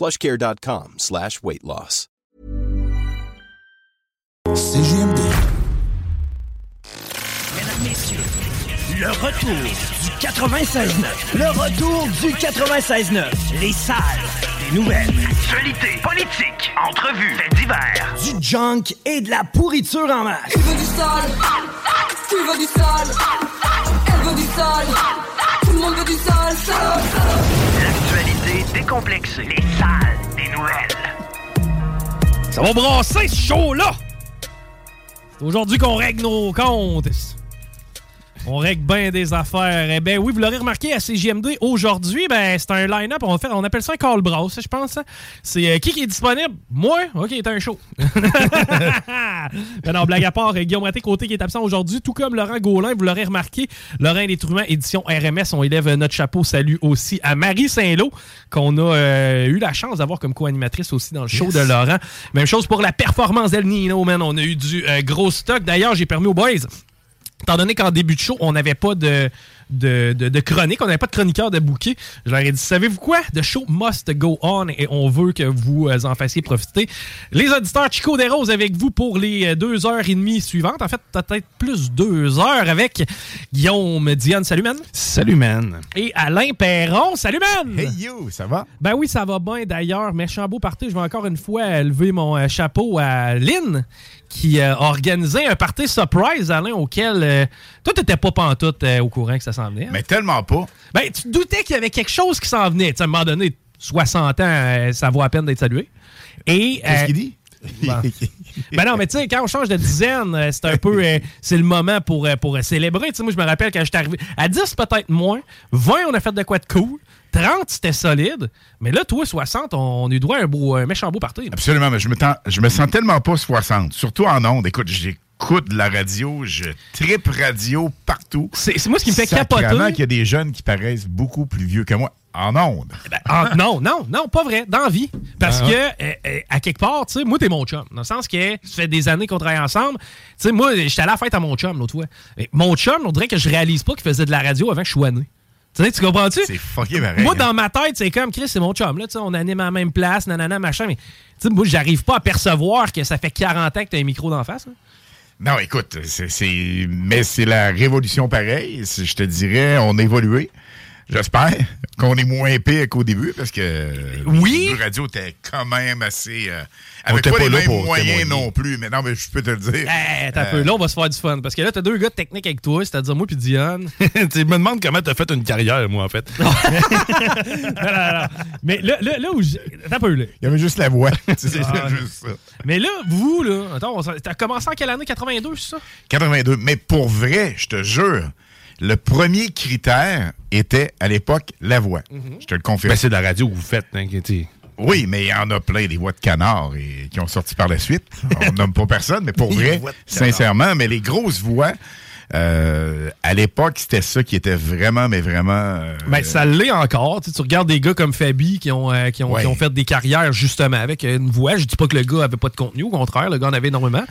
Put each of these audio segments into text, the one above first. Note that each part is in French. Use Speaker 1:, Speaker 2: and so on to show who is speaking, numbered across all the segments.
Speaker 1: plushcare.com slash weight loss.
Speaker 2: CGMD.
Speaker 3: Mesdames, Messieurs, le retour du 96.9. Le retour du 96.9. Les salles des nouvelles. Actualité, politique, entrevues, faits divers. Du junk et de la pourriture en masse.
Speaker 4: Tu veux du sale Tu veux du sale Elle veut du sale Tout le monde veut du sale, sale, sale.
Speaker 3: Décomplexée. Les salles des nouvelles.
Speaker 5: Ça va brasser ce show-là! C'est aujourd'hui qu'on règle nos comptes. On règle bien des affaires. Eh ben oui, vous l'aurez remarqué à CGMD, aujourd'hui, ben, c'est un line-up. On, fait, on appelle ça un call brass, je pense. hein. C'est euh, qui qui est disponible? Moi? OK, c'est un show. ben non, blague à part, euh, Guillaume Raté-Côté qui est absent aujourd'hui, tout comme Laurent Gaulin, vous l'aurez remarqué. Laurent Détrument, édition RMS, on élève euh, notre chapeau. Salut aussi à Marie Saint-Lô, qu'on a euh, eu la chance d'avoir comme co-animatrice aussi dans le show de Laurent. Même chose pour la performance d'El Nino, man. On a eu du euh, gros stock. D'ailleurs, j'ai permis aux boys Étant donné qu'en début de show, on n'avait pas de, de, de- de chronique, on n'avait pas de chroniqueur de bouquet, je leur ai dit savez-vous quoi? The show must go on et on veut que vous euh, en fassiez profiter. Les auditeurs, Chico des Roses avec vous pour les euh, deux heures et demie suivantes. En fait, peut-être plus deux heures avec Guillaume Diane. Salut, man.
Speaker 6: Salut, man.
Speaker 5: Et Alain Perron. Salut, man.
Speaker 6: Hey, yo, ça va?
Speaker 5: Ben oui, ça va bien d'ailleurs. Méchant beau party. Je vais encore une fois lever mon euh, chapeau à Lynn qui euh, a organisé un party surprise, Alain, auquel euh, toi, t'étais pas pantoute euh, au courant que ça s'en venait.
Speaker 6: Mais tellement pas.
Speaker 5: Ben, tu te doutais qu'il y avait quelque chose qui s'en venait. À un moment donné, 60 ans, euh, ça vaut à peine d'être salué. Et,
Speaker 6: Qu'est-ce
Speaker 5: euh,
Speaker 6: qu'il dit?
Speaker 5: Bon. Ben non, mais tu sais, quand on change de dizaine, euh, c'est un peu. euh, c'est le moment pour, euh, pour euh, célébrer. Moi, je me rappelle quand j'étais arrivé. À 10, peut-être moins. 20, on a fait de quoi de cool. 30, c'était solide. Mais là, toi, 60, on, eu droit à un, beau, un méchant beau party. là.
Speaker 6: Absolument, mais je me, je me sens tellement pas 60, surtout en ondes. Écoute, j'écoute de la radio, je tripe radio partout.
Speaker 5: C'est moi ce qui me fait capoter.
Speaker 6: qu'il y a des jeunes qui paraissent beaucoup plus vieux que moi en ondes.
Speaker 5: Ah, non, non, non, pas vrai, dans la vie. Parce
Speaker 6: Ah
Speaker 5: que, euh, euh, à quelque part, tu sais, moi, t'es mon chum. Dans le sens que ça fait des années qu'on travaille ensemble. Tu sais, moi, j'étais à la fête à mon chum l'autre fois. Et mon chum, on dirait que je réalise pas qu'il faisait de la radio avant que je sois né. Tu sais, tu comprends-tu?
Speaker 6: C'est fucké pareil.
Speaker 5: Moi, dans ma tête, c'est comme Chris, c'est mon chum. Là, tu sais, on anime à la même place, nanana, machin. Mais, tu sais, moi, j'arrive pas à percevoir que ça fait 40 ans que t'as un micro d'en face. hein.
Speaker 6: Non, écoute, c'est, mais c'est la révolution pareille. Je te dirais, on a évolué. J'espère qu'on est moins pire qu'au début parce que
Speaker 5: Oui.
Speaker 6: le radio était quand même assez. euh,
Speaker 7: On
Speaker 6: avec
Speaker 7: était
Speaker 6: pas,
Speaker 7: pas
Speaker 6: les
Speaker 7: là
Speaker 6: mêmes
Speaker 7: pour
Speaker 6: moyens
Speaker 7: témoigner.
Speaker 6: non plus. Mais non, mais je peux te le dire.
Speaker 5: T'as un
Speaker 6: Euh,
Speaker 5: peu. Là, on va se faire du fun. Parce que là, t'as deux gars de technique avec toi, c'est-à-dire moi puis Diane.
Speaker 7: tu me demandes comment t'as fait une carrière, moi, en fait.
Speaker 5: non, non, non. Mais là, là, là où. T'as peu, là.
Speaker 6: Il y avait juste la voix. c'est
Speaker 5: Ah,
Speaker 6: juste ça.
Speaker 5: Mais là, vous, là, attends, on t'as commencé en quelle année? 82, c'est ça?
Speaker 6: 82. Mais pour vrai, je te jure, le premier critère était à l'époque la voix. Je te le confirme.
Speaker 7: Ben, c'est de la radio que vous faites. Hein, tu sais.
Speaker 6: Oui, mais il y en a plein des voix de canard et, qui ont sorti par la suite. On nomme pas personne, mais pour vrai, sincèrement, mais les grosses voix, euh, à l'époque, c'était ça qui était vraiment, mais vraiment. euh,
Speaker 5: Ben, ça l'est encore. Tu, sais, tu regardes des gars comme Fabi qui ont, euh, qui, ont,
Speaker 6: Ouais.
Speaker 5: qui ont fait des carrières justement avec une voix. Je dis pas que le gars avait pas de contenu, au contraire, le gars en avait énormément.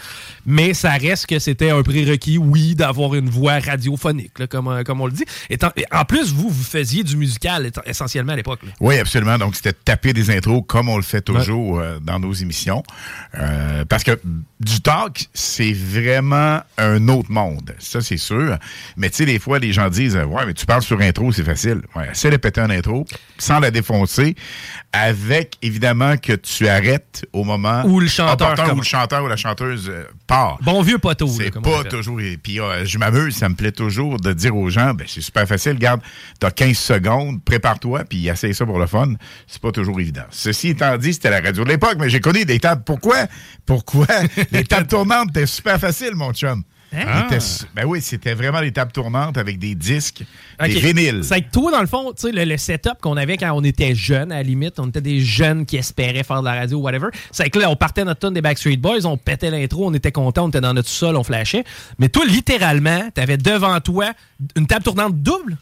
Speaker 5: Mais ça reste que c'était un prérequis, oui, d'avoir une voix radiophonique, là, comme, comme on le dit. Étant- en plus, vous, vous faisiez du musical essentiellement à l'époque.
Speaker 6: Oui, absolument. Donc, c'était de taper des intros comme on le fait toujours dans nos émissions. Parce que du talk, c'est vraiment un autre monde. Ça, c'est sûr. Mais tu sais, des fois, les gens disent euh, Ouais, mais tu parles sur intro, c'est facile. Ouais, essaie de péter un intro sans la défoncer, avec évidemment que tu arrêtes au moment
Speaker 5: Où le chanteur
Speaker 6: opportun, où
Speaker 5: commence.
Speaker 6: le chanteur ou la chanteuse euh, part.
Speaker 5: Bon vieux poteau.
Speaker 6: C'est pas toujours. Et puis, euh, je m'amuse, ça me plaît toujours de dire aux gens, ben, c'est super facile. Regarde, t'as 15 secondes, prépare-toi, puis essaye ça pour le fun. C'est pas toujours évident. Ceci étant dit, c'était la radio de l'époque, mais j'ai connu des tables. Pourquoi? Pourquoi? les tables tournantes étaient super faciles, mon chum.
Speaker 5: Hein?
Speaker 6: Ben oui, c'était vraiment des tables tournantes avec des disques, des vinyles.
Speaker 5: C'est que toi, dans le fond, tu sais, le, le setup qu'on avait quand on était jeunes, à la limite, on était des jeunes qui espéraient faire de la radio ou whatever. C'est que là, on partait notre tonne des Backstreet Boys, on pétait l'intro, on était content, on était dans notre sol, on flashait. Mais toi, littéralement, t'avais devant toi une table tournante double?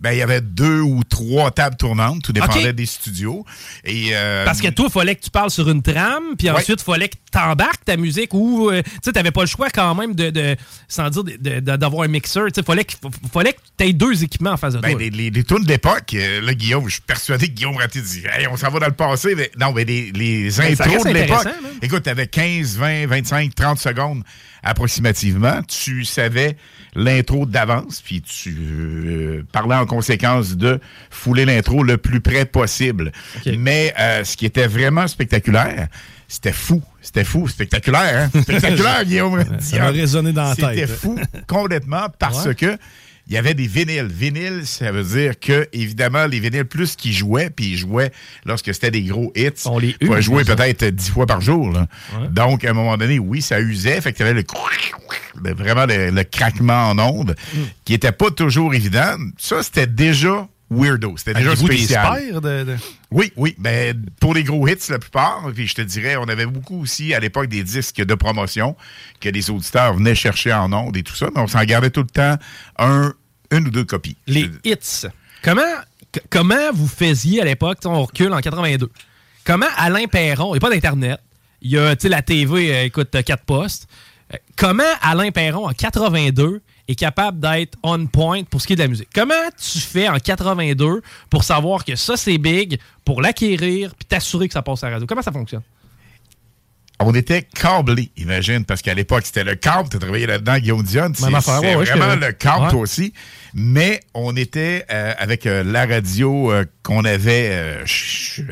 Speaker 6: Ben, il y avait deux ou trois tables tournantes, tout dépendait des studios. Et, euh,
Speaker 5: Parce que toi, il fallait que tu parles sur une trame, puis ensuite, il fallait que tu embarques ta musique ou, euh, tu sais, t'avais pas le choix quand même de, de- sans dire, de- de- d'avoir un mixeur. Tu sais, fallait que, fallait que tu aies deux équipements en face de
Speaker 6: Ben,
Speaker 5: toi.
Speaker 6: les, les, les tunes de l'époque, euh, là, Guillaume, je suis persuadé que Guillaume Raté dit Hey, on s'en va dans le passé. Mais, non, mais les, les
Speaker 5: Ben,
Speaker 6: intros de l'époque. Écoute, t'avais 15, 20, 25, 30 secondes approximativement. Tu savais l'intro d'avance, puis tu euh, parlais en conséquence de fouler l'intro le plus près possible. Mais euh, ce qui était vraiment spectaculaire, c'était fou. C'était fou, spectaculaire, hein? Spectaculaire, Guillaume.
Speaker 7: Ça m'a résonné dans la tête.
Speaker 6: C'était fou complètement parce
Speaker 5: Ouais.
Speaker 6: que il y avait des vinyles. Vinyles, ça veut dire que, évidemment, les vinyles, plus qu'ils jouaient, puis ils jouaient lorsque c'était des gros hits,
Speaker 5: On les use,
Speaker 6: jouer peut-être dix fois par jour. là. Donc, à un moment donné, oui, ça usait. Fait que tu avais le, le- vraiment le, le craquement en ondes,
Speaker 5: Mm.
Speaker 6: qui était pas toujours évident. Ça, c'était déjà weirdo. C'était déjà
Speaker 7: des
Speaker 6: spécial.
Speaker 7: spares de, de-
Speaker 6: Oui, oui. Mais pour les gros hits, la plupart, puis je te dirais, on avait beaucoup aussi à l'époque des disques de promotion que les auditeurs venaient chercher en ondes et tout ça, mais on s'en gardait tout le temps un, une ou deux copies.
Speaker 5: les hits. Comment, comment vous faisiez à l'époque, on recule en 82, comment Alain Perron, il n'y a pas d'Internet, il y a la TV, euh, écoute, t'as quatre postes, Euh, comment Alain Perron en 82 est capable d'être on point pour ce qui est de la musique? Comment tu fais en 82 pour savoir que ça c'est big, pour l'acquérir, puis t'assurer que ça passe à la radio? Comment ça fonctionne?
Speaker 6: On était câblés, imagine, parce qu'à l'époque, c'était le câble. Tu as travaillé là-dedans, Guillaume Dion. C'est
Speaker 5: ouais,
Speaker 6: vraiment le câble,
Speaker 5: Ouais.
Speaker 6: toi aussi. Mais on était euh, avec euh, la radio euh, qu'on avait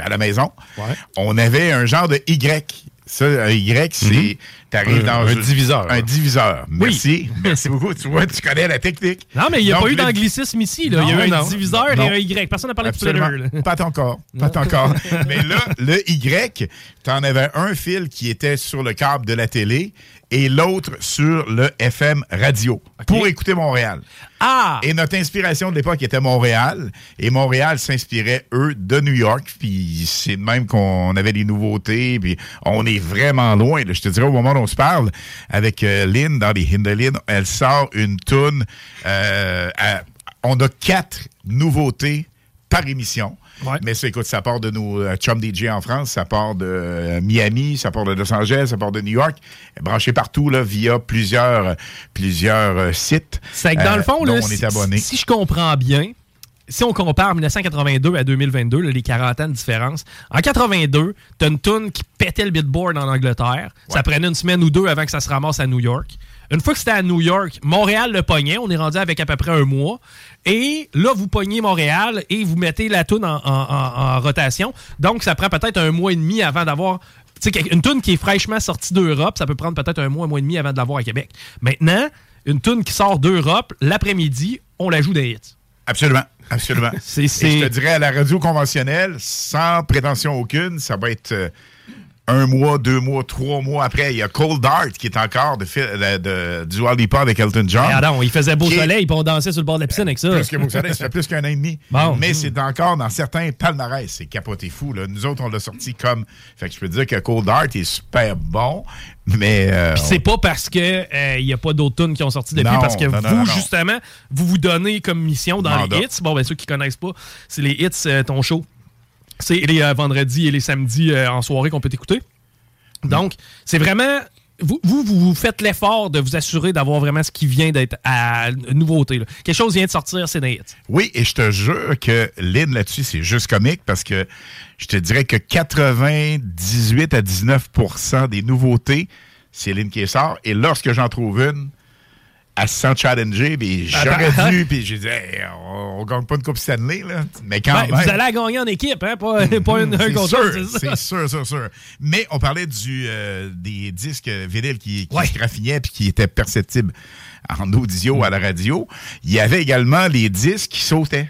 Speaker 6: à la maison.
Speaker 7: Ouais.
Speaker 6: On avait un genre de Y. Ça, un Y, c'est. T'arrives
Speaker 7: Un-
Speaker 6: dans
Speaker 7: un diviseur.
Speaker 6: Un diviseur. Merci. Merci beaucoup. Tu vois, tu connais la technique.
Speaker 5: Non, mais il n'y a
Speaker 6: Donc,
Speaker 5: pas eu
Speaker 6: le-
Speaker 5: d'anglicisme ici. Là. il y a
Speaker 7: Non,
Speaker 5: eu un diviseur
Speaker 6: Non.
Speaker 5: et un Y. Personne n'a parlé de splitter. Là.
Speaker 6: Pas encore. Pas encore. Mais là, le Y, tu en avais un fil qui était sur le câble de la télé et l'autre sur le FM radio pour écouter Montréal.
Speaker 5: Ah!
Speaker 6: Et notre inspiration de l'époque était Montréal. Et Montréal s'inspirait, eux, de New York. Puis c'est de même qu'on avait des nouveautés. Puis on est vraiment loin. là. Je te dirais, au moment où on se parle, avec euh, Lynn, dans les Hindelin, elle sort une toune. euh, à- on a quatre nouveautés par émission.
Speaker 5: Ouais.
Speaker 6: Mais écoute, ça part de nos euh, chum DJ en France, ça part de euh, Miami, ça part de Los Angeles, ça part de New York, branché partout là, via plusieurs, plusieurs euh, sites.
Speaker 5: C'est que dans
Speaker 6: euh,
Speaker 5: le fond,
Speaker 6: dont
Speaker 5: là,
Speaker 6: on
Speaker 5: si,
Speaker 6: est abonné.
Speaker 5: si je comprends bien, si on compare 1982 à 2022, là, les 40 ans de différence, en 82, t'as une toune qui pétait le billboard en Angleterre. Ça prenait une semaine ou deux avant que ça se ramasse à New York. Une fois que c'était à New York, Montréal le pognait. On est rendu avec à peu près un mois. Et là, vous pognez Montréal et vous mettez la toune en, en- en- en rotation. Donc, ça prend peut-être un mois et demi avant d'avoir tu sais, une toune qui est fraîchement sortie d'Europe, ça peut prendre peut-être un mois, un mois et demi avant de l'avoir à Québec. Maintenant, une toune qui sort d'Europe, l'après-midi, on la joue des hits.
Speaker 6: Absolument. Absolument.
Speaker 5: C'est-
Speaker 6: je te dirais, à la radio conventionnelle, sans prétention aucune, ça va être euh, un mois, deux mois, trois mois après. Il y a Cold Dart qui est encore de, de, de- du avec Elton John.
Speaker 5: Pardon, il faisait beau soleil, puis on dansait sur le bord de la piscine avec ça.
Speaker 6: Plus que vous savez, ça fait plus qu'un an et demi.
Speaker 5: Bon.
Speaker 6: Mais c'est encore dans certains palmarès. C'est capoté fou. Là. Nous autres, on l'a sorti comme. Fait que je peux dire que Cold Dart est super bon, mais. euh,
Speaker 5: Puis c'est pas parce que il n'y a pas d'autres tunes qui ont sorti depuis,
Speaker 6: Non,
Speaker 5: parce que
Speaker 6: non, non,
Speaker 5: vous,
Speaker 6: non, non.
Speaker 5: justement, vous vous donnez comme mission dans les hits. Bon, ben ceux qui connaissent pas, c'est les hits, euh, ton show. C'est les euh, vendredis et les samedis euh, en soirée qu'on peut écouter. Donc, c'est vraiment. Vous, vous, faites l'effort de vous assurer d'avoir vraiment ce qui vient d'être à nouveauté. Quelque chose vient de sortir, c'est des hits.
Speaker 6: Oui, et je te jure que Lynn là-dessus, c'est juste comique parce que je te dirais que 98 à 19 des nouveautés, c'est Lynn qui sort. Et lorsque j'en trouve une, elle se sent challengée, puis j'aurais dû, puis j'ai dit, Hey, on, on gagne pas une Coupe Stanley, là. Mais quand
Speaker 5: Ben,
Speaker 6: même.
Speaker 5: vous allez la gagner en équipe, hein? Pas, pas une, un contre
Speaker 6: sûr,
Speaker 5: c'est ça.
Speaker 6: c'est sûr, sûr, sûr. Mais on parlait du, euh, des disques vinyles qui, qui
Speaker 5: Ouais.
Speaker 6: se graffinaient puis qui étaient perceptibles en audio
Speaker 5: Mm.
Speaker 6: à la radio. Il y avait également les disques qui sautaient.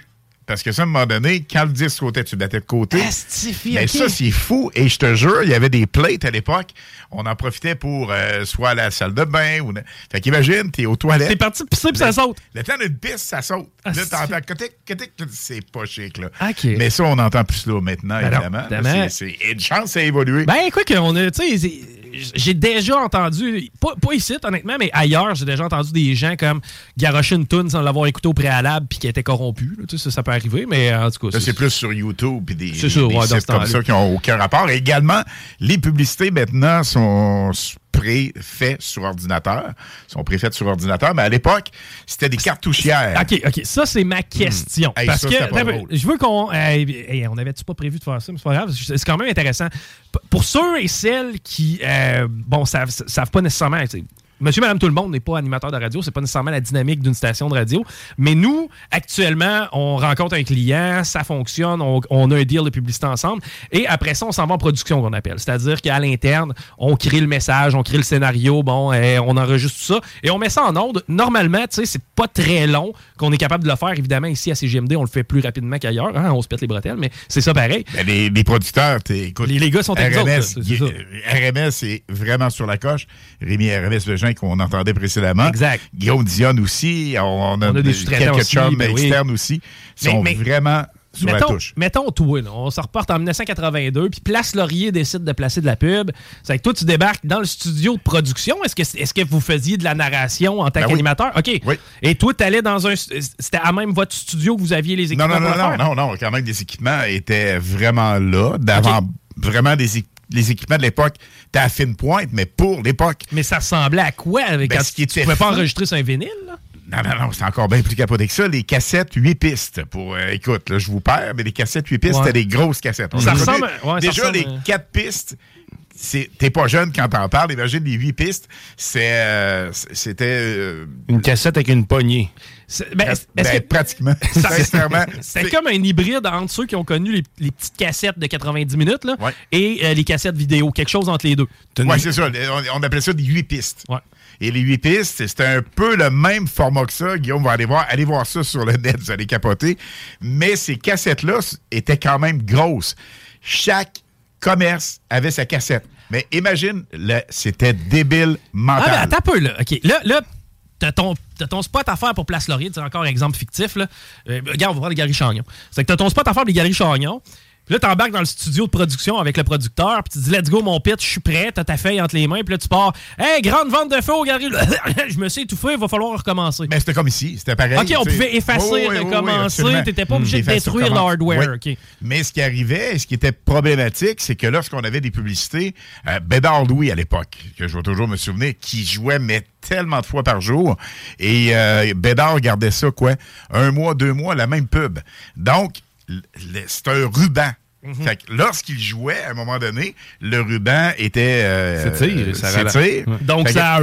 Speaker 6: Parce que ça, à un moment donné, quand le disque sautait, tu battais de côté.
Speaker 5: Astifi,
Speaker 6: Mais ça, c'est fou. Et je te jure, il y avait des plates à l'époque. On en profitait pour euh, soit à la salle de bain ou... Fait qu'imagine, t'es aux toilettes.
Speaker 5: T'es parti pisser puis ça saute.
Speaker 6: Le temps d'une piste, ça saute. Là, t'entends cotic, cotic, c'est pas chic, là.
Speaker 5: OK.
Speaker 6: Mais ça, on n'entend plus là maintenant,
Speaker 5: Ben
Speaker 6: évidemment. C'est- c'est- une chance, ça a évolué.
Speaker 5: Ben, quoi qu'on a, tu sais, c'est- j'ai déjà entendu, pas, pas ici, honnêtement, mais ailleurs, j'ai déjà entendu des gens comme garocher une toune sans l'avoir écouté au préalable puis qui était corrompu. là. Ça, ça peut arriver, mais en tout cas.
Speaker 6: C'est plus sur YouTube puis des,
Speaker 5: C'est sûr,
Speaker 6: des
Speaker 5: ouais, dans
Speaker 6: sites comme ça qui n'ont aucun rapport. Et également, les publicités maintenant sont pré-faites sur ordinateur, sont préfaites sur ordinateur, mais à l'époque, c'était des cartouchières.
Speaker 5: OK, OK. Ça, c'est ma question.
Speaker 6: Hey,
Speaker 5: Parce
Speaker 6: ça,
Speaker 5: que je veux qu'on. hey, on avait-tu pas prévu de faire ça, mais c'est pas grave. C'est quand même intéressant. P- Pour ceux et celles qui, euh, bon, savent, savent pas nécessairement. Monsieur, madame, tout le monde n'est pas animateur de radio, c'est pas nécessairement la dynamique d'une station de radio. Mais nous, actuellement, on rencontre un client, ça fonctionne, on, on a un deal de publicité ensemble, et après ça, on s'en va en production qu'on appelle. C'est-à-dire qu'à l'interne, on crée le message, on crée le scénario, bon, euh, on enregistre tout ça, et on met ça en onde. Normalement, tu sais, c'est pas très long qu'on est capable de le faire. Évidemment, ici à CGMD, on le fait plus rapidement qu'ailleurs. hein, on se pète les bretelles, mais c'est ça pareil.
Speaker 6: Ben, les, les producteurs, écoute,
Speaker 5: Les- les gars sont
Speaker 6: RMS, RMS est vraiment sur la coche. Rémi RMS Qu'on entendait précédemment.
Speaker 5: Exact.
Speaker 6: Guillaume Dion aussi. On, on a,
Speaker 5: On a des
Speaker 6: quelques
Speaker 5: aussi,
Speaker 6: chums
Speaker 5: ben oui.
Speaker 6: externes aussi. Ils sont
Speaker 5: Mais-
Speaker 6: vraiment sur la
Speaker 5: mettons,
Speaker 6: touche.
Speaker 5: mettons toi, là, on se reporte en 1982, puis Place Laurier décide de placer de la pub. C'est que toi, tu débarques dans le studio de production. Est-ce que, est que vous faisiez de la narration en tant
Speaker 6: Ben oui.
Speaker 5: qu'animateur? OK.
Speaker 6: Oui.
Speaker 5: Et toi, tu allais dans un. C'était à même votre studio que vous aviez les équipements
Speaker 6: Non, non, non, non, non, non. Quand même, les équipements étaient vraiment là. D'avant, vraiment des les équipements de l'époque, t'es à fine pointe, mais pour l'époque.
Speaker 5: Mais ça ressemblait à quoi? Avec,
Speaker 6: Ben,
Speaker 5: quand
Speaker 6: ce qui
Speaker 5: tu pouvais pas enregistrer sur un vinyle? là?
Speaker 6: Non, non, non, c'est encore bien plus capoté que ça. Les cassettes 8 pistes. Pour, euh, écoute, là, je vous perds, mais les cassettes 8 pistes,
Speaker 5: Ouais.
Speaker 6: c'était des grosses cassettes. On
Speaker 5: Ça ressemble ça
Speaker 6: déjà,
Speaker 5: ressemble
Speaker 6: les
Speaker 5: à-
Speaker 6: 4 pistes, c'est- t'es pas jeune quand t'en parles. Imagine les 8 pistes, c'est, euh, c'était... euh,
Speaker 7: Une cassette avec une poignée.
Speaker 5: C'est- ben,
Speaker 6: ben,
Speaker 5: que-
Speaker 6: pratiquement. Sincèrement.
Speaker 5: C'était
Speaker 6: c'est-
Speaker 5: comme un hybride entre ceux qui ont connu les, les petites cassettes de 90 minutes là,
Speaker 6: Ouais.
Speaker 5: et euh, les cassettes vidéo, quelque chose entre les deux.
Speaker 6: Ouais, c'est ça. On, on appelait ça des 8 pistes.
Speaker 5: Ouais.
Speaker 6: Et les 8 pistes, c'était un peu le même format que ça. Guillaume va aller voir, allez voir ça sur le net, vous allez capoter. Mais ces cassettes-là étaient quand même grosses. Chaque commerce avait sa cassette. Mais imagine, c'était débile
Speaker 5: Ah,
Speaker 6: mental.
Speaker 5: mais attends un peu, là. OK. Là, là t'as ton, ton spot à faire pour Place Laurier. C'est encore un exemple fictif, là. Euh, regarde, on va voir les Galeries Chagnon. C'est que t'as ton spot à faire pour les Galeries Chagnon. Puis là, t'embarques dans le studio de production avec le producteur, puis tu dis, let's go, mon pitch, je suis prêt, t'as ta feuille entre les mains, puis là, tu pars, hey, grande vente de feu Galeries. je me suis étouffé, il va falloir recommencer.
Speaker 6: Mais c'était comme ici, c'était pareil.
Speaker 5: OK, on pouvait effacer,
Speaker 6: Oui, oui, oui, oui,
Speaker 5: recommencer,
Speaker 6: absolument.
Speaker 5: t'étais pas obligé de
Speaker 6: Effacer,
Speaker 5: détruire le hardware,
Speaker 6: Oui. Mais ce qui arrivait, et ce qui était problématique, c'est que lorsqu'on avait des publicités, euh, Bédard Louis à l'époque, que je vais toujours me souvenir, qui jouait mais tellement de fois par jour, et euh, Bédard gardait ça, quoi, un mois, deux mois, la même pub. Donc, c'est un ruban. Fait que lorsqu'il jouait, à un moment donné, le ruban était... Euh,
Speaker 7: S'étire, ça
Speaker 6: s'étire.
Speaker 5: Donc,
Speaker 6: Fait
Speaker 5: ça.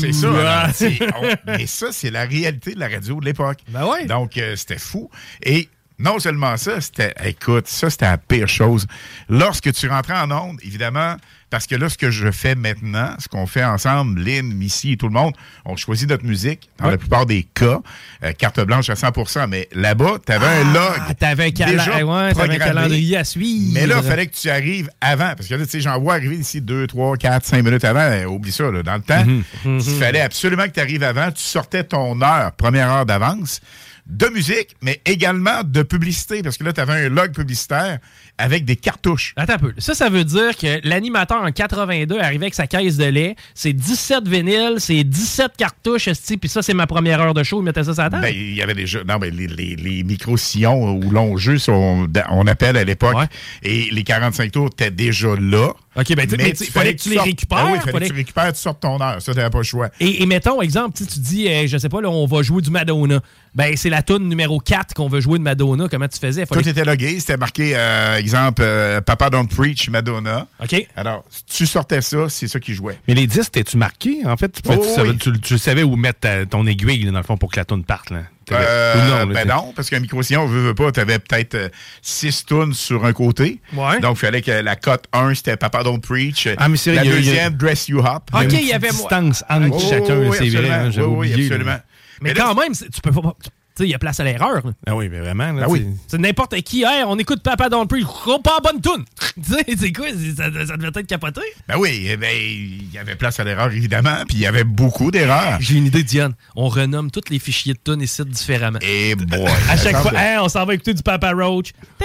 Speaker 6: c'est ça. c'est- on- mais ça, c'est la réalité de la radio de l'époque.
Speaker 5: Ben ouais.
Speaker 6: Donc, euh, c'était fou. Et non seulement ça, c'était, écoute, ça, c'était la pire chose. Lorsque tu rentrais en onde, évidemment, parce que là, ce que je fais maintenant, ce qu'on fait ensemble, Lynn, Missy et tout le monde, on choisit notre musique, dans la plupart des cas, euh, carte blanche à 100% mais là-bas, tu avais un log.
Speaker 5: Ah, t'avais un, cala-
Speaker 6: déjà
Speaker 5: ouais, t'avais un calendrier à suivre.
Speaker 6: Mais là, il fallait que tu arrives avant. Parce que là, tu sais, j'en vois arriver d'ici 2, 3, 4, 5 minutes avant. Euh, oublie ça, là, dans le temps.
Speaker 5: Mhm.
Speaker 6: Il fallait absolument que tu arrives avant. Tu sortais ton heure, première heure d'avance, de musique, mais également de publicité. Parce que là, tu avais un log publicitaire avec des cartouches.
Speaker 5: Attends un peu. Ça, ça veut dire que l'animateur en 82 arrivait avec sa caisse de lait, c'est 17 vinyles, c'est 17 cartouches, puis ça, c'est ma première heure de show, il mettait ça sur la table.
Speaker 6: Ben, il y avait déjà. Non, ben, les, les, les micro-sillons ou longs jeux, on, on appelle à l'époque.
Speaker 5: Ouais.
Speaker 6: Et les 45 tours étaient déjà là.
Speaker 5: OK, ben, tu- mais tu- fallait que tu les
Speaker 6: sortes-
Speaker 5: récupères,
Speaker 6: Ben oui, fallait
Speaker 5: fallait-
Speaker 6: que tu récupères, tu sortes ton heure. Ça, t'avais pas le choix.
Speaker 5: Et, et mettons, exemple, tu dis, euh, je sais pas, là, on va jouer du Madonna. Ben, c'est la tune numéro 4 qu'on veut jouer de Madonna. Comment tu faisais? Fallait-
Speaker 6: Tout était logué. C'était marqué, euh, exemple, euh, Papa Don't Preach, Madonna.
Speaker 5: OK.
Speaker 6: Alors, si tu sortais ça, c'est ça qui jouait.
Speaker 7: Mais les disques, t'es-tu marqué? En fait, tu,
Speaker 6: Oh,
Speaker 7: tu savais,
Speaker 6: oui.
Speaker 7: tu- tu savais où mettre ta- ton aiguille, là, dans le fond, pour que la toune parte. Là?
Speaker 6: Euh,
Speaker 7: non,
Speaker 6: ben non, parce qu'un micro-sillon, on veut, veut pas, tu avais peut-être euh, six tunes sur un côté.
Speaker 5: Ouais.
Speaker 6: Donc, il fallait que la cote 1, c'était Papa Don't Preach.
Speaker 7: Ah, mais
Speaker 6: La
Speaker 7: y a-
Speaker 6: deuxième, Dress You Up.
Speaker 5: OK, il y avait-
Speaker 7: distance entre
Speaker 6: Oh,
Speaker 7: chacun,
Speaker 6: oui,
Speaker 7: c'est vrai. hein,
Speaker 6: Oui, oui, absolument.
Speaker 5: Mais
Speaker 6: Mais là,
Speaker 5: quand même, tu peux pas. Tu il y a place à l'erreur.
Speaker 7: Ah oui, mais vraiment. Là,
Speaker 6: Ah oui.
Speaker 7: c'est-
Speaker 5: n'importe qui. Hey, on écoute Papa Don't Preach. Oh, pas bonne tune. tu sais, c'est quoi? Ça, ça devait être capoté.
Speaker 6: Ben oui, eh ben, il y avait place à l'erreur, évidemment, puis il y avait beaucoup d'erreurs.
Speaker 5: J'ai une idée, Diane. On renomme tous les fichiers de tunes ici différemment.
Speaker 6: Et boy.
Speaker 5: À chaque fois, hey, on s'en va écouter du Papa Roach.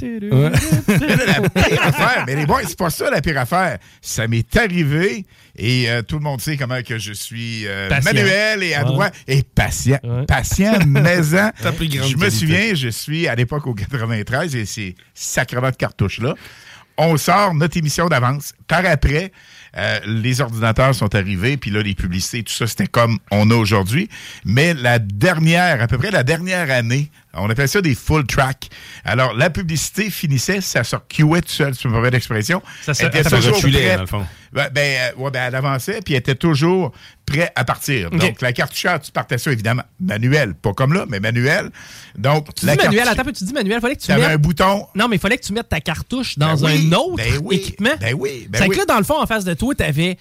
Speaker 6: La pire affaire, mais les boys, c'est pas ça la pire affaire. Ça m'est arrivé et euh, tout le monde sait comment que je suis euh, manuel et adroit
Speaker 5: Ouais.
Speaker 6: et patient.
Speaker 5: Ouais.
Speaker 6: Patient,
Speaker 7: plus grande
Speaker 6: Je me
Speaker 7: qualité.
Speaker 6: souviens, je suis à l'époque au 93 et ces sacrement de cartouches-là. On sort notre émission d'avance. Par après, euh, les ordinateurs sont arrivés, puis là, les publicités, tout ça, c'était comme on a aujourd'hui. Mais la dernière, à peu près la dernière année, on appelle ça des full track. Alors, la publicité finissait, ça se recuait tout seul, si me permets l'expression.
Speaker 5: Ça se-
Speaker 7: reculait, dans le fond.
Speaker 6: Ben, ben, euh, ouais, ben, elle avançait, puis elle était toujours prête à partir. Donc, la cartoucheur, tu partais ça, évidemment, manuel. Pas comme là, mais manuel. Donc,
Speaker 5: Tu
Speaker 6: la
Speaker 5: dis manuel, attends, tu dis manuel, fallait que tu
Speaker 6: avais un
Speaker 5: mettes...
Speaker 6: bouton.
Speaker 5: Non, mais il fallait que tu mettes ta cartouche dans
Speaker 6: Ben oui,
Speaker 5: un autre
Speaker 6: ben oui,
Speaker 5: équipement.
Speaker 6: ben oui, ben oui.
Speaker 5: que là, dans le fond, en face de toi, tu avais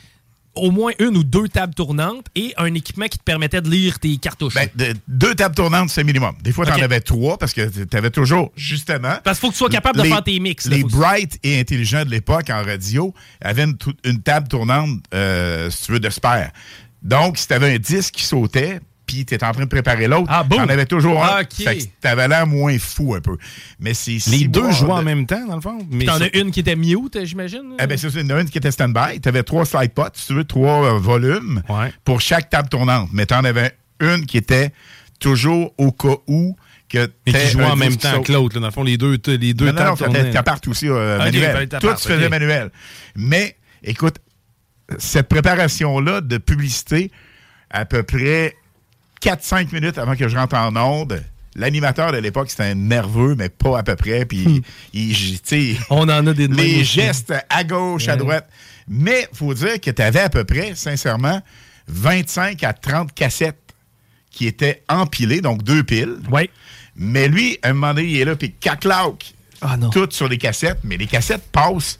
Speaker 5: au moins une ou deux tables tournantes et un équipement qui te permettait de lire tes cartouches.
Speaker 6: Ben, de- deux tables tournantes, c'est minimum. Des fois, tu en avais trois parce que tu avais toujours, justement.
Speaker 5: Parce qu'il faut que tu sois capable de faire tes mix. là,
Speaker 6: Les bright et intelligents de l'époque en radio avaient une table tournante, euh, si tu veux, de spare. Donc, si tu avais un disque qui sautait, puis tu étais en train de préparer l'autre,
Speaker 5: Ah, boum.
Speaker 6: tu en avais toujours un.
Speaker 5: Ah, OK.
Speaker 6: Fait que t'avais l'air moins fou un peu. Mais c'est
Speaker 7: Les deux
Speaker 6: bon,
Speaker 7: jouaient en même temps, dans le fond. Mais
Speaker 5: T'en as une qui était mute, j'imagine?
Speaker 6: Eh ben, c'est ça, il y en a une qui était stand-by. Tu avais trois slide pots, si tu veux, trois euh, volumes
Speaker 7: Ouais.
Speaker 6: pour chaque table tournante. Mais tu en avais une qui était toujours au cas où que
Speaker 7: Mais qui jouaient
Speaker 6: un
Speaker 7: en même temps
Speaker 6: saute.
Speaker 7: que l'autre. là. Dans le fond, les deux, les deux
Speaker 6: Non, non, non,
Speaker 7: tables
Speaker 6: t'as- part aussi euh, manuel.
Speaker 7: que
Speaker 6: Tout se faisait manuel. Mais, écoute, cette préparation-là de publicité, à peu près 4-5 minutes avant que je rentre en onde, l'animateur de l'époque, c'était un nerveux, mais pas à peu près. Puis, il, sais,
Speaker 5: On en a des
Speaker 6: les
Speaker 5: aussi.
Speaker 6: gestes à gauche, à droite. Mais faut dire que tu avais à peu près, sincèrement, 25 à 30 cassettes qui étaient empilées, donc deux piles.
Speaker 5: Ouais.
Speaker 6: Mais lui, à un moment donné, il est là, puis caclauc,
Speaker 5: Ah non.
Speaker 6: tout sur les cassettes, mais les cassettes passent.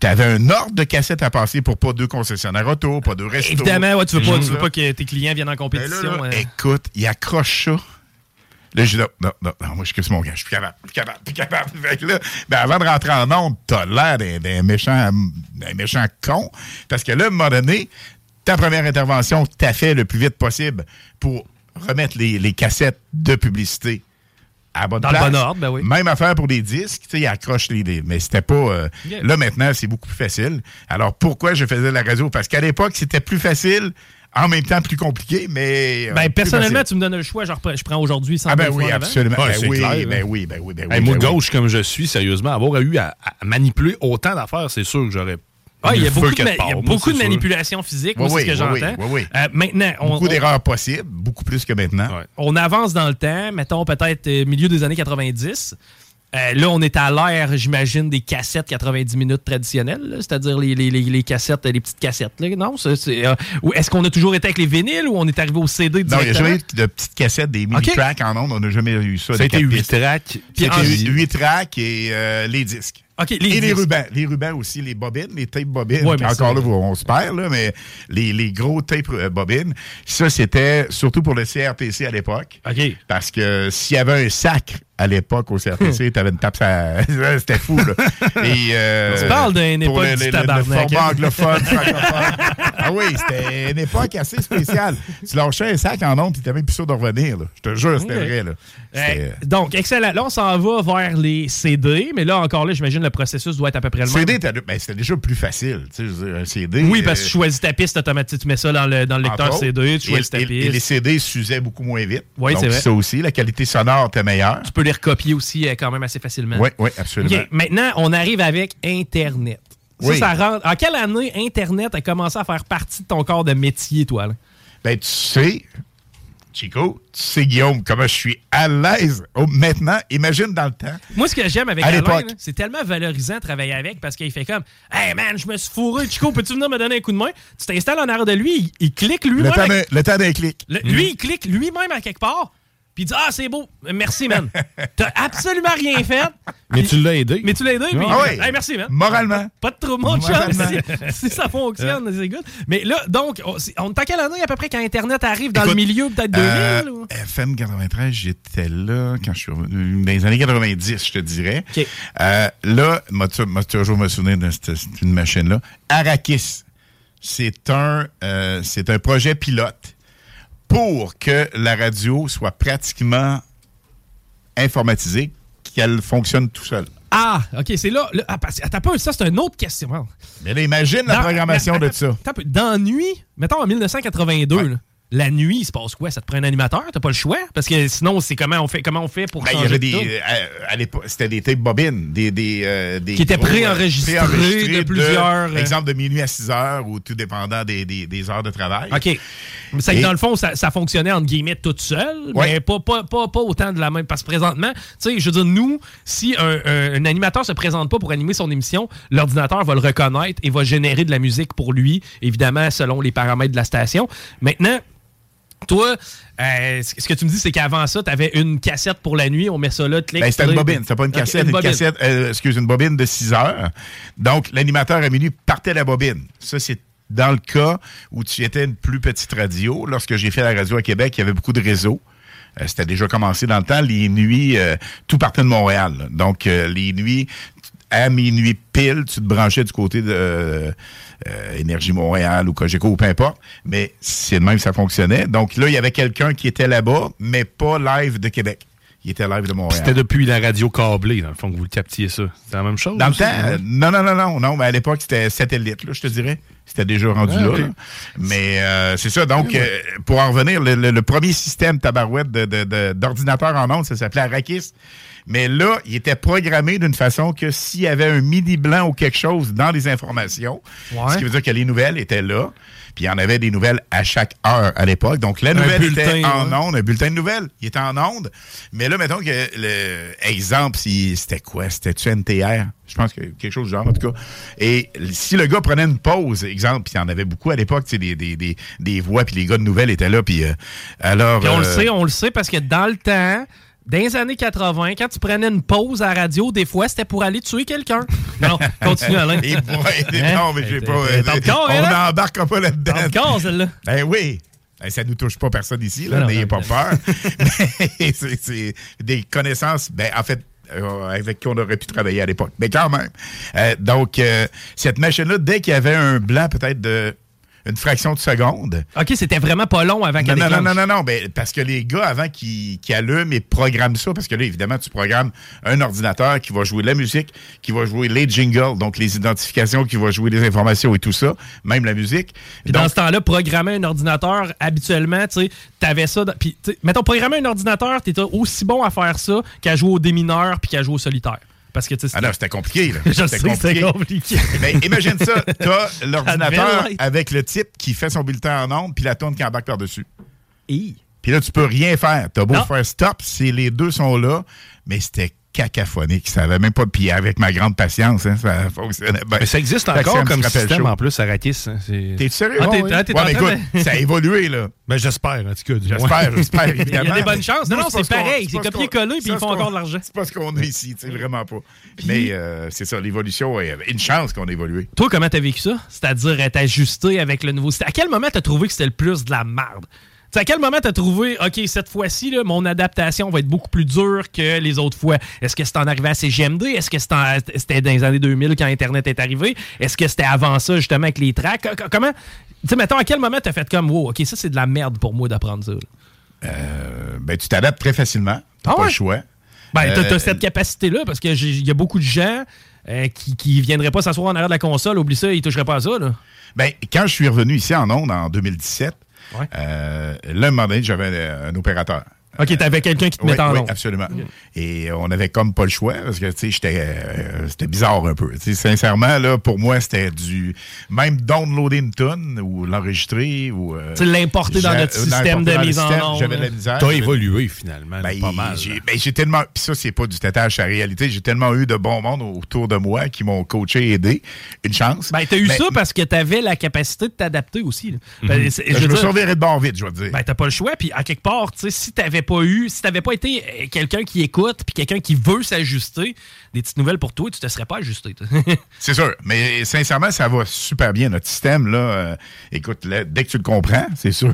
Speaker 6: Tu avais un ordre de cassettes à passer pour pas deux concessionnaires auto, pas deux restos.
Speaker 5: Évidemment, ouais, tu veux pas, tu
Speaker 6: Juste
Speaker 5: veux pas que tes clients viennent en
Speaker 6: Ben
Speaker 5: compétition.
Speaker 6: là, là,
Speaker 5: euh.
Speaker 6: Écoute, il accroche ça. Là, je dis, non, non, non, non, moi, je crisse mon gars, je suis plus capable, plus capable, plus capable. Fait que là, ben, avant de rentrer en onde, t'as l'air d'un, méchant, d'un méchant con. Parce que là, à un moment donné, ta première intervention, t'as fait le plus vite possible pour remettre les, les cassettes de publicité à la bonne
Speaker 5: Dans le bon ordre, ben oui.
Speaker 6: Même affaire pour des disques, tu sais, ils accrochent les, les- mais c'était pas... euh,
Speaker 5: Yeah.
Speaker 6: Là, maintenant, c'est beaucoup plus facile. Alors, pourquoi je faisais la radio? Parce qu'à l'époque, c'était plus facile, en même temps plus compliqué, mais... euh,
Speaker 5: Ben, personnellement,
Speaker 6: facile.
Speaker 5: tu me donnes le choix, je, reprends- je prends aujourd'hui sans
Speaker 6: Ah ben oui, absolument.
Speaker 7: Ouais,
Speaker 6: ben, oui,
Speaker 7: clair,
Speaker 6: ben
Speaker 7: hein.
Speaker 6: oui, ben oui, ben oui,
Speaker 7: Hey,
Speaker 6: ben
Speaker 7: moi, gauche comme je suis, sérieusement, avoir eu à, à manipuler autant d'affaires, c'est sûr que j'aurais.
Speaker 5: Ah, il y a beaucoup de, ma- il y a
Speaker 7: part,
Speaker 5: beaucoup de
Speaker 7: c'est sûr.
Speaker 5: manipulation physique, moi,
Speaker 6: Oui,
Speaker 5: c'est ce que
Speaker 6: oui,
Speaker 5: j'entends.
Speaker 6: oui, oui, oui.
Speaker 5: Euh, maintenant, on,
Speaker 6: Beaucoup
Speaker 5: on-
Speaker 6: d'erreurs possibles, beaucoup plus que maintenant.
Speaker 7: Ouais.
Speaker 5: on avance dans le temps, mettons peut-être euh, milieu des années 90. Euh, là, on est à l'ère, j'imagine, des cassettes 90 minutes traditionnelles, c'est-à-dire les, les, les, les cassettes, les petites cassettes. Là. Non, c'est, c'est, euh, ou est-ce qu'on a toujours été avec les vinyles ou on est arrivé au CD
Speaker 6: Non, il n'y a
Speaker 5: directement?
Speaker 6: jamais eu de petites cassettes, des mini-tracks en ondes. On n'a jamais eu ça.
Speaker 7: Ça a
Speaker 6: des
Speaker 7: été
Speaker 6: quatre
Speaker 7: 8
Speaker 6: pistes.
Speaker 7: tracks.
Speaker 6: C'était
Speaker 5: en-
Speaker 6: 8 tracks et euh, les disques.
Speaker 5: Les
Speaker 6: et les rubans. Les rubans aussi, les bobines, les tapes bobines.
Speaker 5: Ouais,
Speaker 6: encore là, on se perd, là, mais les, les gros tapes euh, bobines, ça, c'était surtout pour le CRTC à l'époque.
Speaker 5: OK.
Speaker 6: Parce que s'il y avait un sacre à l'époque au CRTC, t'avais une tape, ça... c'était fou, là. Et, euh,
Speaker 5: Tu parles d'une époque
Speaker 6: le,
Speaker 5: du
Speaker 6: le- le
Speaker 5: tabarnak,
Speaker 6: format
Speaker 5: hein?
Speaker 6: anglophone, francophone. Ah oui, c'était une époque assez spéciale. Tu lâchais un sac en ondes, tu t'avais même plus sûr de revenir, là. Je te jure, c'était vrai, là. C'était-
Speaker 5: Euh, donc, excellent. Là, on s'en va vers les CD, mais là, encore là, j'imagine le processus doit être à peu près le même.
Speaker 6: CD, ben, c'était déjà plus facile. Tu sais, un CD.
Speaker 5: Oui, parce que
Speaker 6: euh,
Speaker 5: tu choisis ta piste automatique. Tu mets ça dans le, dans le lecteur
Speaker 6: autres.
Speaker 5: CD, tu choisis
Speaker 6: et,
Speaker 5: ta piste.
Speaker 6: et les CD s'usaient beaucoup moins vite.
Speaker 5: Oui, c'est vrai.
Speaker 6: ça aussi, la qualité sonore était meilleure.
Speaker 5: Tu peux les recopier aussi euh, quand même assez facilement.
Speaker 6: Oui, oui, absolument.
Speaker 5: Maintenant, on arrive avec Internet.
Speaker 6: Oui.
Speaker 5: Ça, rentre. En quelle année Internet a commencé à faire partie de ton corps de métier, toi? Là?
Speaker 6: Ben, tu sais, Chico, tu sais, Guillaume, comment je suis à l'aise maintenant. Imagine dans le temps.
Speaker 5: Moi, ce que j'aime avec Alain, c'est tellement valorisant de travailler avec parce qu'il fait comme Hey man, je me suis fourré, Chico, peux-tu venir me donner un coup de main? Tu t'installes en arrière de lui, il, il clique lui-même. à-
Speaker 6: le temps d'un clic.
Speaker 5: le- Lui, il clique lui-même à quelque part. Puis il dit Ah, c'est beau. Merci, man. T'as absolument rien fait.
Speaker 7: Mais tu l'as aidé.
Speaker 5: Mais tu l'as aidé. puis-
Speaker 6: Ah oui.
Speaker 5: Hey, merci, man.
Speaker 6: Moralement.
Speaker 5: Pas de trop, mon chum. Si, si ça fonctionne, c'est good. Mais là, donc, on, est en quelle année à peu près quand Internet arrive dans
Speaker 6: Écoute,
Speaker 5: le milieu, peut-être 2000?
Speaker 6: Euh,
Speaker 5: ou?
Speaker 6: FM 93, j'étais là quand je suis revenu, dans les années 90, je te dirais.
Speaker 5: OK.
Speaker 6: Euh, là, moi, toujours me souvenir de cette, cette- une machine-là. Arrakis, c'est un, euh, c'est un projet pilote pour que la radio soit pratiquement informatisée, qu'elle fonctionne tout seul.
Speaker 5: Ah, OK, c'est là. là ah, attends peu, ça, c'est une autre question.
Speaker 6: Mais là, imagine la
Speaker 5: Dans-
Speaker 6: programmation
Speaker 5: attends,
Speaker 6: de ça.
Speaker 5: peu. Dans Nuit, mettons en 1982,
Speaker 6: Ouais.
Speaker 5: là, la nuit, il se passe quoi? Ça te prend un animateur? T'as pas le choix? Parce que sinon, c'est comment on fait, comment on fait pour
Speaker 6: Ben, il y
Speaker 5: changer
Speaker 6: avait
Speaker 5: de
Speaker 6: des. euh, c'était des tapes bobines, des. des, euh, des
Speaker 5: Qui étaient
Speaker 6: euh,
Speaker 5: préenregistrés
Speaker 6: préenregistrés
Speaker 5: de plusieurs, euh,
Speaker 6: exemple de minuit à 6 heures ou tout dépendant des, des, des heures de travail.
Speaker 5: OK. C'est que dans le fond, ça, ça fonctionnait entre guillemets tout seul,
Speaker 6: Ouais.
Speaker 5: mais pas, pas, pas, pas autant de la même. Parce que présentement, tu sais, je veux dire, nous, si un, un- un animateur se présente pas pour animer son émission, l'ordinateur va le reconnaître et va générer de la musique pour lui, évidemment, selon les paramètres de la station. Maintenant, toi, euh, ce que tu me dis, c'est qu'avant ça, tu avais une cassette pour la nuit, on met ça là, clic,
Speaker 6: Ben, c'était une bobine, c'était pas une cassette, une,
Speaker 5: bobine.
Speaker 6: cassette, euh, excuse, une bobine de 6 heures. Donc, l'animateur à minuit partait la bobine. Ça, c'est dans le cas où tu étais une plus petite radio. Lorsque j'ai fait la radio à Québec, il y avait beaucoup de réseaux. Euh, C'était déjà commencé dans le temps. Les nuits, euh, tout partait de Montréal. Donc, euh, les nuits, à minuit pile, tu te branchais du côté de Énergie Montréal ou Cogeco ou peu importe. Mais c'est de même que ça fonctionnait. Donc là, il y avait quelqu'un qui était là-bas, mais pas live de Québec. Il était live de Montréal.
Speaker 7: C'était depuis la radio câblée, dans le fond, que vous le captiez ça. C'est la même chose?
Speaker 6: Dans le temps, euh, non, non, non, non, non, mais à l'époque, c'était satellite, là, je te dirais. C'était déjà rendu là. Mais euh, c'est ça. Donc, euh, pour en revenir, le, le- le premier système tabarouette de- de- de- d'ordinateur en ondes, ça s'appelait Arrakis. Mais là, il était programmé d'une façon que s'il y avait un midi blanc ou quelque chose dans les informations, ce qui veut dire que les nouvelles étaient là, puis il y en avait des nouvelles à chaque heure à l'époque. Donc, la nouvelle était en onde, un bulletin de nouvelles. Il était en onde. Mais là, mettons que le exemple, si- c'était quoi? C'était-tu NTR? Je pense que quelque chose du genre, en tout cas. Et si le gars prenait une pause, exemple, puis il y en avait beaucoup à l'époque, tu sais, des, des, des, des voix, puis les gars de nouvelles étaient là, puis euh, alors...
Speaker 5: On le
Speaker 6: euh,
Speaker 5: sait, on le sait parce que dans le temps, dans les années 80, quand tu prenais une pause à la radio, des fois, c'était pour aller tuer quelqu'un. Non, continue, Alain.
Speaker 6: Et,
Speaker 5: Hein?
Speaker 6: non, mais j'ai pas...
Speaker 5: encore,
Speaker 6: on
Speaker 5: hein,
Speaker 6: n'embarque pas là-dedans.
Speaker 5: Encore, celle-là.
Speaker 6: Ben oui. Ça nous touche pas personne ici, là, n'ayez pas peur. Mais c'est c'est des connaissances, ben, en fait, euh, avec qui on aurait pu travailler à l'époque. Mais quand même. Euh, donc, euh, cette machine-là, dès qu'il y avait un blanc peut-être de une fraction de seconde,
Speaker 5: OK, c'était vraiment pas long avant qu'elle
Speaker 6: non, non, non, non, non, ben, parce que les gars, avant qu'ils allument et programment ça, parce que là, évidemment, tu programmes un ordinateur qui va jouer la musique, qui va jouer les jingles, donc les identifications, qui va jouer les informations et tout ça, même la musique.
Speaker 5: Puis
Speaker 6: Donc,
Speaker 5: dans ce temps-là, programmer un ordinateur, habituellement, tu sais, t'avais ça. dans- Puis, mettons, programmer un ordinateur, t'étais aussi bon à faire ça qu'à jouer au démineur puis qu'à jouer au solitaire. Parce que,
Speaker 6: Ah non, c'était compliqué. Là.
Speaker 5: Je sais
Speaker 6: c'était
Speaker 5: compliqué.
Speaker 6: Ben, imagine ça, t'as l'ordinateur avec le type qui fait son bulletin en ondes, puis la tourne qui embarque par-dessus. Puis là, tu peux rien faire. T'as beau
Speaker 5: Non.
Speaker 6: faire stop, si les deux sont là, mais c'était cacaphonique. Ça avait même pas... Puis avec ma grande patience, hein, ça fonctionnait bien.
Speaker 7: Mais ça existe encore
Speaker 6: ça
Speaker 7: comme système
Speaker 6: chaud.
Speaker 7: en plus, Arrakis. hein,
Speaker 6: T'es sérieux?
Speaker 5: Ah, t'es-
Speaker 6: Ouais,
Speaker 5: ah, t'es
Speaker 6: ouais,
Speaker 5: en
Speaker 6: mais
Speaker 5: train
Speaker 6: écoute, ça a évolué, là.
Speaker 7: Ben, j'espère, en tout cas.
Speaker 6: J'espère, j'espère,
Speaker 5: Il y
Speaker 6: évidemment.
Speaker 5: a des bonnes chances. Non, non, c'est pareil. C'est copier-coller, puis ils font encore de l'argent.
Speaker 6: C'est pas ce qu'on a ici, tu sais, vraiment pas. Mais euh, c'est ça, l'évolution, euh, une chance qu'on a évolué.
Speaker 5: Toi, comment t'as vécu ça? C'est-à-dire être ajusté avec le nouveau système. À quel moment t'as trouvé que c'était le plus de la merde? À quel moment t'as trouvé, OK, cette fois-ci, mon adaptation va être beaucoup plus dure que les autres fois? Est-ce que c'est en arrivé à CGMD? Est-ce que c'était dans les années 2000 quand Internet est arrivé? Est-ce que c'était avant ça, justement, avec les tracks? Co- co- Comment? Tu sais, mettons, à quel moment t'as fait comme, wow, OK, ça, c'est de la merde pour moi d'apprendre ça?
Speaker 6: Euh, ben, tu t'adaptes très facilement. T'as
Speaker 5: Ah
Speaker 6: pas le choix.
Speaker 5: Ben, t'as-
Speaker 6: Euh,
Speaker 5: t'as cette capacité-là parce que j'ai- il y a beaucoup de gens euh, qui, qui viendraient pas s'asseoir en arrière de la console. Oublie ça, ils toucheraient pas à ça, là.
Speaker 6: Ben, quand je suis revenu ici en ondes en 2017,
Speaker 5: Ouais.
Speaker 6: euh, là, j'avais un opérateur.
Speaker 5: OK, t'avais quelqu'un qui te
Speaker 6: Oui,
Speaker 5: mettait en
Speaker 6: oui,
Speaker 5: long.
Speaker 6: absolument. Et on avait comme pas le choix parce que, tu sais, j'étais, euh, c'était bizarre un peu. Sincèrement, là, pour moi, c'était du, même downloader une tune ou l'enregistrer ou. euh,
Speaker 5: Tu sais, l'importer dans notre système de mise en.
Speaker 6: J'avais de la misère.
Speaker 7: T'as évolué finalement,
Speaker 6: Ben,
Speaker 7: pas mal.
Speaker 6: J'ai, ben, j'ai tellement. Puis ça, c'est pas du tétage, c'est la réalité. J'ai tellement eu de bons monde autour de moi qui m'ont coaché, aidé. Une chance.
Speaker 5: Ben, t'as eu
Speaker 6: Mais-
Speaker 5: ça parce que t'avais la capacité de t'adapter aussi. là. Ben,
Speaker 6: ben,
Speaker 5: je
Speaker 6: je
Speaker 5: veux
Speaker 6: me
Speaker 5: dire,
Speaker 6: surveillerais de bord vite, je vais te dire.
Speaker 5: Ben, t'as pas le choix. Puis, à quelque part, tu sais, si t'avais pas eu, si t'avais pas été euh, quelqu'un qui écoute, puis quelqu'un qui veut s'ajuster, des petites nouvelles pour toi, tu te serais pas ajusté.
Speaker 6: C'est sûr. Mais sincèrement, ça va super bien. Notre système, là, euh, écoute, là, dès que tu le comprends, c'est sûr.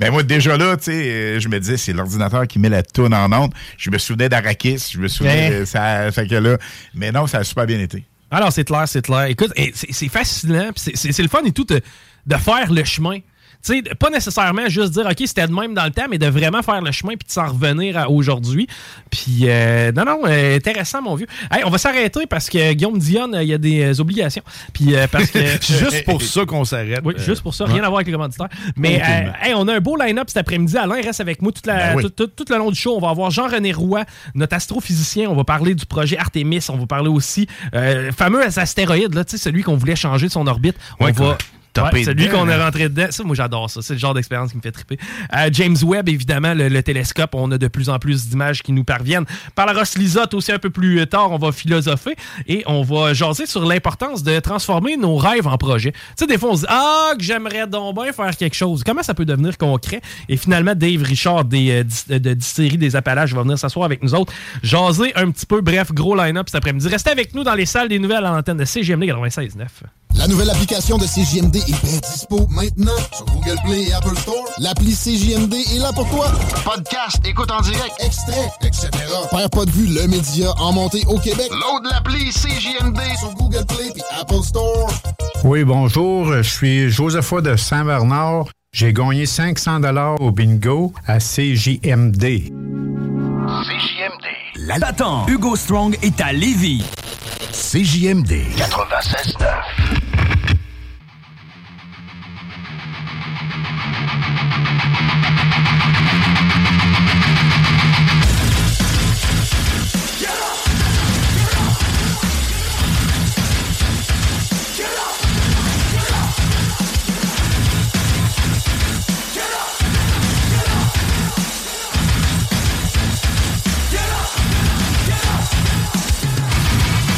Speaker 6: Mais moi, déjà là, tu sais, euh, je me disais, c'est l'ordinateur qui met la toune en onde. Je me souvenais d'Arakis. Je me souvenais
Speaker 5: Ouais.
Speaker 6: de ça. Fait que là, mais non, ça a super bien été.
Speaker 5: Alors, c'est clair, c'est clair. Écoute, et c'est fascinant, c'est- le fun et tout de, de faire le chemin. Sais, pas nécessairement juste dire, OK, c'était de même dans le temps, mais de vraiment faire le chemin puis de s'en revenir à aujourd'hui. Puis, euh, non, non, euh, intéressant, mon vieux. Hey, on va s'arrêter parce que Guillaume Dionne, euh, il y a des euh, obligations. Puis, euh, parce que.
Speaker 7: Juste pour ça qu'on s'arrête.
Speaker 5: Oui, juste pour ça, rien à voir avec les commanditaires. Mais euh, hey, on a un beau line-up cet après-midi. Alain reste avec moi toute la,
Speaker 6: Ben oui.
Speaker 5: tout, tout- tout le long du show. On va avoir Jean-René Roy, notre astrophysicien. On va parler du projet Artemis. On va parler aussi euh, fameux astéroïde, là, tu sais, celui qu'on voulait changer de son orbite. On va. Ouais, celui qu'on est
Speaker 7: hein.
Speaker 5: rentré dedans. Ça, moi, j'adore ça. C'est le genre d'expérience qui me fait triper. Euh, James Webb, évidemment, le, le télescope. On a de plus en plus d'images qui nous parviennent. Par la Ross Lisotte, aussi un peu plus tard, on va philosopher et on va jaser sur l'importance de transformer nos rêves en projets. Tu sais, des fois, on se dit Ah, que j'aimerais donc bien faire quelque chose. Comment ça peut devenir concret? Et finalement, Dave Richard des, euh, de Distillerie des Appalaches va venir s'asseoir avec nous autres, jaser un petit peu. Bref, gros line-up cet après-midi. Restez avec nous dans les salles des nouvelles à l'antenne de CGMD 96.9.
Speaker 2: La nouvelle application de CJMD est bien dispo maintenant sur Google Play et Apple Store. L'appli CJMD est là pour toi. Podcast, écoute en direct, extrait, etc. Père pas de vue, le média en montée au Québec. Load l'appli CJMD sur Google Play et Apple Store.
Speaker 8: Oui, bonjour. Je suis Josepha de Saint-Bernard. J'ai gagné 500 dollars au bingo à CJMD.
Speaker 3: CJMD. La L'attend. Hugo Strong est à Lévis. CJMD 96.9.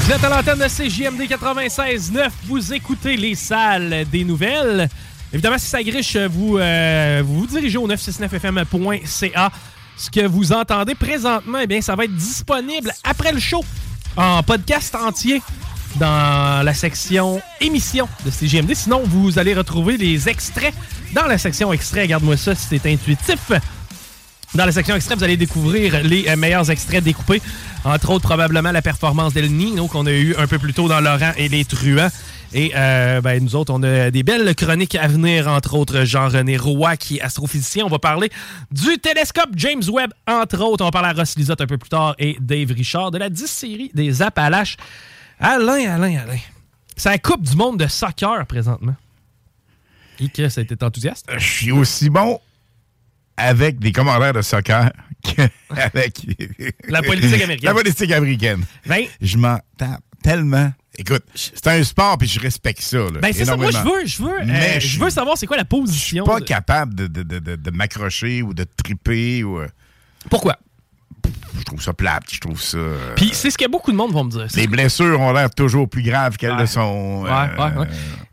Speaker 5: Vous êtes à l'antenne de CJMD 96.9. Vous écoutez les salles des nouvelles. Évidemment, si ça griche, vous euh, vous, vous dirigez au 969fm.ca. Ce que vous entendez présentement, eh bien, ça va être disponible après le show en podcast entier dans la section émission de CJMD. Sinon, vous allez retrouver les extraits dans la section extrait. Regarde-moi ça c'est intuitif. Dans la section extrait, vous allez découvrir les euh, meilleurs extraits découpés. Entre autres, probablement la performance d'El Nino qu'on a eu un peu plus tôt dans Laurent et les Truands. Et euh, ben, nous autres, on a des belles chroniques à venir, entre autres Jean-René Roy, qui est astrophysicien. On va parler du télescope James Webb, entre autres. On va parler à Ross Lisotte un peu plus tard et Dave Richard de la 10 série des Appalaches. Alain, Alain, Alain. C'est la Coupe du monde de soccer présentement. Et que ça a été enthousiaste?
Speaker 6: Je suis aussi bon avec des commentaires de soccer qu'avec
Speaker 5: La politique américaine.
Speaker 6: La politique américaine.
Speaker 5: Ben,
Speaker 6: Je m'en tape tellement. Écoute, c'est un sport puis je respecte ça. Là,
Speaker 5: Ben c'est ça, moi je veux, je veux, euh, je veux savoir c'est quoi la position.
Speaker 6: pas
Speaker 5: de-
Speaker 6: capable de, de, de, de, de m'accrocher ou de triper. Ou, euh,
Speaker 5: Pourquoi?
Speaker 6: Je trouve ça plate, je trouve ça. euh,
Speaker 5: Puis c'est ce que beaucoup de monde vont me dire.
Speaker 6: les blessures ont l'air toujours plus graves qu'elles
Speaker 5: Ouais.
Speaker 6: le sont.
Speaker 5: Ouais,
Speaker 6: euh,
Speaker 5: ouais, ouais.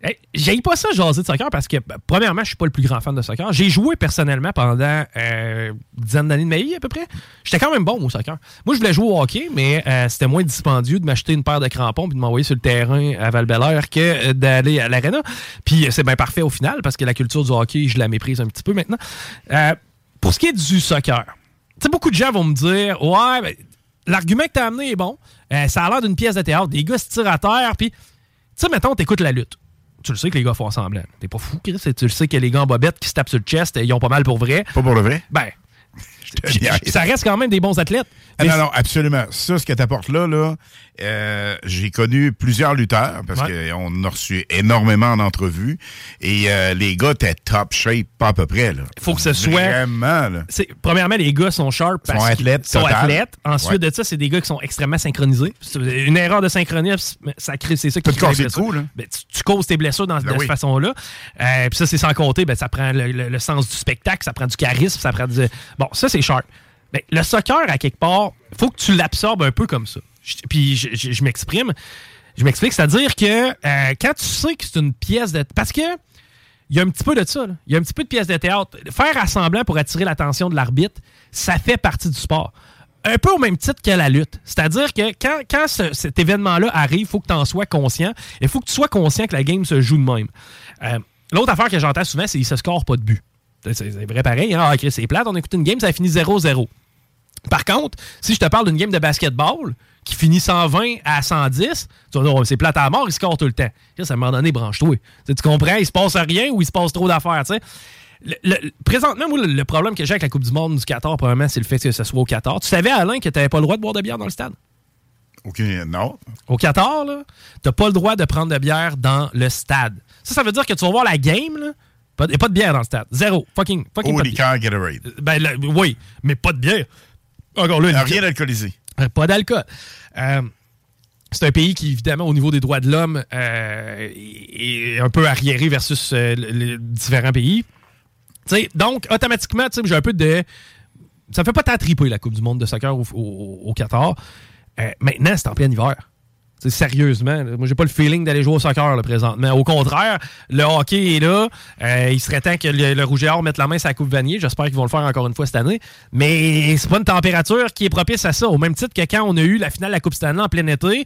Speaker 5: Hey, J'aille pas ça jaser de soccer parce que, ben, premièrement, je suis pas le plus grand fan de soccer. J'ai joué personnellement pendant euh, une dizaine d'années de ma vie à peu près. J'étais quand même bon au soccer. Moi, je voulais jouer au hockey, mais euh, c'était moins dispendieux de m'acheter une paire de crampons puis de m'envoyer sur le terrain à val que euh, d'aller à l'arena. Puis c'est bien parfait au final parce que la culture du hockey, je la méprise un petit peu maintenant. Pour ce qui est du soccer, sais, beaucoup de gens vont me dire Ouais, ben, l'argument que t'as amené est bon. Euh, ça a l'air d'une pièce de théâtre. Des gars se tirent à terre, puis, tu sais, mettons, t'écoutes la lutte. Tu le sais que les gars font semblant. T'es pas fou, Chris. Tu le sais que les gars en bobette qui se tapent sur le chest, ils ont pas mal pour vrai.
Speaker 6: Pas pour le vrai?
Speaker 5: Ben. Ça reste quand même des bons athlètes.
Speaker 6: Ah, non, non, absolument. Ça, ce que tu apportes là, là euh, j'ai connu plusieurs lutteurs parce
Speaker 5: Ouais.
Speaker 6: qu'on a reçu énormément en entrevue et euh, les gars étaient top shape, pas à peu près. Là.
Speaker 5: Faut que ce soit-
Speaker 6: Vraiment, là.
Speaker 5: c'est- premièrement, les gars sont sharp parce
Speaker 6: Sont
Speaker 5: qu'ils
Speaker 6: athlètes,
Speaker 5: sont
Speaker 6: total.
Speaker 5: athlètes. Ensuite
Speaker 6: Ouais.
Speaker 5: de ça, c'est des gars qui sont extrêmement synchronisés. Une erreur de synchronisme, ça crée, c'est ça qui crée
Speaker 6: casser
Speaker 5: des
Speaker 6: le
Speaker 5: blessures.
Speaker 6: cou, là.
Speaker 5: Ben, tu, tu causes tes blessures dans,
Speaker 6: Ben
Speaker 5: de cette façon-là. Euh, Puis ça, c'est sans compter, ben, ça prend le, le- le sens du spectacle, ça prend du charisme, ça prend du... Bon, ça, c'est le soccer, à quelque part, faut que tu l'absorbes un peu comme ça. Puis je, m'exprime. Je m'explique, c'est-à-dire que euh, quand tu sais que c'est une pièce de... Parce que il y a un petit peu de ça. Il y a un petit peu de pièce de théâtre. Faire assemblant pour attirer l'attention de l'arbitre, ça fait partie du sport. Un peu au même titre que la lutte. C'est-à-dire que quand, quand ce- cet événement-là arrive, il faut que tu en sois conscient. Il faut que tu sois conscient que la game se joue de même. Euh, L'autre affaire que j'entends souvent, c'est qu'il se score pas de but. C'est vrai pareil. Hein? Ah, c'est plate. On a écouté une game, ça a fini 0-0. Par contre, si je te parle d'une game de basketball qui finit 120 à 110, tu vas dire, Oh, c'est plate à mort, il score tout le temps. Chris, à un moment donné, branche-toi. Tu tu comprends, il se passe rien ou il se passe trop d'affaires. tu sais. Le- le- présentement, moi, le, le problème que j'ai avec la Coupe du Monde du Qatar, probablement, c'est le fait que ce soit au Qatar. Tu savais, Alain, que tu n'avais pas le droit de boire de bière dans le stade?
Speaker 6: OK, non.
Speaker 5: Au Qatar, là, t'as pas le droit de prendre de bière dans le stade. Ça, ça veut dire que tu vas voir la game, là, pas, y a pas de bière dans le stade. Zéro. Fucking, fucking de bière.
Speaker 6: liqueur Gatorade.
Speaker 5: Ben, là, oui, mais pas de bière. Encore là,
Speaker 6: Rien d'alcoolisé.
Speaker 5: euh, Pas d'alcool. Euh, c'est un pays qui, évidemment, au niveau des droits de l'homme, euh, est un peu arriéré versus euh, le- les différents pays. Tu sais, donc, automatiquement, tu sais, j'ai un peu de. Ça fait pas tant triper la Coupe du Monde de soccer au, au- au Qatar. Euh, maintenant, c'est en plein hiver. Sérieusement, là, moi j'ai pas le feeling d'aller jouer au soccer là, présentement. Au contraire, le hockey est là. Euh, il serait temps que le, le Rouge et Or mette la main sur la Coupe Vanier. J'espère qu'ils vont le faire encore une fois cette année. Mais c'est pas une température qui est propice à ça. Au même titre que quand on a eu la finale de la Coupe Stanley en plein été,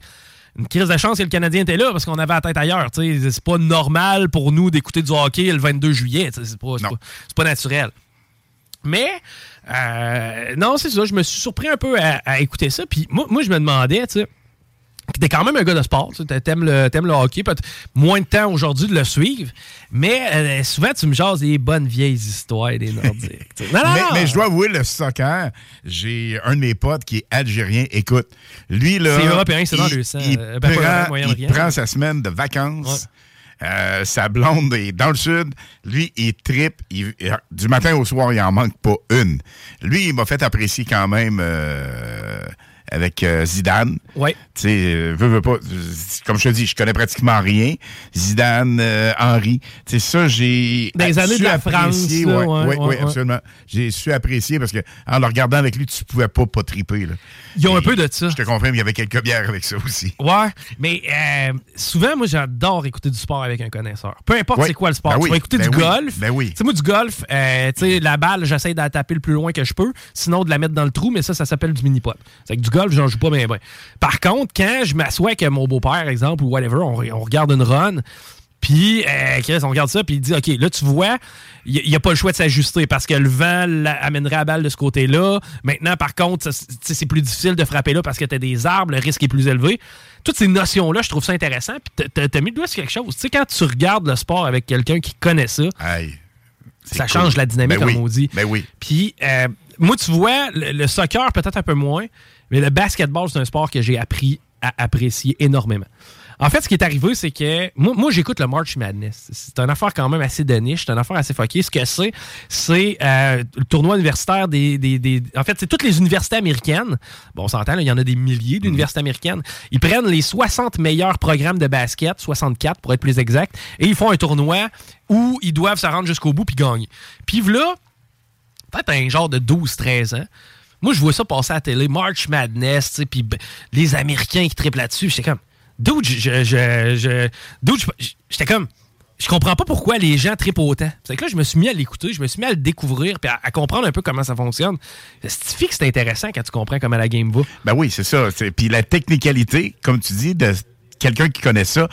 Speaker 5: une crise de chance que le Canadien était là parce qu'on avait la tête ailleurs. C'est pas normal pour nous d'écouter du hockey le 22 juillet. C'est pas, pas, naturel. Mais, euh, non, c'est ça. Je me suis surpris un peu à, à écouter ça. Puis moi, moi, je me demandais, tu sais, T'es quand même un gars de sport, t'aimes le, t'aimes le hockey, peut-être moins de temps aujourd'hui de le suivre, mais euh, souvent tu me jases des bonnes vieilles histoires des Nordiques. non, non,
Speaker 6: Mais, je dois avouer, le soccer, j'ai un de mes potes qui est algérien. Écoute, lui, là.
Speaker 5: C'est européen, c'est dans
Speaker 6: il-
Speaker 5: le sang.
Speaker 6: Il,
Speaker 5: Euh, ben,
Speaker 6: prend, il prend sa semaine de vacances. Euh, sa blonde est dans le sud. Lui, il tripe. Il- du matin au soir, il en manque pas une. Lui, il m'a fait apprécier quand même euh, avec euh, Zidane.
Speaker 5: Ouais.
Speaker 6: Tu sais, euh, veux, veux pas. euh, Comme je te dis, je connais pratiquement rien. Zidane, euh, Henry. Tu sais, ça, j'ai.
Speaker 5: Dans les années de la
Speaker 6: apprécier,
Speaker 5: France, là,
Speaker 6: ouais,
Speaker 5: ouais,
Speaker 6: absolument. J'ai su apprécier parce que en le regardant avec lui, tu pouvais pas pas triper. Là.
Speaker 5: Ils ont un peu de ça.
Speaker 6: Je te confirme, il y avait quelques bières avec ça aussi.
Speaker 5: Ouais, mais euh, souvent, moi, j'adore écouter du sport avec un connaisseur. Peu importe c'est quoi le sport.
Speaker 6: Ben
Speaker 5: tu
Speaker 6: oui,
Speaker 5: vas écouter
Speaker 6: ben
Speaker 5: du
Speaker 6: oui,
Speaker 5: golf.
Speaker 6: ben oui.
Speaker 5: Tu sais, moi, du golf, tu sais, la balle, j'essaie de la taper le plus loin que je peux, sinon de la mettre dans le trou, mais ça, ça s'appelle du mini-pot. C'est du golf, j'en joue pas bien, bien. Par contre, quand je m'assois avec mon beau-père, exemple, ou whatever, on, on regarde une run, puis, euh, Chris, on regarde ça, puis il dit, OK, là, tu vois, il n'y a, pas le choix de s'ajuster parce que le vent la- amènerait la balle de ce côté-là. Maintenant, par contre, c'est plus difficile de frapper là parce que tu as des arbres, le risque est plus élevé. Toutes ces notions-là, je trouve ça intéressant. Puis, t'as- t'as mis le doigt sur quelque chose. Tu sais, quand tu regardes le sport avec quelqu'un qui connaît ça,
Speaker 6: Aïe.
Speaker 5: Ça
Speaker 6: cool.
Speaker 5: change la dynamique,
Speaker 6: Ben oui,
Speaker 5: comme on dit.
Speaker 6: Ben oui.
Speaker 5: Puis, euh, moi, tu vois, le, le soccer, peut-être un peu moins, mais le basketball, c'est un sport que j'ai appris à apprécier énormément. En fait, ce qui est arrivé, c'est que moi, moi j'écoute le March Madness. C'est une affaire quand même assez de niche, c'est une affaire assez foquée. Ce que c'est, c'est euh, le tournoi universitaire des, des- des- En fait, c'est toutes les universités américaines. Bon, on s'entend, il y en a des milliers d'universités américaines. Ils prennent les 60 meilleurs programmes de basket, 64 pour être plus exact, et ils font un tournoi où ils doivent se rendre jusqu'au bout puis gagner. Puis là, peut-être un genre de 12-13 ans. Moi, je vois ça passer à la télé, March Madness, puis les Américains qui triplent là-dessus. J'étais comme, dude, je, je, je, j'étais comme, je comprends pas pourquoi les gens trippent autant. C'est que là, je me suis mis à l'écouter, je me suis mis à le découvrir, puis à, comprendre un peu comment ça fonctionne. C'est que c'est intéressant quand tu comprends comment la game va.
Speaker 6: Ben oui, c'est ça. Puis la technicalité, comme tu dis, de quelqu'un qui connaît ça,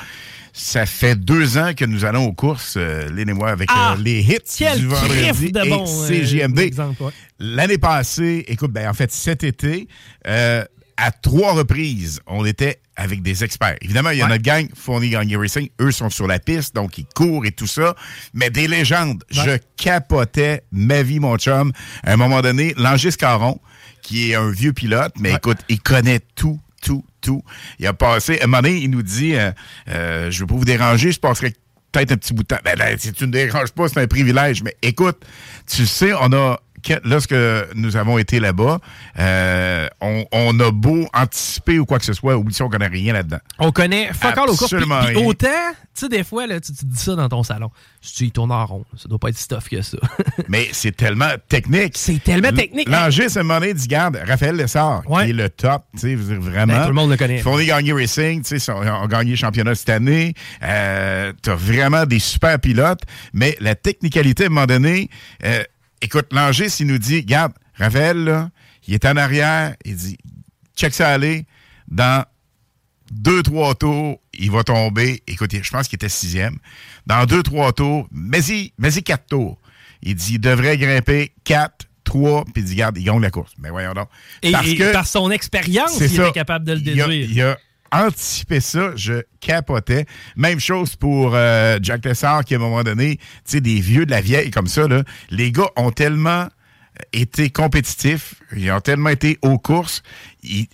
Speaker 6: ça fait deux ans que nous allons aux courses, euh, Lynn et moi, avec
Speaker 5: Ah!
Speaker 6: euh, les hits
Speaker 5: Quel
Speaker 6: du vendredi
Speaker 5: de
Speaker 6: et
Speaker 5: bon, euh, ouais.
Speaker 6: L'année passée, écoute, ben en fait, cet été, euh, à trois reprises, on était avec des experts. Évidemment, il y a notre gang, Fournier Gagné Racing. Eux sont sur la piste, donc ils courent et tout ça. Mais des légendes. Je capotais ma vie, mon chum. À un moment donné, Langis Caron, qui est un vieux pilote, mais écoute, il connaît tout, tout, tout. Il a passé, à un moment il nous dit, euh, euh, je veux pas vous déranger, je passerai peut-être un petit bout de temps. Ben, là, si tu ne déranges pas, c'est un privilège. Mais écoute, tu sais, on a que- lorsque nous avons été là-bas, euh, on, on a beau anticiper ou quoi que ce soit, oublie on connaît rien là-dedans.
Speaker 5: On connaît fuck all au. Puis-
Speaker 6: rien.
Speaker 5: autant, tu sais, des fois, là, tu, tu dis ça dans ton salon. Tu y tournes en rond, ça doit pas être si tough que ça.
Speaker 6: Mais c'est tellement technique.
Speaker 5: C'est tellement technique.
Speaker 6: L'Angers, à un moment donné, dit, garde, Raphaël Lessard, qui est le top, tu sais, vraiment.
Speaker 5: Ben, tout le monde le connaît.
Speaker 6: Fournier Gagné Racing, tu sais, ont gagné le championnat cette année. Euh, T'as vraiment des super pilotes, mais la technicalité, à un moment donné, euh, écoute, l'Angers, s'il nous dit, garde, Raphaël, là, il est en arrière, il dit, check ça aller, dans deux, trois tours, il va tomber. Écoute, je pense qu'il était sixième. Dans deux, trois tours, mais-y, mais-y quatre tours. Il dit, il devrait grimper quatre, trois, puis il dit, garde, il gagne la course. Mais voyons donc.
Speaker 5: Et, et par son expérience, il
Speaker 6: ça.
Speaker 5: était capable de le
Speaker 6: Il a-
Speaker 5: déduire.
Speaker 6: Il a, anticipé ça, je capotais. Même chose pour euh, Jack Lessard, qui à un moment donné, tu sais, des vieux de la vieille comme ça, là, les gars ont tellement été compétitifs, ils ont tellement été aux courses,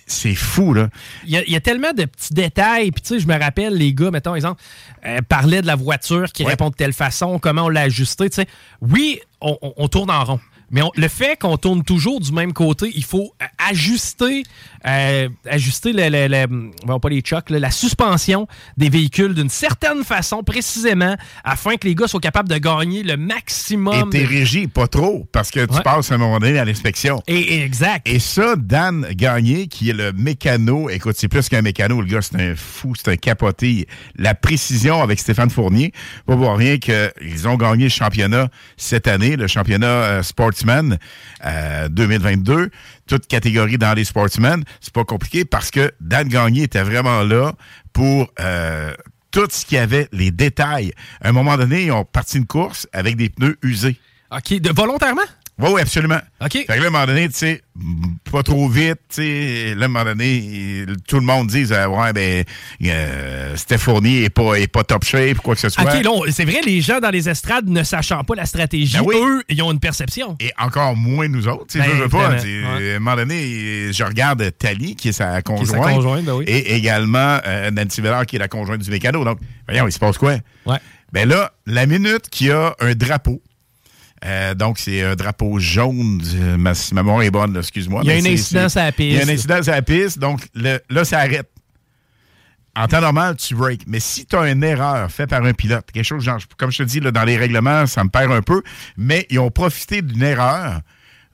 Speaker 6: c'est fou, là.
Speaker 5: Il y, a, il y a tellement de petits détails. Puis, tu sais, je me rappelle, les gars, mettons, exemple, euh, parlaient de la voiture qui répond de telle façon, comment on l'a ajusté. Tu sais, oui, on, on- on tourne en rond. Mais on- le fait qu'on tourne toujours du même côté, il faut euh, ajuster, euh, ajuster le, le- pas les chocs, la suspension des véhicules d'une certaine façon, précisément, afin que les gars soient capables de gagner le
Speaker 6: Et
Speaker 5: maximum.
Speaker 6: t'es
Speaker 5: de-
Speaker 6: régi, pas trop, parce que tu
Speaker 5: Ouais.
Speaker 6: passes à un moment donné à l'inspection.
Speaker 5: Et, exact.
Speaker 6: Et ça, Dan Gagné, qui est le mécano, écoute, c'est plus qu'un mécano, le gars, c'est un fou, c'est un capoté. La précision avec Stéphane Fournier, pas voir rien qu'ils ont gagné le championnat cette année, le championnat euh, Sportsman euh, 2022, toute catégorie dans les Sportsmen. C'est pas compliqué parce que Dan Gagné était vraiment là pour euh, tout ce qu'il y avait, les détails. À un moment donné, ils ont parti une course avec des pneus usés.
Speaker 5: OK, de, volontairement?
Speaker 6: Oui, oui, absolument.
Speaker 5: OK.
Speaker 6: Fait que là, à un moment donné, tu sais, pas trop vite, tu sais, là, à un moment donné, tout le monde dit, euh, ouais, ben, euh, est pas, pas top shape, quoi que ce soit.
Speaker 5: OK, c'est vrai, les gens dans les estrades ne sachant pas la stratégie,
Speaker 6: Ben oui.
Speaker 5: eux, ils ont une perception.
Speaker 6: Et encore moins nous autres, tu sais,
Speaker 5: Ben,
Speaker 6: je veux pas.
Speaker 5: ouais.
Speaker 6: À un moment donné, je regarde Tali, qui est sa
Speaker 5: Qui est sa
Speaker 6: conjointe,
Speaker 5: conjointe, ben oui.
Speaker 6: et également euh, Nancy Villard, qui est la conjointe du mécano. Donc, voyons, il se passe quoi?
Speaker 5: Ouais.
Speaker 6: Ben là, la minute qu'il y a un drapeau, euh, donc c'est un drapeau jaune, ma, si ma mémoire est bonne, excuse-moi.
Speaker 5: Il y a un incident sur la piste.
Speaker 6: Il y a un incident sur la piste, donc le- là, ça arrête. En temps normal, tu breaks. Mais si tu as une erreur faite par un pilote, quelque chose genre, comme je te dis, là, dans les règlements, ça me perd un peu, mais ils ont profité d'une erreur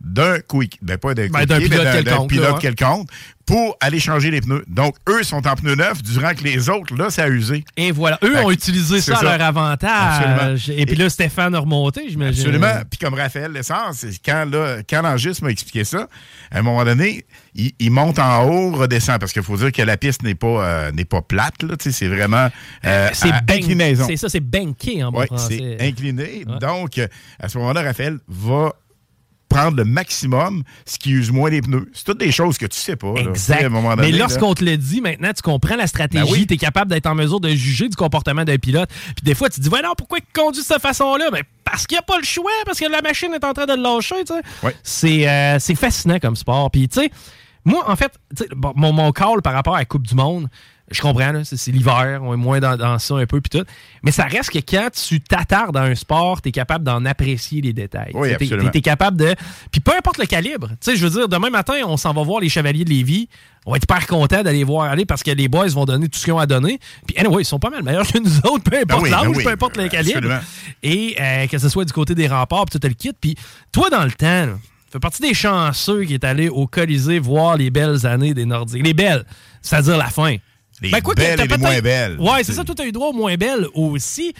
Speaker 6: d'un quick, ben pas d'un
Speaker 5: Ben,
Speaker 6: mais
Speaker 5: pilote
Speaker 6: d'un- d'un
Speaker 5: quelconque,
Speaker 6: pilote
Speaker 5: là, ouais.
Speaker 6: quelconque, pour aller changer les pneus. Donc, eux sont en pneus neufs, durant que les autres, là, ça a usé.
Speaker 5: Et voilà. Eux
Speaker 6: Fait
Speaker 5: ont utilisé
Speaker 6: c'est
Speaker 5: ça à
Speaker 6: ça.
Speaker 5: leur avantage. Et puis là, Stéphane a remonté, j'imagine.
Speaker 6: Absolument. Puis comme Raphaël Lessard, c'est quand, là, quand Langis m'a expliqué ça, à un moment donné, il, il monte en haut, redescend, parce qu'il faut dire que la piste n'est pas, euh, n'est pas plate, là, c'est vraiment euh,
Speaker 5: C'est
Speaker 6: à
Speaker 5: bank-
Speaker 6: inclinaison.
Speaker 5: C'est ça, c'est banké en bon
Speaker 6: Oui,
Speaker 5: français.
Speaker 6: c'est incliné. Donc, euh, à ce moment-là, Raphaël va prendre le maximum, ce qui use moins les pneus. C'est toutes des choses que tu sais pas. là.
Speaker 5: Exact.
Speaker 6: à un moment
Speaker 5: Mais
Speaker 6: donné,
Speaker 5: lorsqu'on te le dit, maintenant, tu comprends la stratégie,
Speaker 6: Ben oui.
Speaker 5: tu es capable d'être en mesure de juger du comportement d'un pilote. Puis des fois, tu te dis, ouais, non, pourquoi il conduit de cette façon-là? Mais parce qu'il n'y a pas le choix, parce que la machine est en train de le lâcher, tu sais.
Speaker 6: Ouais.
Speaker 5: C'est euh, c'est fascinant comme sport. Puis, tu sais, moi, en fait, bon, mon, mon call par rapport à la Coupe du Monde, je comprends, c'est l'hiver, on est moins dans, dans ça un peu, puis tout. Mais ça reste que quand tu t'attardes dans un sport, tu es capable d'en apprécier les détails.
Speaker 6: Oui,
Speaker 5: Tu t'es capable de. Puis peu importe le calibre. Tu sais, je veux dire, demain matin, on s'en va voir les Chevaliers de Lévis. On va être hyper content d'aller voir aller parce que les boys vont donner tout ce qu'ils ont à donner. Puis, anyway, ils sont pas mal meilleurs que nous autres, peu importe
Speaker 6: oui,
Speaker 5: l'âge,
Speaker 6: ben oui.
Speaker 5: peu importe le calibre.
Speaker 6: Absolument.
Speaker 5: Et euh, que ce soit du côté des remparts, puis tout le kit. Puis, toi, dans le temps, là, tu fais partie des chanceux qui est allé au Colisée voir les belles années des Nordiques. Les belles, c'est-à-dire la fin.
Speaker 6: Les
Speaker 5: Ben, quoi
Speaker 6: belles et les moins belles.
Speaker 5: Ouais, c'est ça, toi, t'as eu droit aux moins belles aussi.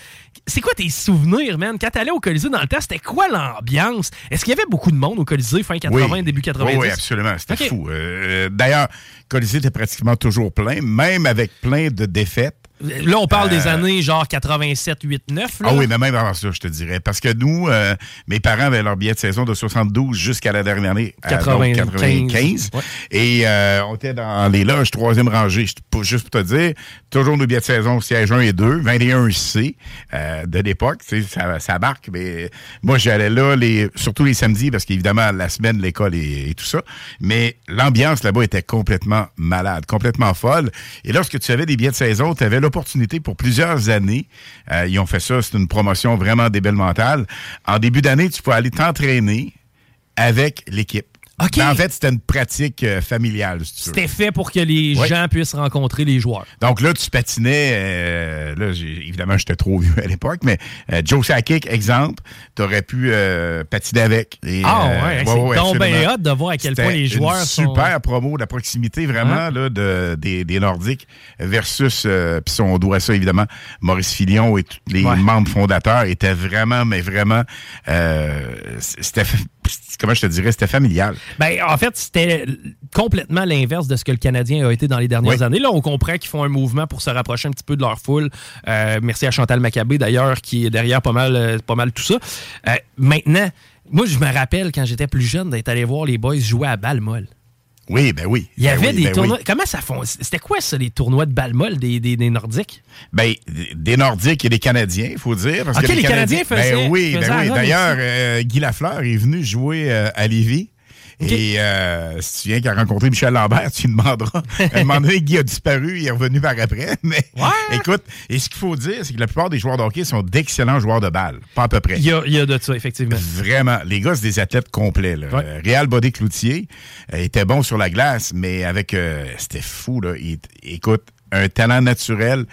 Speaker 5: C'est quoi tes souvenirs, man? Quand t'allais au Colisée dans le temps, c'était quoi l'ambiance? Est-ce qu'il y avait beaucoup de monde au Colisée fin 80, début 90?
Speaker 6: Oui, oui, absolument. C'était fou. Euh, D'ailleurs, Colisée était pratiquement toujours plein, même avec plein de défaites.
Speaker 5: Là, on parle des
Speaker 6: Euh,
Speaker 5: années genre 87, 8, 9. Là.
Speaker 6: Ah oui, mais même avant ça, je te dirais. Parce que nous, euh, mes parents avaient leur billet de saison de 72 jusqu'à la dernière année. euh, donc
Speaker 5: 95.
Speaker 6: 95.
Speaker 5: Ouais.
Speaker 6: Et euh, on était dans les loges troisième rangée. Juste pour te dire, toujours nos billets de saison, siège 1 et 2, 21C euh, de l'époque. Ça, ça marque. Mais moi, j'allais là, les, surtout les samedis, parce qu'évidemment, la semaine, l'école et, et tout ça. Mais l'ambiance là-bas était complètement malade, complètement folle. Et lorsque tu avais des billets de saison, tu avais l'opportunité pour plusieurs années. euh, ils ont fait ça, c'est une promotion vraiment débile mentale. En début d'année, tu pouvais aller t'entraîner avec l'équipe.
Speaker 5: OK.
Speaker 6: Mais En fait, c'était une pratique euh, familiale, si tu.
Speaker 5: C'était fait pour que les
Speaker 6: Oui.
Speaker 5: gens puissent rencontrer les joueurs.
Speaker 6: Donc là, tu patinais, euh, là, évidemment, j'étais trop vieux à l'époque, mais euh, Joe Sakic, exemple, t'aurais pu euh, patiner avec. Et,
Speaker 5: Ah
Speaker 6: euh,
Speaker 5: ouais, c'est donc
Speaker 6: absolument.
Speaker 5: bien hâte de voir à quel point les joueurs
Speaker 6: une
Speaker 5: sont...
Speaker 6: super promo de la proximité, vraiment,
Speaker 5: Hein?
Speaker 6: là, de, des, des Nordiques versus, euh, puis on doit ça, évidemment, Maurice Filion et tous les
Speaker 5: Ouais.
Speaker 6: membres fondateurs étaient vraiment, mais vraiment, euh, c'était, comment je te dirais, c'était familial.
Speaker 5: Ben, en fait, c'était complètement l'inverse de ce que le Canadien a été dans les dernières
Speaker 6: Oui.
Speaker 5: années. Là, on comprend qu'ils font un mouvement pour se rapprocher un petit peu de leur foule. Euh, merci à Chantal Maccabé, d'ailleurs, qui est derrière pas mal, euh, pas mal tout ça. Euh, maintenant, moi, je me rappelle, quand j'étais plus jeune, d'être allé voir les boys jouer à balle molle.
Speaker 6: Oui, ben oui.
Speaker 5: Il y
Speaker 6: Ben
Speaker 5: avait
Speaker 6: oui,
Speaker 5: des
Speaker 6: ben
Speaker 5: tournois...
Speaker 6: oui.
Speaker 5: Comment ça font? C'était quoi, ça, les tournois de balle molle des, des, des Nordiques?
Speaker 6: Ben, des Nordiques et des Canadiens, il faut dire. Parce que
Speaker 5: les Canadiens faisaient-
Speaker 6: Ben oui,
Speaker 5: faisaient
Speaker 6: ben oui.
Speaker 5: la run
Speaker 6: D'ailleurs, euh, Guy Lafleur est venu jouer euh, à Lévis. Et euh, si tu viens qu'il a rencontré Michel Lambert, tu lui demanderas. À un moment donné, Guy a disparu, il est revenu par après. Mais écoute, et ce qu'il faut dire, c'est que la plupart des joueurs de hockey sont d'excellents joueurs de balle. Pas à peu près.
Speaker 5: Il y a, il y a de ça, effectivement.
Speaker 6: Vraiment. Les gars, c'est des athlètes complets. Là.
Speaker 5: Ouais.
Speaker 6: Euh, Réal Body Cloutier euh, était bon sur la glace, mais avec... euh, c'était fou, là. Il- écoute, un talent naturel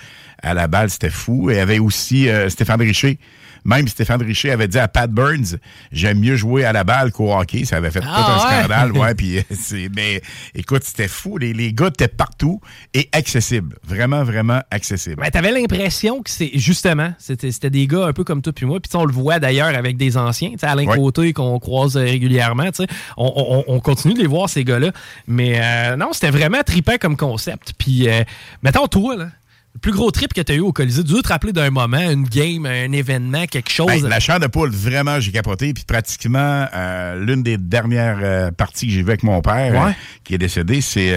Speaker 6: à la balle, c'était fou. Et il y avait aussi euh, Stéphane Richer. Même Stéphane Richer avait dit à Pat Burns, j'aime mieux jouer à la balle qu'au hockey. Ça avait fait
Speaker 5: Ah,
Speaker 6: tout un
Speaker 5: ouais?
Speaker 6: scandale. Ouais, puis, euh, c'est- mais écoute, c'était fou. Les, les gars étaient partout et accessibles. Vraiment, vraiment accessibles.
Speaker 5: Ben, t'avais l'impression que c'est justement, c'était des gars un peu comme toi puis moi. Puis on le voit d'ailleurs avec des anciens, Alain
Speaker 6: Ouais.
Speaker 5: Côté qu'on croise euh, régulièrement. On, on- on continue de les voir ces gars-là, mais euh, non, c'était vraiment trippant comme concept. Puis euh, mettons toi là, le plus gros trip que tu as eu au Colisée, tu dois te rappeler d'un moment, une game, un événement, quelque chose.
Speaker 6: Ben, la chair de poule, vraiment, j'ai capoté. Puis pratiquement, euh, l'une des dernières euh, parties que j'ai vues avec mon père,
Speaker 5: Ouais.
Speaker 6: euh, qui est décédé, c'est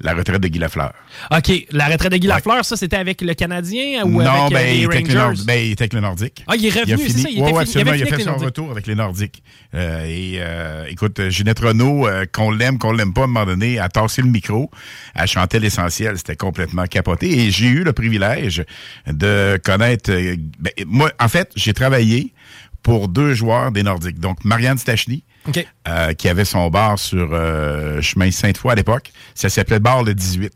Speaker 6: la retraite de Guy Lafleur.
Speaker 5: ok, la retraite de Guy Lafleur, ça c'était avec le Canadien ou
Speaker 6: non,
Speaker 5: avec
Speaker 6: ben,
Speaker 5: les
Speaker 6: était
Speaker 5: Rangers?
Speaker 6: Nord- ben, il était avec le Nordique.
Speaker 5: Ah, il est revenu, c'est ça, il était
Speaker 6: Ouais,
Speaker 5: fini-
Speaker 6: ouais,
Speaker 5: il
Speaker 6: Il a fait son
Speaker 5: Nordiques.
Speaker 6: retour avec les Nordiques. Et écoute, Ginette Renault, qu'on l'aime, qu'on l'aime pas, à un moment donné, a tassé le micro, a chanté l'essentiel. C'était complètement capoté. Et j'ai eu le privilège de connaître... euh, ben, moi, en fait, j'ai travaillé pour deux joueurs des Nordiques. Donc, Marianne Stachny, euh, qui avait son bar sur euh, chemin Sainte-Foy à l'époque. Ça s'appelait le bar le 18.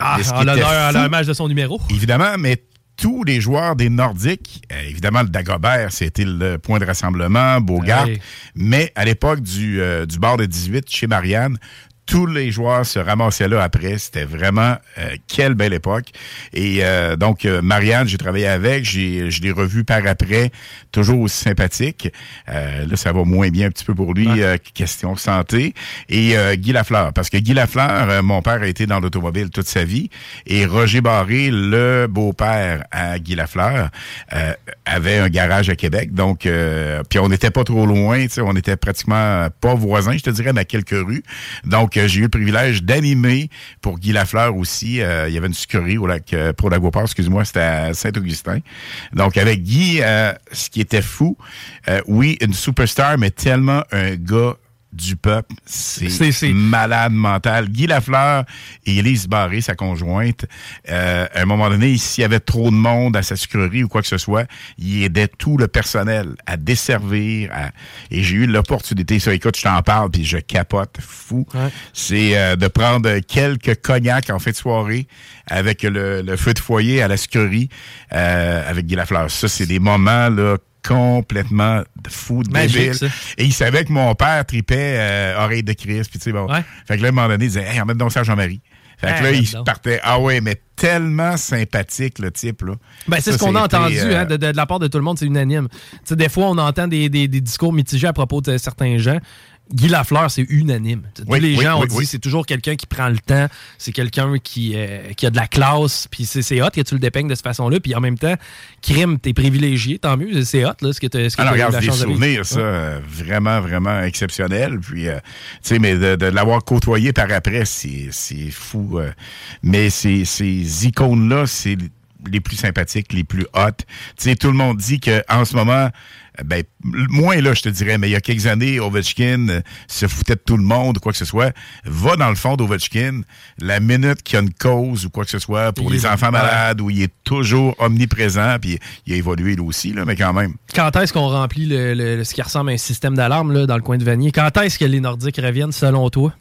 Speaker 5: Ah, l'honneur à
Speaker 6: fou-
Speaker 5: l'hommage de son numéro.
Speaker 6: Évidemment, mais tous les joueurs des Nordiques, évidemment, le Dagobert, c'était le point de rassemblement,
Speaker 5: Ouais.
Speaker 6: mais à l'époque du, euh, du bar de 18, chez Marianne, tous les joueurs se ramassaient là après. C'était vraiment euh, quelle belle époque. Et euh, donc, euh, Marianne, j'ai travaillé avec, j'ai, je l'ai revu par après, toujours aussi sympathique. Euh, là, ça va moins bien un petit peu pour lui, euh, question santé. Et euh, Guy Lafleur, parce que Guy Lafleur, mon père a été dans l'automobile toute sa vie, et Roger Barré, le beau-père à Guy Lafleur, euh, avait un garage à Québec. Donc, euh, puis on n'était pas trop loin, tu sais, on était pratiquement pas voisins, je te dirais, mais à quelques rues. Donc, euh, j'ai eu le privilège d'animer pour Guy Lafleur aussi. Euh, il y avait une sucrerie au lac euh, pour Laguaport, excuse-moi, c'était à Saint-Augustin. Donc, avec Guy, euh, ce qui était fou, oui, une superstar, mais tellement un gars du peuple,
Speaker 5: C'est-
Speaker 6: malade mental. Guy Lafleur et Élise Barré, sa conjointe, euh, à un moment donné, s'il y avait trop de monde à sa sucrerie ou quoi que ce soit, il aidait tout le personnel à desservir. à- Et j'ai eu l'opportunité, ça, écoute, je t'en parle, puis je capote, fou.
Speaker 5: Ouais.
Speaker 6: C'est euh, de prendre quelques cognacs en fin de soirée avec le, le feu de foyer à la sucrerie euh, avec Guy Lafleur. Ça, c'est des moments, là, complètement fous,
Speaker 5: Magique,
Speaker 6: débiles.
Speaker 5: ça.
Speaker 6: Et il savait que mon père tripait euh, oreille de Christ. Puis tu sais, bon.
Speaker 5: Ouais.
Speaker 6: Fait que là, à un moment donné, il disait, hey, emmène donc ça à Jean-Marie. Fait que
Speaker 5: Ah,
Speaker 6: là, il
Speaker 5: donc.
Speaker 6: partait. Ah ouais, mais tellement sympathique, le type, là.
Speaker 5: Ben, c'est ce qu'on a entendu
Speaker 6: euh,
Speaker 5: hein, de, de- de la part de tout le monde, c'est unanime. Tu sais, des fois, on entend des, des- des discours mitigés à propos de certains gens. Guy Lafleur, c'est unanime. Tous
Speaker 6: Oui,
Speaker 5: les
Speaker 6: oui,
Speaker 5: gens ont
Speaker 6: oui,
Speaker 5: dit c'est toujours quelqu'un qui prend le temps, c'est quelqu'un qui, euh, qui a de la classe, puis c'est hot que tu le dépeignes de cette façon-là, puis en même temps, crime, t'es privilégié, tant mieux, c'est hot, là, ce que tu as,
Speaker 6: Alors,
Speaker 5: eu
Speaker 6: regarde,
Speaker 5: la
Speaker 6: des
Speaker 5: chance de vivre.
Speaker 6: souvenirs, ça, vraiment, vraiment exceptionnel. Puis, euh, tu sais, mais de, de l'avoir côtoyé par après, c'est c'est fou. euh. mais ces, ces icônes-là, c'est les plus sympathiques, les plus hot. Tu sais, tout le monde dit qu'en ce moment, ben, moins là, je te dirais, mais il y a quelques années, Ovechkin euh, se foutait de tout le monde, quoi que ce soit. Va dans le fond d'Ovechkin, la minute qu'il y a une cause ou quoi que ce soit pour
Speaker 5: Il
Speaker 6: les enfants malades, où il est toujours omniprésent, puis il a évolué lui aussi, là, mais quand même.
Speaker 5: Quand est-ce qu'on remplit le, ce qui ressemble à un système d'alarme là, dans le coin de Vanier? Quand est-ce que les Nordiques reviennent, selon toi?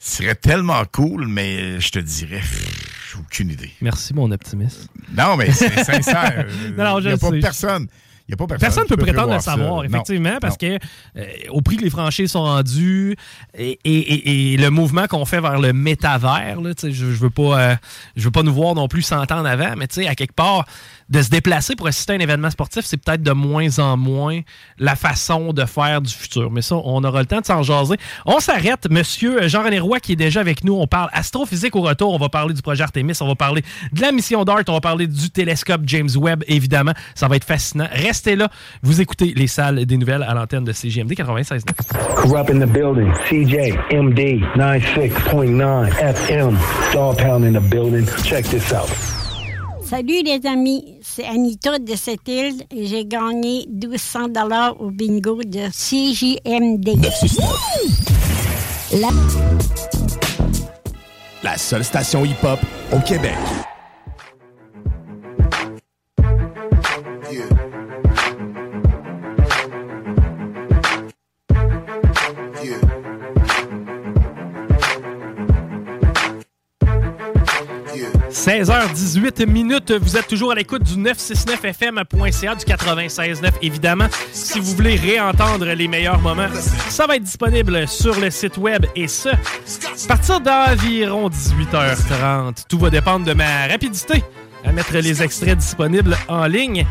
Speaker 6: Ce serait tellement cool, mais je te dirais, pff, aucune idée.
Speaker 5: Merci, mon optimiste.
Speaker 6: Non, mais c'est sincère.
Speaker 5: Non,
Speaker 6: Il n'y a pas
Speaker 5: sais.
Speaker 6: personne. Y a pas personne.
Speaker 5: Personne ne peut prétendre le
Speaker 6: ça.
Speaker 5: savoir,
Speaker 6: Non,
Speaker 5: effectivement, parce
Speaker 6: non.
Speaker 5: que euh, au prix que les franchises sont rendues et, et- et- et le mouvement qu'on fait vers le métavers, là, je, je veux pas, euh, je veux pas nous voir non plus 100 ans en avant, mais à quelque part, de se déplacer pour assister à un événement sportif, c'est peut-être de moins en moins la façon de faire du futur. Mais ça, on aura le temps de s'en jaser. On s'arrête, Monsieur Jean-René Roy qui est déjà avec nous. On parle astrophysique au retour. On va parler du projet Artemis. On va parler de la mission DART. On va parler du télescope James Webb, évidemment. Ça va être fascinant. Restez là. Vous écoutez les salles des nouvelles à l'antenne de CGMD 96.
Speaker 9: Corrupt in the building. CJ, MD, 96.9 FM. Dog Pound in the building. Check this out.
Speaker 10: Salut les amis, c'est Anita de cette île et j'ai gagné 1200 dollars au bingo de CJMD. La...
Speaker 11: La seule station hip-hop au Québec.
Speaker 5: 16h18 minutes, vous êtes toujours à l'écoute du 969fm.ca du 96.9 évidemment. Si vous voulez réentendre les meilleurs moments, ça va être disponible sur le site web et ce, à partir d'environ 18h30. Tout va dépendre de ma rapidité à mettre les extraits disponibles en ligne.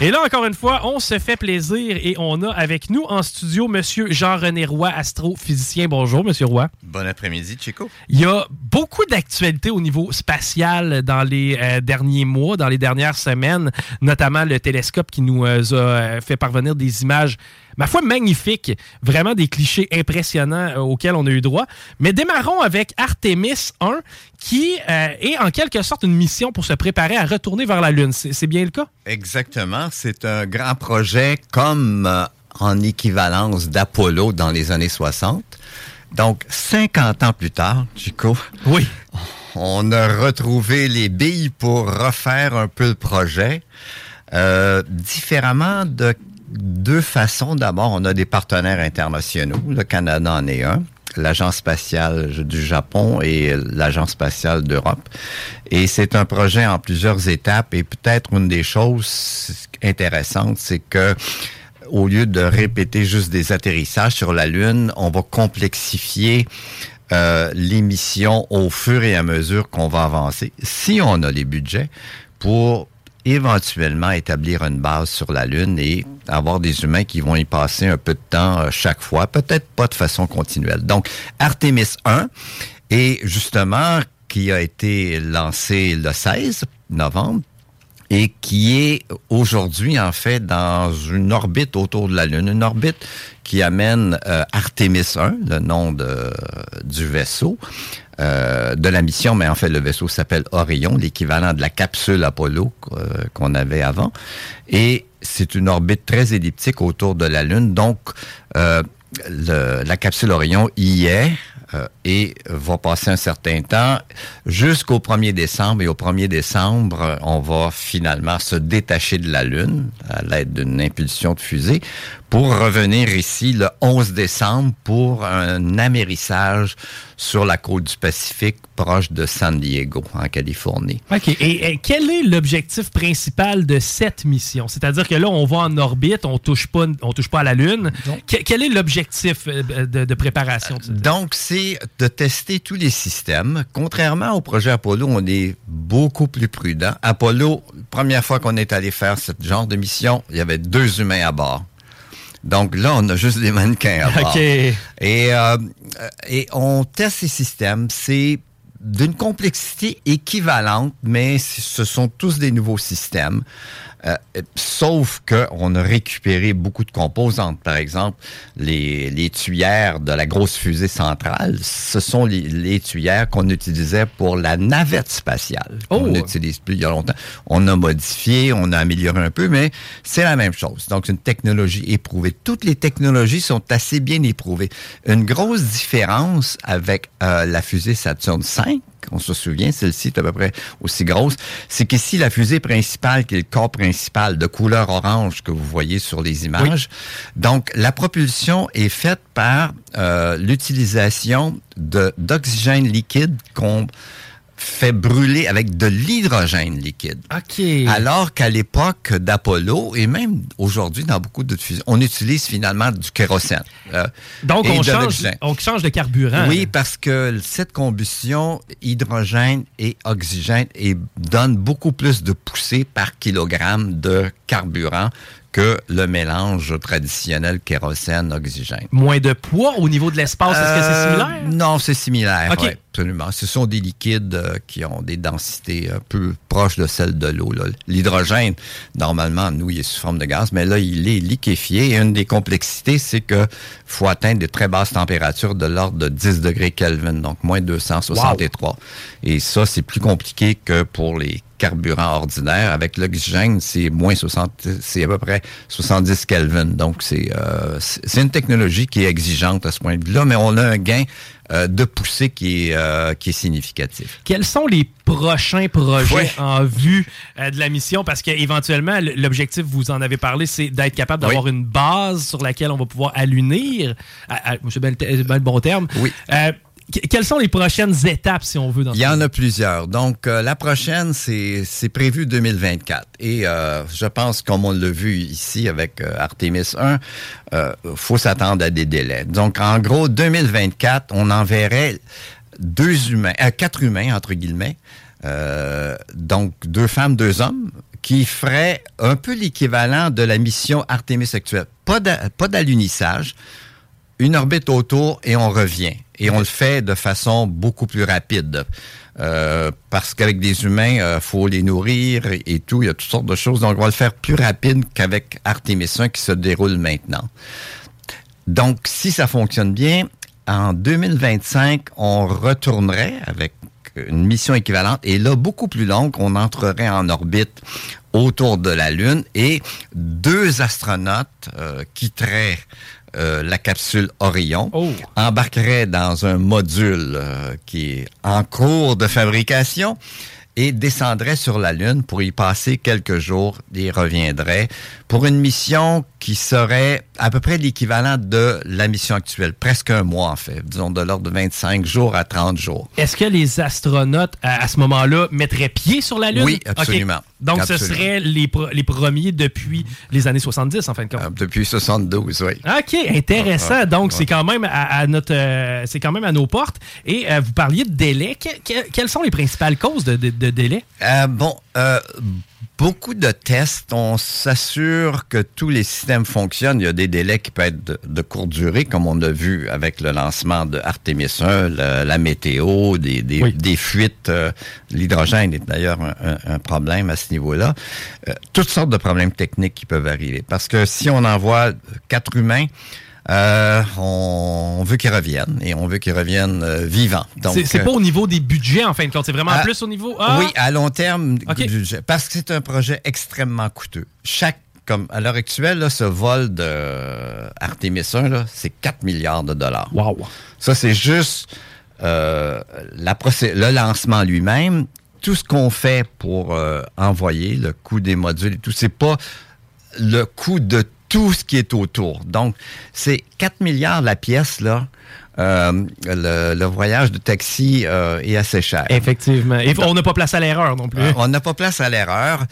Speaker 5: Et là, encore une fois, on se fait plaisir et on a avec nous en studio Monsieur Jean-René Roy, astrophysicien. Bonjour, Monsieur Roy.
Speaker 12: Bon après-midi, Chico.
Speaker 5: Il y a beaucoup d'actualités au niveau spatial dans les euh, derniers mois, dans les dernières semaines, notamment le télescope qui nous euh, a euh, fait parvenir des images, ma foi, magnifiques, vraiment des clichés impressionnants euh, auxquels on a eu droit. Mais démarrons avec Artemis 1, qui euh, est en quelque sorte une mission pour se préparer à retourner vers la Lune. C'est c'est bien le cas?
Speaker 12: Exactement. C'est un grand projet comme euh, en équivalence d'Apollo dans les années 60. Donc, 50 ans plus tard, Chico.
Speaker 5: Oui.
Speaker 12: On a retrouvé les billes pour refaire un peu le projet. Euh, différemment de deux façons. D'abord, on a des partenaires internationaux. Le Canada en est un. L'Agence spatiale du Japon et l'Agence spatiale d'Europe. Et c'est un projet en plusieurs étapes. Et peut-être une des choses intéressantes, c'est que au lieu de répéter juste des atterrissages sur la Lune, on va complexifier euh, les missions au fur et à mesure qu'on va avancer, si on a les budgets, pour éventuellement établir une base sur la Lune et avoir des humains qui vont y passer un peu de temps euh, chaque fois, peut-être pas de façon continuelle. Donc, Artemis 1 est justement qui a été lancé le 16 novembre et qui est aujourd'hui en fait dans une orbite autour de la Lune, une orbite qui amène euh, Artemis 1, le nom de, du vaisseau, euh, de la mission, mais en fait le vaisseau s'appelle Orion, l'équivalent de la capsule Apollo euh, qu'on avait avant, et c'est une orbite très elliptique autour de la Lune, donc euh, le, la capsule Orion y est et va passer un certain temps jusqu'au 1er décembre. Et au 1er décembre, on va finalement se détacher de la Lune à l'aide d'une impulsion de fusée pour revenir ici le 11 décembre pour un amérissage sur la côte du Pacifique proche de San Diego, en Californie.
Speaker 5: OK. Et, et quel est l'objectif principal de cette mission? C'est-à-dire que là, on va en orbite, on touche pas, on touche pas à la Lune. Que- quel est l'objectif euh, de, de préparation? de cette-
Speaker 12: Donc, c'est de tester tous les systèmes. Contrairement au projet Apollo, on est beaucoup plus prudent. Apollo, première fois qu'on est allé faire ce genre de mission, il y avait deux humains à bord. Donc là, on a juste des mannequins à bord.
Speaker 5: OK.
Speaker 12: Et, euh, et on teste ces systèmes. C'est d'une complexité équivalente, mais ce sont tous des nouveaux systèmes. Euh, sauf qu'on a récupéré beaucoup de composantes. Par exemple, les, les tuyères de la grosse fusée centrale, ce sont les, les tuyères qu'on utilisait pour la navette spatiale.
Speaker 5: Oh!
Speaker 12: On n'utilise plus il y a longtemps. On a modifié, on a amélioré un peu, mais c'est la même chose. Donc, c'est une technologie éprouvée. Toutes les technologies sont assez bien éprouvées. Une grosse différence avec euh, la fusée Saturn V, on se souvient, celle-ci est à peu près aussi grosse, c'est qu'ici, la fusée principale, qui est le corps principal de couleur orange que vous voyez sur les images, donc la propulsion est faite par euh, l'utilisation d'oxygène liquide qu'on fait brûler avec de l'hydrogène liquide.
Speaker 5: OK.
Speaker 12: Alors qu'à l'époque d'Apollo, et même aujourd'hui dans beaucoup d'autres fusées, on utilise finalement du kérosène. euh,
Speaker 5: Donc, on
Speaker 12: de
Speaker 5: change, on change de carburant.
Speaker 12: Oui, parce que cette combustion hydrogène et oxygène et donne beaucoup plus de poussée par kilogramme de carburant que le mélange traditionnel kérosène-oxygène.
Speaker 5: Moins de poids au niveau de l'espace, est-ce que c'est
Speaker 12: Euh,
Speaker 5: similaire?
Speaker 12: Non, c'est similaire.
Speaker 5: OK.
Speaker 12: ouais, absolument. Ce sont des liquides euh, qui ont des densités un peu proches de celles de l'eau. L'hydrogène, normalement, nous, il est sous forme de gaz, mais là, il est liquéfié. Et une des complexités, c'est que faut atteindre de très basses températures de l'ordre de 10 degrés Kelvin, donc moins 263. Et ça, c'est plus compliqué que pour les carburants ordinaires. Avec l'oxygène, c'est moins 60, c'est à peu près 70 Kelvin. Donc, c'est euh, une technologie qui est exigeante à ce point de vue-là, mais on a un gain euh, de poussée qui est, euh, qui est significatif.
Speaker 5: Quels sont les prochains projets en vue euh, de la mission? Parce qu'éventuellement, l'objectif, vous en avez parlé, c'est d'être capable d'avoir
Speaker 12: Oui.
Speaker 5: une base sur laquelle on va pouvoir allunir. À- à- C'est bien, bien le bon terme.
Speaker 12: Oui.
Speaker 5: Que- quelles sont les prochaines étapes, si on veut, dans
Speaker 12: Il y en a plusieurs. Donc, euh, la prochaine, c'est prévu 2024. Et euh, je pense, comme on l'a vu ici avec euh, Artemis 1, euh, faut s'attendre à des délais. Donc, en gros, 2024, on enverrait deux humains, quatre humains, entre guillemets, donc deux femmes, deux hommes, qui feraient un peu l'équivalent de la mission Artemis actuelle. Pas d'alunissage, une orbite autour et on revient. Et on le fait de façon beaucoup plus rapide. Euh, parce qu'avec des humains, il faut les nourrir et, et tout. Il y a toutes sortes de choses. Donc, on va le faire plus rapide qu'avec Artemis 1 qui se déroule maintenant. Donc, si ça fonctionne bien, en 2025, on retournerait avec une mission équivalente et là, beaucoup plus longue, on entrerait en orbite autour de la Lune et deux astronautes euh, quitteraient euh, la capsule Orion, embarqueraient dans un module euh, qui est en cours de fabrication et descendraient sur la Lune. Pour y passer quelques jours et reviendraient pour une mission qui serait à peu près l'équivalent de la mission actuelle, presque un mois en fait, disons de l'ordre de 25 jours à 30 jours.
Speaker 5: Est-ce que les astronautes, à, à ce moment-là, mettraient pied sur la Lune?
Speaker 12: Oui, absolument.
Speaker 5: Donc, ce seraient les, les premiers depuis les années 70, en fin de compte.
Speaker 12: Depuis 72, oui.
Speaker 5: OK, intéressant.
Speaker 12: Ah, ah,
Speaker 5: Donc, c'est quand même à, à notre, euh, c'est quand même à nos portes. Et euh, vous parliez de délai. Que- que- quelles sont les principales causes de, de- de délai?
Speaker 12: Euh, bon, euh, beaucoup de tests, on s'assure que tous les systèmes fonctionnent. Il y a des délais qui peuvent être de, de courte durée, comme on a vu avec le lancement de Artemis 1, le- la météo, des, des, des fuites. euh, L'hydrogène est d'ailleurs un, un- un problème à ce niveau-là. Euh, toutes sortes de problèmes techniques qui peuvent arriver. Parce que si on envoie quatre humains, euh, on, veut qu'ils reviennent et on veut qu'ils reviennent euh, vivants. Donc,
Speaker 5: C'est
Speaker 12: euh,
Speaker 5: pas au niveau des budgets, en fin de compte. C'est vraiment plus au niveau. Ah!
Speaker 12: oui, à long terme, du- parce que c'est un projet extrêmement coûteux. Chaque, comme à l'heure actuelle, là, ce vol de euh, Artemis 1, là, c'est 4 milliards de dollars.
Speaker 5: Wow.
Speaker 12: Ça, c'est juste euh, la le lancement lui-même. Tout ce qu'on fait pour euh, envoyer, le coût des modules et tout, c'est pas le coût de tout ce qui est autour. Donc, c'est 4 milliards la pièce, là. Euh, le, le voyage de taxi euh, est assez cher.
Speaker 5: Effectivement. Et on n'a pas place à l'erreur non plus.
Speaker 12: On n'a pas place à l'erreur.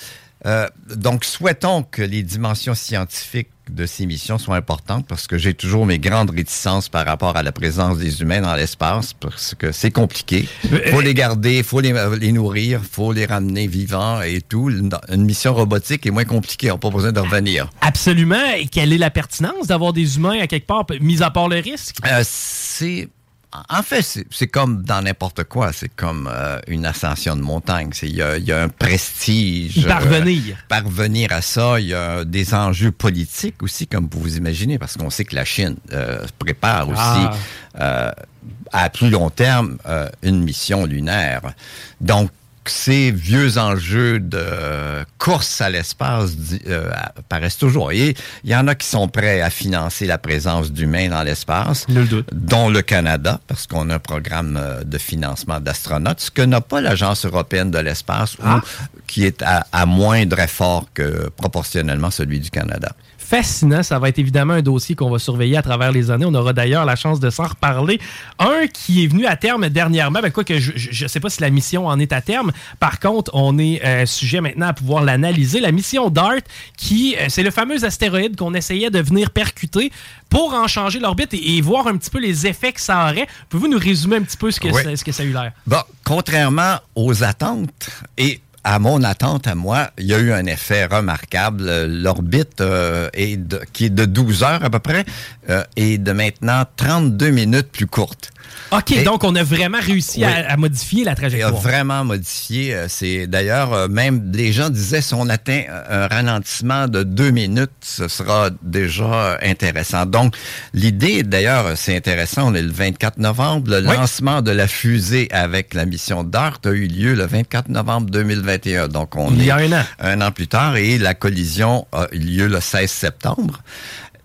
Speaker 12: Euh, donc, souhaitons que les dimensions scientifiques de ces missions soient importantes parce que j'ai toujours mes grandes réticences par rapport à la présence des humains dans l'espace parce que c'est compliqué. faut les garder, faut les, les nourrir, faut les ramener vivants et tout. Une, une mission robotique est moins compliquée, on n'a pas besoin de revenir.
Speaker 5: Absolument. Et quelle est la pertinence d'avoir des humains à quelque part, mis à part le risque?
Speaker 12: Euh, c'est en fait, c'est- comme dans n'importe quoi. C'est comme euh, une ascension de montagne. C'est- Il y a, il y a un prestige.
Speaker 5: Y parvenir.
Speaker 12: euh, parvenir à ça. Il y a des enjeux politiques aussi, comme vous vous imaginez, parce qu'on sait que la Chine euh, prépare aussi
Speaker 5: Ah.
Speaker 12: euh, à plus long terme euh, une mission lunaire. Donc, ces vieux enjeux de course à l'espace euh, apparaissent toujours. Et il y en a qui sont prêts à financer la présence d'humains dans l'espace, dont le Canada, parce qu'on a un programme euh, de financement d'astronautes, ce que n'a pas l'Agence européenne de l'espace, ou qui est à, à moindre effort que proportionnellement celui du Canada.
Speaker 5: Fascinant. Ça va être évidemment un dossier qu'on va surveiller à travers les années. On aura d'ailleurs la chance de s'en reparler. Un qui est venu à terme dernièrement, ben quoi que je ne sais pas si la mission en est à terme. Par contre, on est euh, sujet maintenant à pouvoir l'analyser. La mission DART, qui euh, c'est le fameux astéroïde qu'on essayait de venir percuter pour en changer l'orbite et, et voir un petit peu les effets que ça aurait. Pouvez-vous nous résumer un petit peu ce que,
Speaker 12: Oui.
Speaker 5: ça, ce que ça a eu l'air?
Speaker 12: Bon, contrairement aux attentes et à mon attente à moi, il y a eu un effet remarquable. L'orbite euh, est qui est de 12 heures à peu près euh, est de maintenant 32 minutes plus courte.
Speaker 5: OK,
Speaker 12: Et-
Speaker 5: donc on a vraiment réussi
Speaker 12: Oui.
Speaker 5: à, à modifier la
Speaker 12: Et a
Speaker 5: trajectoire.
Speaker 12: vraiment modifié. euh, C'est d'ailleurs euh, même les gens disaient si on atteint un ralentissement de deux minutes, ce sera déjà euh, intéressant. Donc l'idée d'ailleurs c'est intéressant. On est le 24 novembre. Le
Speaker 5: Oui.
Speaker 12: lancement de la fusée avec la mission DART a eu lieu le 24 novembre 2021. Donc on
Speaker 5: Il y
Speaker 12: est
Speaker 5: a un an.
Speaker 12: un an plus tard et la collision a eu lieu le 16 septembre.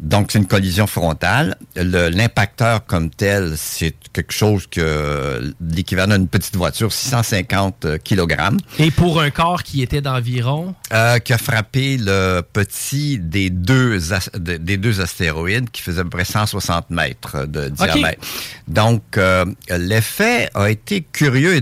Speaker 12: Donc, c'est une collision frontale. Le- L'impacteur comme tel, c'est quelque chose que l'équivalent d'une petite voiture, 650 kg,
Speaker 5: Et pour un corps qui était d'environ...
Speaker 12: euh, qui a frappé le petit des deux, des deux astéroïdes qui faisait à peu près 160 mètres de diamètre. Donc, euh, l'effet a été curieux et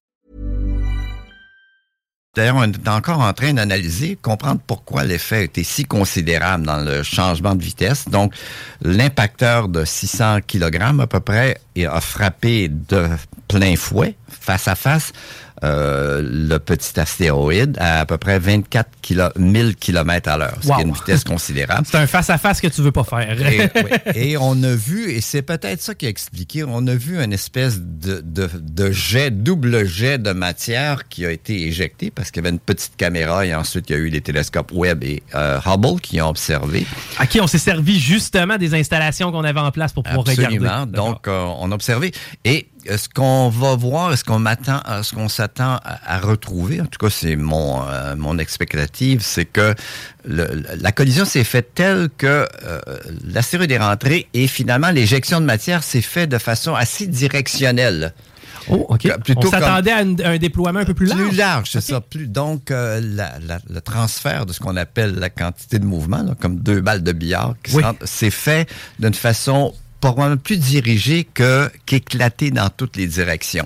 Speaker 12: D'ailleurs, on est encore en train d'analyser, comprendre pourquoi l'effet été si considérable dans le changement de vitesse. Donc, l'impacteur de 600 kg à peu près a frappé de plein fouet, face à face, euh, le petit astéroïde à à peu près 24 kilo, 1000 km à l'heure, ce qui est une vitesse considérable.
Speaker 5: C'est un face-à-face que tu veux pas faire.
Speaker 12: Et, oui. Et on a vu, et c'est peut-être ça qui a expliqué, on a vu une espèce de, de, de jet, double jet de matière qui a été éjecté parce qu'il y avait une petite caméra et ensuite il y a eu les télescopes Webb et euh, Hubble qui ont observé.
Speaker 5: À qui on s'est servi justement des installations qu'on avait en place pour pouvoir
Speaker 12: Absolument.
Speaker 5: regarder.
Speaker 12: Donc, euh, on a observé. Et ce qu'on va voir, ce qu'on m'attend, euh, ce qu'on s'attend à, à retrouver, en tout cas, c'est mon euh, mon expectative, c'est que le- la collision s'est faite telle que euh, l'astéroïde est rentré et finalement l'éjection de matière s'est faite de façon assez directionnelle.
Speaker 5: Oh, OK.
Speaker 12: Plutôt
Speaker 5: on s'attendait à, un déploiement un peu plus large.
Speaker 12: Plus large, c'est ça. Plus, donc, euh, la- la- le transfert de ce qu'on appelle la quantité de mouvement, là, comme deux balles de billard, qui
Speaker 5: Oui.
Speaker 12: c'est fait d'une façon probablement plus dirigée que qu'éclatée dans toutes les directions.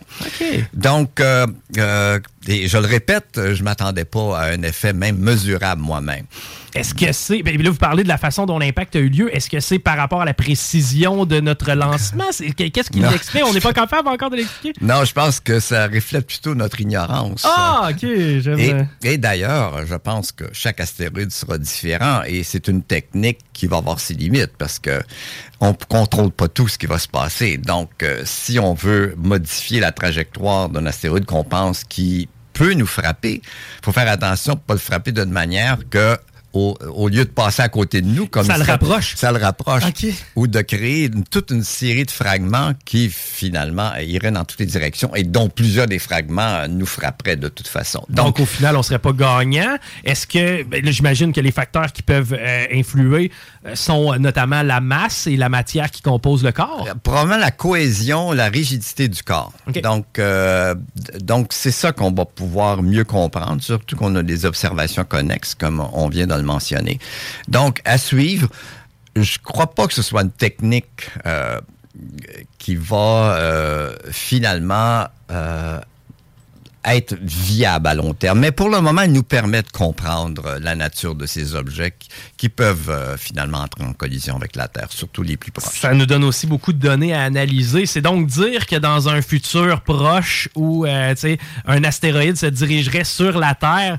Speaker 12: Donc, euh, euh, Et je le répète, je m'attendais pas à un effet même mesurable moi-même.
Speaker 5: Est-ce que c'est. ben là, vous parlez de la façon dont l'impact a eu lieu. Est-ce que c'est par rapport à la précision de notre lancement? Qu'est-ce qui
Speaker 12: Non.
Speaker 5: l'explique? On n'est pas capable encore de l'expliquer?
Speaker 12: Non, je pense que ça reflète plutôt notre ignorance.
Speaker 5: Ah, OK. j'aime-
Speaker 12: Et, et d'ailleurs, je pense que chaque astéroïde sera différent et c'est une technique qui va avoir ses limites parce que on ne contrôle pas tout ce qui va se passer. Donc, euh, si on veut modifier la trajectoire d'un astéroïde qu'on pense qui peut nous frapper, faut faire attention pour pas le frapper d'une manière que au, au lieu de passer à côté de nous, comme
Speaker 5: Ça
Speaker 12: il
Speaker 5: le rapproche.
Speaker 12: ça le rapproche, ou de créer une- toute une série de fragments qui finalement iraient dans toutes les directions et dont plusieurs des fragments euh, nous frapperaient de toute façon.
Speaker 5: Donc, au final, on serait pas gagnant. Est-ce que, ben j'imagine que les facteurs qui peuvent euh, influer euh, sont notamment la masse et la matière qui composent le corps?
Speaker 12: probablement la cohésion, la rigidité du corps. Donc, donc c'est ça qu'on va pouvoir mieux comprendre, surtout qu'on a des observations connexes, comme on vient de le mentionner. Donc, à suivre, je crois pas que ce soit une technique euh, qui va euh, finalement euh, être viable à long terme. Mais pour le moment, elle nous permet de comprendre la nature de ces objets qui, peuvent finalement entrer en collision avec la Terre, surtout les plus proches.
Speaker 5: Ça nous donne aussi beaucoup de données à analyser. C'est donc dire que dans un futur proche où euh, un astéroïde se dirigerait sur la Terre,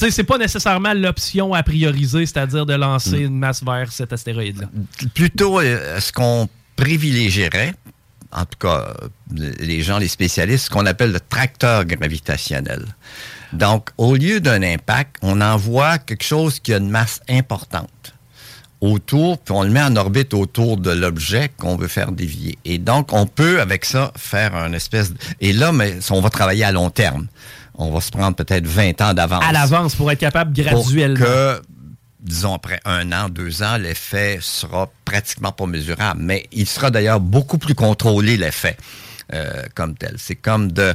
Speaker 5: tu sais, c'est pas nécessairement l'option à prioriser, c'est-à-dire de lancer une masse vers cet astéroïde-là.
Speaker 12: plutôt euh, ce qu'on privilégierait, en tout cas les gens, les spécialistes, ce qu'on appelle le tracteur gravitationnel. Donc, au lieu d'un impact, on envoie quelque chose qui a une masse importante autour, puis on le met en orbite autour de l'objet qu'on veut faire dévier. Et donc, on peut, avec ça, faire un espèce... de- Et là, mais, on va travailler à long terme. On va se prendre peut-être 20 ans d'avance.
Speaker 5: À l'avance pour être capable
Speaker 12: Pour
Speaker 5: graduellement.
Speaker 12: que, disons, après un an, deux ans, l'effet sera pratiquement pas mesurable. Mais il sera d'ailleurs beaucoup plus contrôlé, l'effet. euh, comme tel. C'est comme de,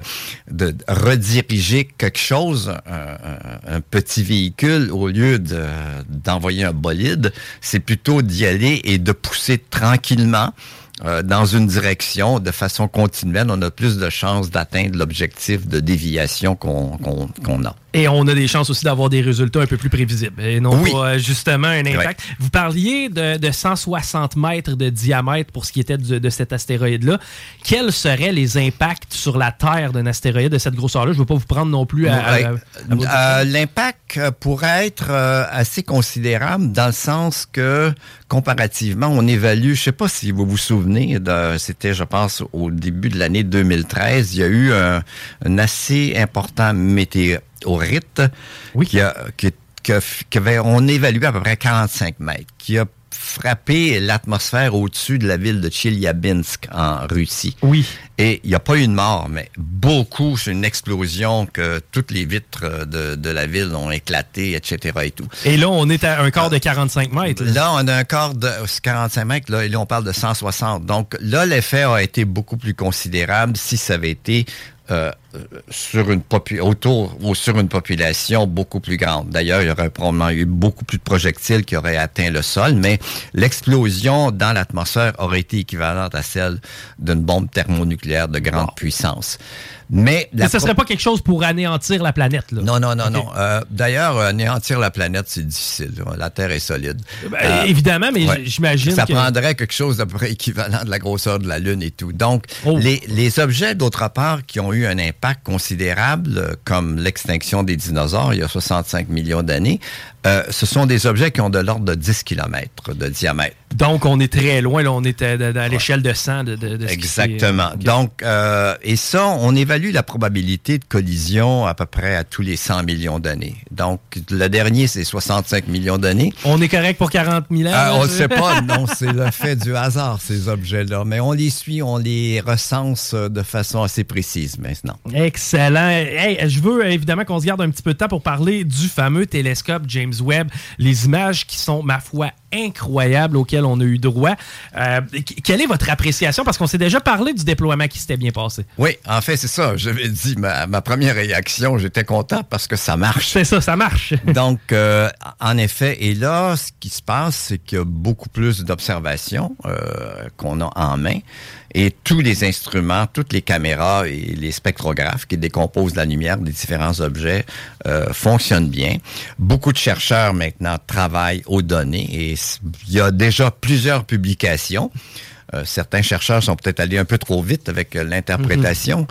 Speaker 12: de rediriger quelque chose, un, petit véhicule, au lieu de- d'envoyer un bolide, c'est plutôt d'y aller et de pousser tranquillement euh, dans une direction de façon continuelle. On a plus de chances d'atteindre l'objectif de déviation qu'on a.
Speaker 5: Et on a des chances aussi d'avoir des résultats un peu plus prévisibles. Et non
Speaker 12: Oui.
Speaker 5: pas euh, justement un impact.
Speaker 12: Ouais.
Speaker 5: Vous parliez de, de 160 mètres de diamètre pour ce qui était de, de cet astéroïde-là. Quels seraient les impacts sur la Terre d'un astéroïde de cette grosseur-là? Je ne veux pas vous prendre non plus à...
Speaker 12: Euh, L'impact euh, pourrait être assez considérable dans le sens que, comparativement, on évalue, je sais pas si vous vous souvenez, c'était, je pense, au début de l'année 2013, il y a eu un, un assez important météorite qui a, qui, qui a- qui avait, on évalue à peu près 45 mètres, qui a frappé l'atmosphère au-dessus de la ville de Chelyabinsk en Russie.
Speaker 5: Oui.
Speaker 12: Et il n'y a pas eu de mort, mais beaucoup, c'est une explosion que toutes les vitres euh, de, de la ville ont éclaté, etc. et tout.
Speaker 5: Et là, on est à un quart de 45 mètres.
Speaker 12: Là, on a un quart de c'est 45 mètres, là, et là, on parle de 160. Donc là, l'effet a été beaucoup plus considérable si ça avait été euh, sur une popu- autour ou sur une population beaucoup plus grande. D'ailleurs, il y aurait probablement eu beaucoup plus de projectiles qui auraient atteint le sol, mais l'explosion dans l'atmosphère aurait été équivalente à celle d'une bombe thermonucléaire de grande puissance. Mais,
Speaker 5: Mais ce ne serait pas quelque chose pour anéantir la planète. Là.
Speaker 12: Non, non, non, non. Euh, D'ailleurs, euh, anéantir la planète, c'est difficile. La Terre est solide.
Speaker 5: Ben, évidemment, mais j- j'imagine
Speaker 12: Ça
Speaker 5: que-
Speaker 12: prendrait quelque chose d'à peu près équivalent de la grosseur de la Lune et tout. Donc,
Speaker 5: Oh.
Speaker 12: les, les objets, d'autre part, qui ont eu un impact considérable, euh, comme l'extinction des dinosaures il y a 65 millions d'années, euh, ce sont des objets qui ont de l'ordre de 10 km de diamètre.
Speaker 5: Donc, on est très loin. Là, on est à, l'échelle de 100 de, de- de ce qui
Speaker 12: Exactement. Donc, euh, et ça, on évalue la probabilité de collision à peu près à tous les 100 millions d'années. Donc, le dernier, c'est 65 millions d'années.
Speaker 5: On est correct pour 40 000 ans? Là,
Speaker 12: on ne sait pas, non, c'est le fait du hasard, ces objets-là. Mais on les suit, on les recense euh, de façon assez précise maintenant.
Speaker 5: Excellent. Hey, je veux euh, évidemment qu'on se garde un petit peu de temps pour parler du fameux télescope James Webb. Les images qui sont, ma foi, incroyables auxquelles on a eu droit. Euh, qu- quelle est votre appréciation? Parce qu'on s'est déjà parlé du déploiement qui s'était bien passé.
Speaker 12: Oui, en fait, c'est ça. J'avais dit, ma, ma première réaction, j'étais content parce que ça marche.
Speaker 5: C'est ça, ça marche.
Speaker 12: Donc, euh, en effet, et là, ce qui se passe, c'est qu'il y a beaucoup plus d'observations euh, qu'on a en main. Et tous les instruments, toutes les caméras et les spectrographes qui décomposent la lumière des différents objets euh, fonctionnent bien. Beaucoup de chercheurs maintenant travaillent aux données et il y a déjà plusieurs publications. Euh, certains chercheurs sont peut-être allés un peu trop vite avec euh, l'interprétation,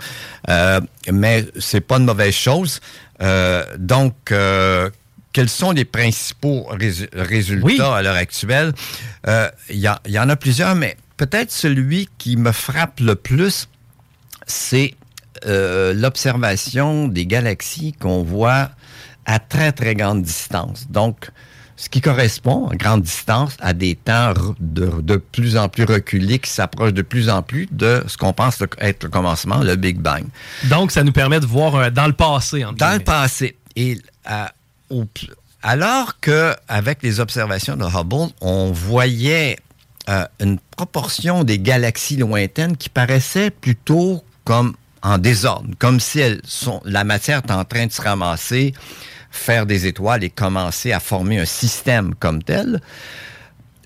Speaker 12: Euh, mais c'est pas une mauvaise chose. Euh, donc, euh, quels sont les principaux résu- résultats à l'heure actuelle? Euh, Il y, a- il y en a plusieurs, mais peut-être celui qui me frappe le plus, c'est euh, l'observation des galaxies qu'on voit à très, très grande distance. Donc, ce qui correspond à grande distance à des temps de, de plus en plus reculés qui s'approchent de plus en plus de ce qu'on pense être le commencement, le Big Bang.
Speaker 5: Donc, ça nous permet de voir euh, dans le passé. entre
Speaker 12: Dans le passé. Et à- au pl- alors que avec les observations de Hubble, on voyait euh, une proportion des galaxies lointaines qui paraissait plutôt comme en désordre, comme si elles sont, la matière est en train de se ramasser, faire des étoiles et commencer à former un système comme tel.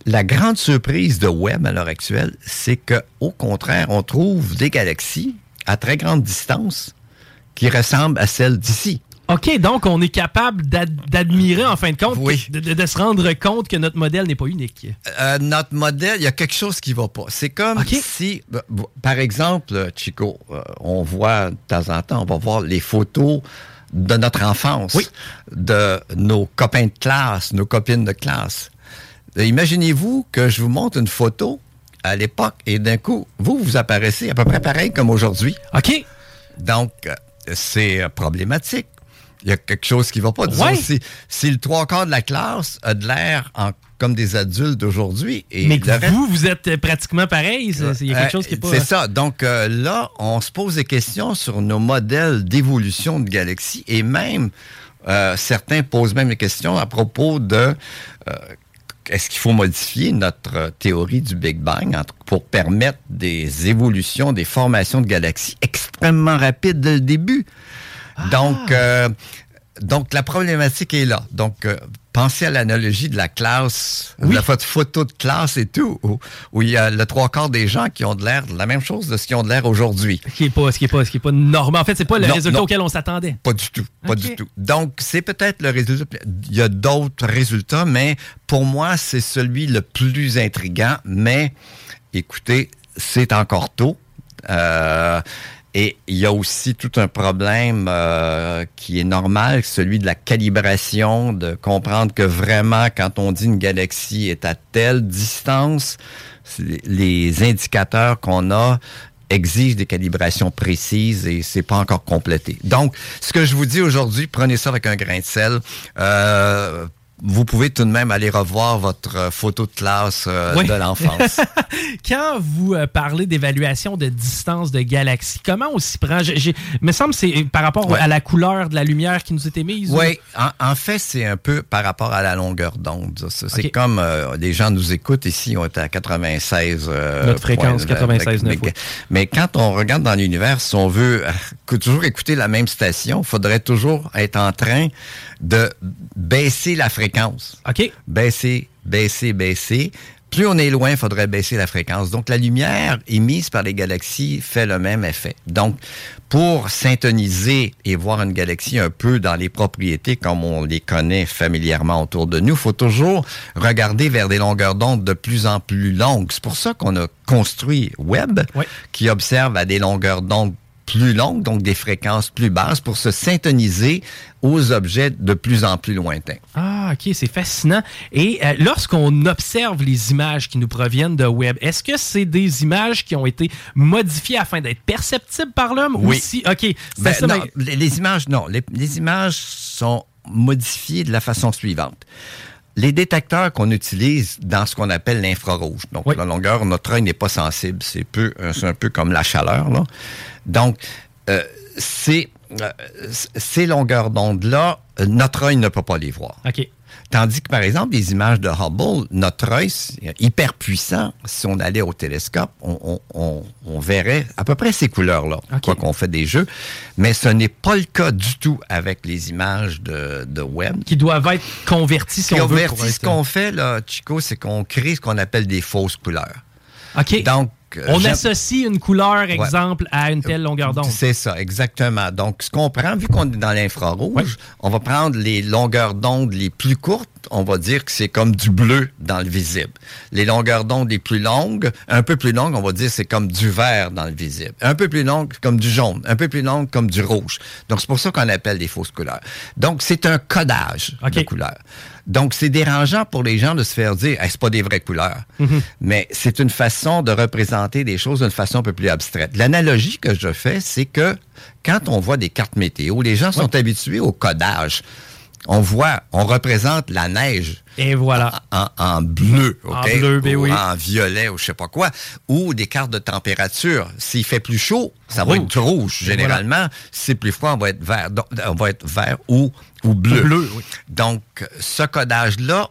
Speaker 12: La grande surprise de Webb à l'heure actuelle, c'est que au contraire, on trouve des galaxies à très grande distance qui ressemblent à celles d'ici.
Speaker 5: OK, donc on est capable d'ad- d'admirer, en fin de compte, de, de- de se rendre compte que notre modèle n'est pas unique.
Speaker 12: Euh, notre modèle, il y a quelque chose qui va pas. C'est comme si, b- par exemple, euh, Chico, euh, on voit de temps en temps, on va voir les photos de notre enfance, de nos copains de classe, nos copines de classe. Euh, Imaginez-vous que je vous montre une photo à l'époque et d'un coup, vous, vous apparaissez à peu près pareil comme aujourd'hui.
Speaker 5: OK.
Speaker 12: Donc, euh, c'est euh, problématique. Il y a quelque chose qui va pas. Disons,
Speaker 5: Ouais.
Speaker 12: si, si le trois quarts de la classe a de l'air comme des adultes d'aujourd'hui.
Speaker 5: Mais
Speaker 12: le
Speaker 5: que
Speaker 12: reste-
Speaker 5: vous, vous êtes euh, pratiquement pareil. Il y a quelque
Speaker 12: euh,
Speaker 5: chose qui n'est pas...
Speaker 12: C'est ça. Donc euh, là, on se pose des questions sur nos modèles d'évolution de galaxies et même euh, certains posent même des questions à propos de euh, est-ce qu'il faut modifier notre euh, théorie du Big Bang pour permettre des évolutions, des formations de galaxies extrêmement rapides dès le début? Donc, euh, donc la problématique est là. Donc, euh, pensez à l'analogie de la classe, de la photo, de classe et tout, où, où il y a le trois quarts des gens qui ont de l'air de la même chose de ce qu'ils ont de l'air aujourd'hui.
Speaker 5: Ce qui n'est pas, ce qui est pas, ce qui est pas normal. En fait, c'est pas le
Speaker 12: Non,
Speaker 5: résultat
Speaker 12: non.
Speaker 5: auquel on s'attendait.
Speaker 12: Pas du tout, pas du tout. Donc, c'est peut-être le résultat. Il y a d'autres résultats, mais pour moi, c'est celui le plus intriguant. Mais, écoutez, c'est encore tôt. Euh, et il y a aussi tout un problème euh, qui est normal, celui de la calibration, de comprendre que vraiment, quand on dit une galaxie est à telle distance, les indicateurs qu'on a exigent des calibrations précises et c'est pas encore complété. Donc, ce que je vous dis aujourd'hui, prenez ça avec un grain de sel. Euh, vous pouvez tout de même aller revoir votre euh, photo de classe euh,
Speaker 5: Oui.
Speaker 12: de l'enfance.
Speaker 5: Quand vous euh, parlez d'évaluation de distance de galaxies, comment on s'y prend? J'ai- me semble que c'est par rapport
Speaker 12: Ouais.
Speaker 5: à la couleur de la lumière qui nous est émise. ou-
Speaker 12: Oui, en, en fait, c'est un peu par rapport à la longueur d'onde. C'est comme euh, les gens nous écoutent ici, on est à 96. euh,
Speaker 5: Notre fréquence,
Speaker 12: points,
Speaker 5: 96,9,
Speaker 12: mais, mais quand on regarde dans l'univers, si on veut toujours écouter la même station, il faudrait toujours être en train de baisser la fréquence.
Speaker 5: OK.
Speaker 12: Baisser, baisser, baisser. Plus on est loin, il faudrait baisser la fréquence. Donc, la lumière émise par les galaxies fait le même effet. Donc, pour syntoniser et voir une galaxie un peu dans les propriétés comme on les connaît familièrement autour de nous, il faut toujours regarder vers des longueurs d'onde de plus en plus longues. C'est pour ça qu'on a construit Webb, qui observe à des longueurs d'onde plus longues, donc des fréquences plus basses, pour se syntoniser aux objets de plus en plus lointains.
Speaker 5: Ah, OK, c'est fascinant. Et euh, lorsqu'on observe les images qui nous proviennent de Webb, est-ce que c'est des images qui ont été modifiées afin d'être perceptibles par l'homme? Ou
Speaker 12: Oui.
Speaker 5: si, OK,
Speaker 12: Ben,
Speaker 5: ça,
Speaker 12: non,
Speaker 5: mais-
Speaker 12: les, les images, non. Les, les images sont modifiées de la façon suivante. Les détecteurs qu'on utilise dans ce qu'on appelle l'infrarouge, donc la longueur, notre œil n'est pas sensible, c'est peu, euh, c'est un peu comme la chaleur. Là. Donc, euh, c'est, euh, ces longueurs d'onde-là, notre œil ne peut pas les voir. Tandis que, par exemple, les images de Hubble, notre œil, hyper puissant. Si on allait au télescope, on, on- on- on verrait à peu près ces couleurs-là, quoi qu'on fait des jeux. Mais ce n'est pas le cas du tout avec les images de, de Webb.
Speaker 5: Qui doivent être converties, si
Speaker 12: Qui
Speaker 5: on veut.
Speaker 12: convertit,
Speaker 5: pour
Speaker 12: ce qu'on fait, là, Chico, c'est qu'on crée ce qu'on appelle des fausses couleurs.
Speaker 5: OK.
Speaker 12: Donc,
Speaker 5: On
Speaker 12: j'aime-
Speaker 5: associe une couleur,
Speaker 12: Ouais.
Speaker 5: exemple, à une telle longueur d'onde.
Speaker 12: C'est ça, exactement. Donc, ce qu'on prend, vu qu'on est dans l'infrarouge, on va prendre les longueurs d'onde les plus courtes, on va dire que c'est comme du bleu dans le visible. Les longueurs d'onde les plus longues, un peu plus longues, on va dire c'est comme du vert dans le visible. Un peu plus longue, comme du jaune. Un peu plus longue, comme du rouge. Donc, c'est pour ça qu'on appelle des fausses couleurs. Donc, c'est un codage de couleurs. Donc, c'est dérangeant pour les gens de se faire dire, Hey, c'est pas des vraies couleurs.
Speaker 5: Mhm.
Speaker 12: Mais c'est une façon de représenter des choses d'une façon un peu plus abstraite. L'analogie que je fais, c'est que quand on voit des cartes météo, les gens sont habitués au codage. On voit, on représente la neige.
Speaker 5: Et voilà.
Speaker 12: En, en bleu, OK?
Speaker 5: En bleu, ben
Speaker 12: ou
Speaker 5: oui.
Speaker 12: en violet, ou je sais pas quoi. Ou des cartes de température. S'il fait plus chaud, ça va
Speaker 5: Rouge.
Speaker 12: être rouge, généralement. Si c'est plus froid, on va être vert. Donc, on va être vert ou, ou bleu.
Speaker 5: Ou bleu, oui.
Speaker 12: Donc, ce codage-là,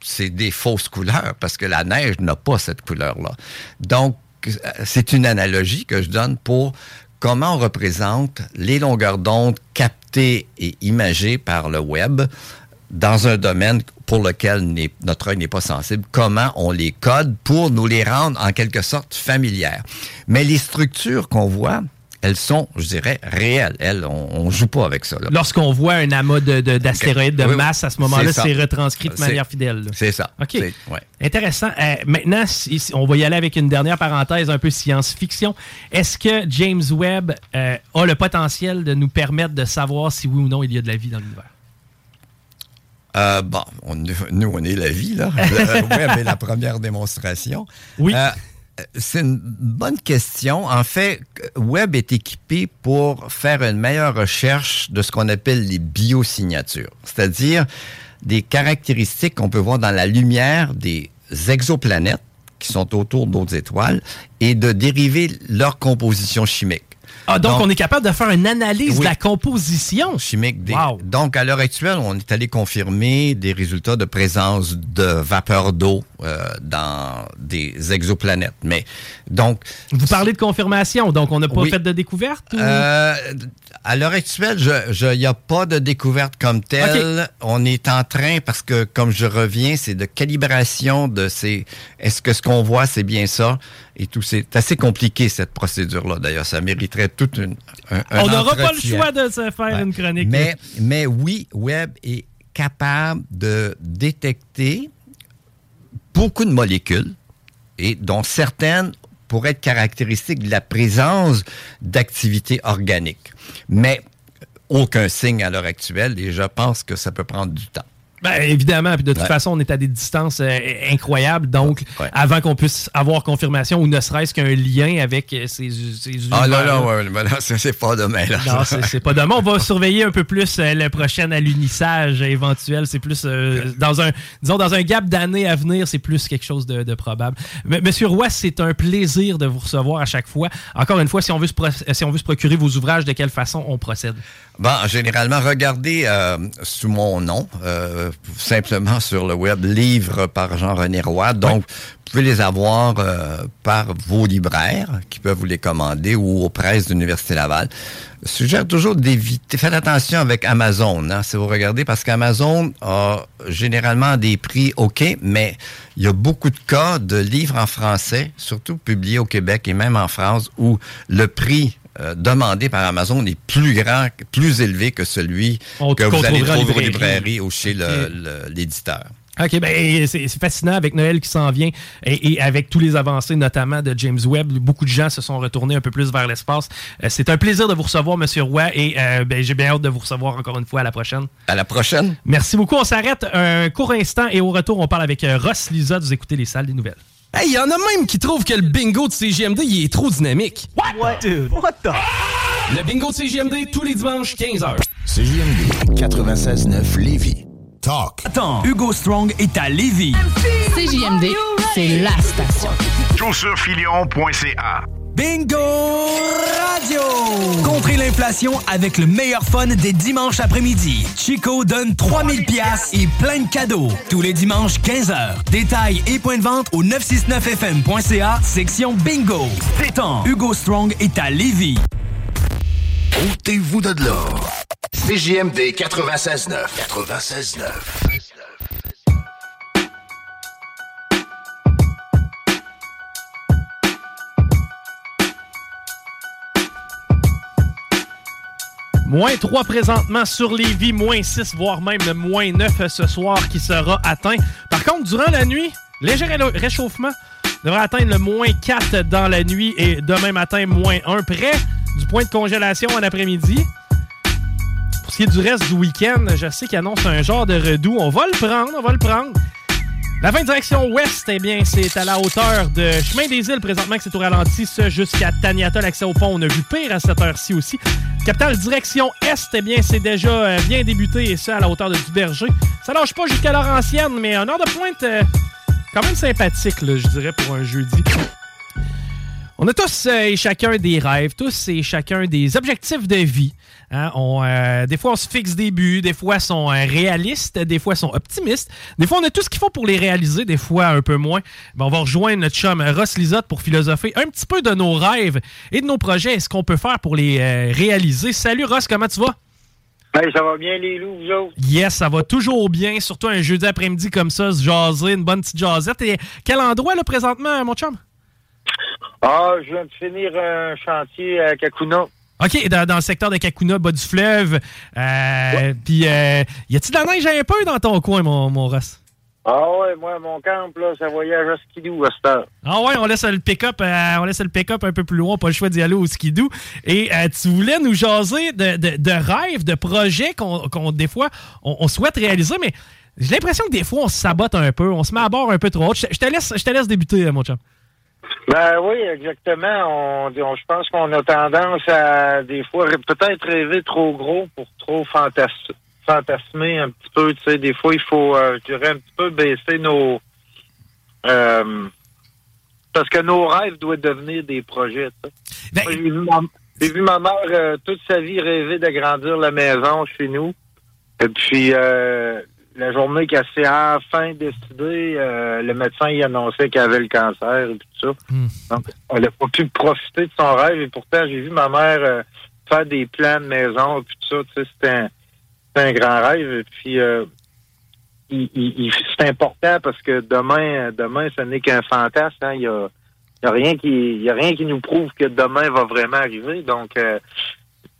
Speaker 12: c'est des fausses couleurs parce que la neige n'a pas cette couleur-là. Donc, euh, c'est une analogie que je donne pour comment on représente les longueurs d'onde captées et imagées par le web dans un domaine pour lequel notre œil n'est pas sensible, comment on les code pour nous les rendre en quelque sorte familières? Mais les structures qu'on voit, elles sont, je dirais, réelles. Elles, on, on joue pas avec ça.
Speaker 5: Lorsqu'on voit un amas de- de- d'astéroïdes de,
Speaker 12: Oui,
Speaker 5: masse, à ce moment-là,
Speaker 12: C'est
Speaker 5: retranscrit de manière fidèle.
Speaker 12: C'est ça.
Speaker 5: OK.
Speaker 12: Ouais.
Speaker 5: Intéressant. Euh, maintenant, si- on va y aller avec une dernière parenthèse un peu science-fiction. Est-ce que James Webb euh, a le potentiel de nous permettre de savoir si oui ou non il y a de la vie dans l'univers?
Speaker 12: Euh, bon, on- nous, on est la vie, là. Le web est la première démonstration.
Speaker 5: Oui.
Speaker 12: Euh, c'est une bonne question. En fait, Web est équipé pour faire une meilleure recherche de ce qu'on appelle les biosignatures, c'est-à-dire des caractéristiques qu'on peut voir dans la lumière des exoplanètes qui sont autour d'autres étoiles et de dériver leur composition chimique.
Speaker 5: Ah, donc, on est capable de faire une analyse
Speaker 12: Oui.
Speaker 5: de la composition
Speaker 12: chimique. Des,
Speaker 5: Wow.
Speaker 12: Donc, à l'heure actuelle, on est allé confirmer des résultats de présence de vapeur d'eau euh, dans des exoplanètes. Mais donc,
Speaker 5: Vous parlez de confirmation, donc on n'a pas
Speaker 12: Oui.
Speaker 5: fait de découverte? ou-
Speaker 12: euh, à l'heure actuelle, il n'y a pas de découverte comme telle. On est en train, parce que comme je reviens, c'est de calibration de ces... Est-ce que ce qu'on voit, c'est bien ça? Et tout, c'est assez compliqué, cette procédure-là. D'ailleurs, ça mériterait toute une... un- un
Speaker 5: on n'aura pas le choix de se faire
Speaker 12: Ouais.
Speaker 5: une chronique.
Speaker 12: Mais, mais oui, Webb est capable de détecter beaucoup de molécules, et dont certaines pourraient être caractéristiques de la présence d'activité organique. Mais aucun signe à l'heure actuelle, et je pense que ça peut prendre du temps.
Speaker 5: Ben, évidemment, puis de toute
Speaker 12: Ouais.
Speaker 5: façon, on est à des distances euh, incroyables, donc avant qu'on puisse avoir confirmation ou ne serait-ce qu'un lien avec euh, ces, ces
Speaker 12: Ah là, là, ouais, mais là, c'est pas demain. Là.
Speaker 5: Non, c'est pas demain. On va surveiller un peu plus euh, le prochain alunissage éventuel. C'est plus euh, dans un, disons, dans un gap d'années à venir, c'est plus quelque chose de, de probable. M- Monsieur Roy, c'est un plaisir de vous recevoir à chaque fois. Encore une fois, si on veut se, si on veut se procurer vos ouvrages, de quelle façon on procède?
Speaker 12: Bon, généralement, regardez euh, sous mon nom, euh, simplement sur le web, livres par Jean-René Roy. Donc, vous pouvez les avoir euh, par vos libraires qui peuvent vous les commander ou aux presses de l'Université Laval. Je suggère toujours d'éviter, faites attention avec Amazon, hein, si vous regardez, parce qu'Amazon a généralement des prix OK, mais il y a beaucoup de cas de livres en français, surtout publiés au Québec et même en France, où le prix euh, demandé par Amazon est plus grand, plus élevé que celui
Speaker 5: On-
Speaker 12: que vous allez trouver aux
Speaker 5: librairie.
Speaker 12: librairies ou chez l'éditeur.
Speaker 5: OK, ben c'est fascinant avec Noël qui s'en vient et, et avec tous les avancées, notamment de James Webb. Beaucoup de gens se sont retournés un peu plus vers l'espace. Euh, c'est un plaisir de vous recevoir, Monsieur Roy, et euh, ben, j'ai bien hâte de vous recevoir encore une fois à la prochaine.
Speaker 12: À la prochaine.
Speaker 5: Merci beaucoup. On s'arrête un court instant et au retour, on parle avec Ross Lizotte. Vous écoutez les salles des nouvelles.
Speaker 11: Hey, y en a même qui trouvent que le bingo de CGMD il est trop dynamique. What? Dude, what the? Le bingo de CGMD tous les dimanches 15h.
Speaker 13: CJMD 96.9 Lévis. Talk.
Speaker 3: Attends, Hugo Strong est à Lévis.
Speaker 14: CJMD, c'est la station.
Speaker 3: Chaussurefilion.ca Bingo Radio! Contrez l'inflation avec le meilleur fun des dimanches après-midi. Chico donne 3000 pièces et plein de cadeaux. Tous les dimanches 15h. Détails et points de vente au 969fm.ca, section Bingo. Détends, Hugo Strong est à Lévis.
Speaker 13: Ôtez-vous de. CJMD 96.9. 96.9.
Speaker 5: Moins 3 présentement sur Lévis, moins 6, voire même le moins 9 ce soir qui sera atteint. Par contre, durant la nuit, léger ré- réchauffement devrait atteindre le moins 4 dans la nuit et demain matin, moins 1, près du point de congélation en après-midi. Pour ce qui est du reste du week-end, je sais qu'il annonce un genre de redoux. On va le prendre, on va le prendre. La 20 direction ouest, eh bien, c'est à la hauteur de Chemin des Îles présentement que c'est au ralenti, ça jusqu'à Taniata, l'accès au pont. On a vu pire à cette heure-ci aussi. Capitale direction est, eh bien, c'est déjà euh, bien débuté et ça à la hauteur de Duberger. Ça lâche pas jusqu'à Laurentienne, mais un heure de pointe euh, quand même sympathique, là, je dirais, pour un jeudi. On a tous euh, et chacun des rêves, tous et chacun des objectifs de vie. Hein, on, euh, des fois, on se fixe des buts, des fois, sont euh, réalistes, des fois, sont optimistes. Des fois, on a tout ce qu'il faut pour les réaliser, des fois, un peu moins. Ben, on va rejoindre notre chum Ross Lisotte pour philosopher un petit peu de nos rêves et de nos projets et ce qu'on peut faire pour les euh, réaliser. Salut Ross, comment tu vas?
Speaker 15: Hey, ça va bien, les loups, vous autres?
Speaker 5: Yes, ça va toujours bien, surtout un jeudi après-midi comme ça, se jaser, une bonne petite jasette. Et quel endroit, là, présentement, mon chum?
Speaker 15: Ah, je viens de finir un chantier à Kakuna.
Speaker 5: OK, dans, dans le secteur de Kakuna, bas du fleuve. Euh, Puis, euh, y a-t-il de la neige un peu dans ton coin, mon, mon Ross?
Speaker 15: Ah ouais, moi, mon camp, là, ça voyage à skidoo à cette heure.
Speaker 5: Ah ouais, on laisse le pick-up, euh, on laisse le pick-up un peu plus loin, pas le choix d'y aller au skidoo. Et euh, tu voulais nous jaser de, de, de rêves, de projets qu'on, qu'on, des fois, on, on souhaite réaliser, mais j'ai l'impression que des fois, on se sabote un peu, on se met à bord un peu trop haut. Je, je te laisse, je te laisse débuter, mon chum.
Speaker 15: Ben oui, exactement. On, on- je pense qu'on a tendance à, des fois, peut-être rêver trop gros pour trop fantas- fantasmer un petit peu. Tu sais, des fois, il faut, euh, je dirais, un petit peu baisser nos... euh, parce que nos rêves doivent devenir des projets. J'ai vu, ma- j'ai vu ma mère euh, toute sa vie rêver d'agrandir la maison chez nous. Et puis, euh, la journée qu'elle s'est enfin décidée, euh, le médecin y annonçait qu'elle avait le cancer et tout ça. Donc, elle n'a pas pu profiter de son rêve. Et pourtant, j'ai vu ma mère euh, faire des plans de maison et tout ça. Tu sais, c'était un, grand rêve. Et puis, euh, c'est important parce que demain, demain, ce n'est qu'un fantasme. hein. Il y a, il y a rien qui, y a rien qui nous prouve que demain va vraiment arriver. Donc,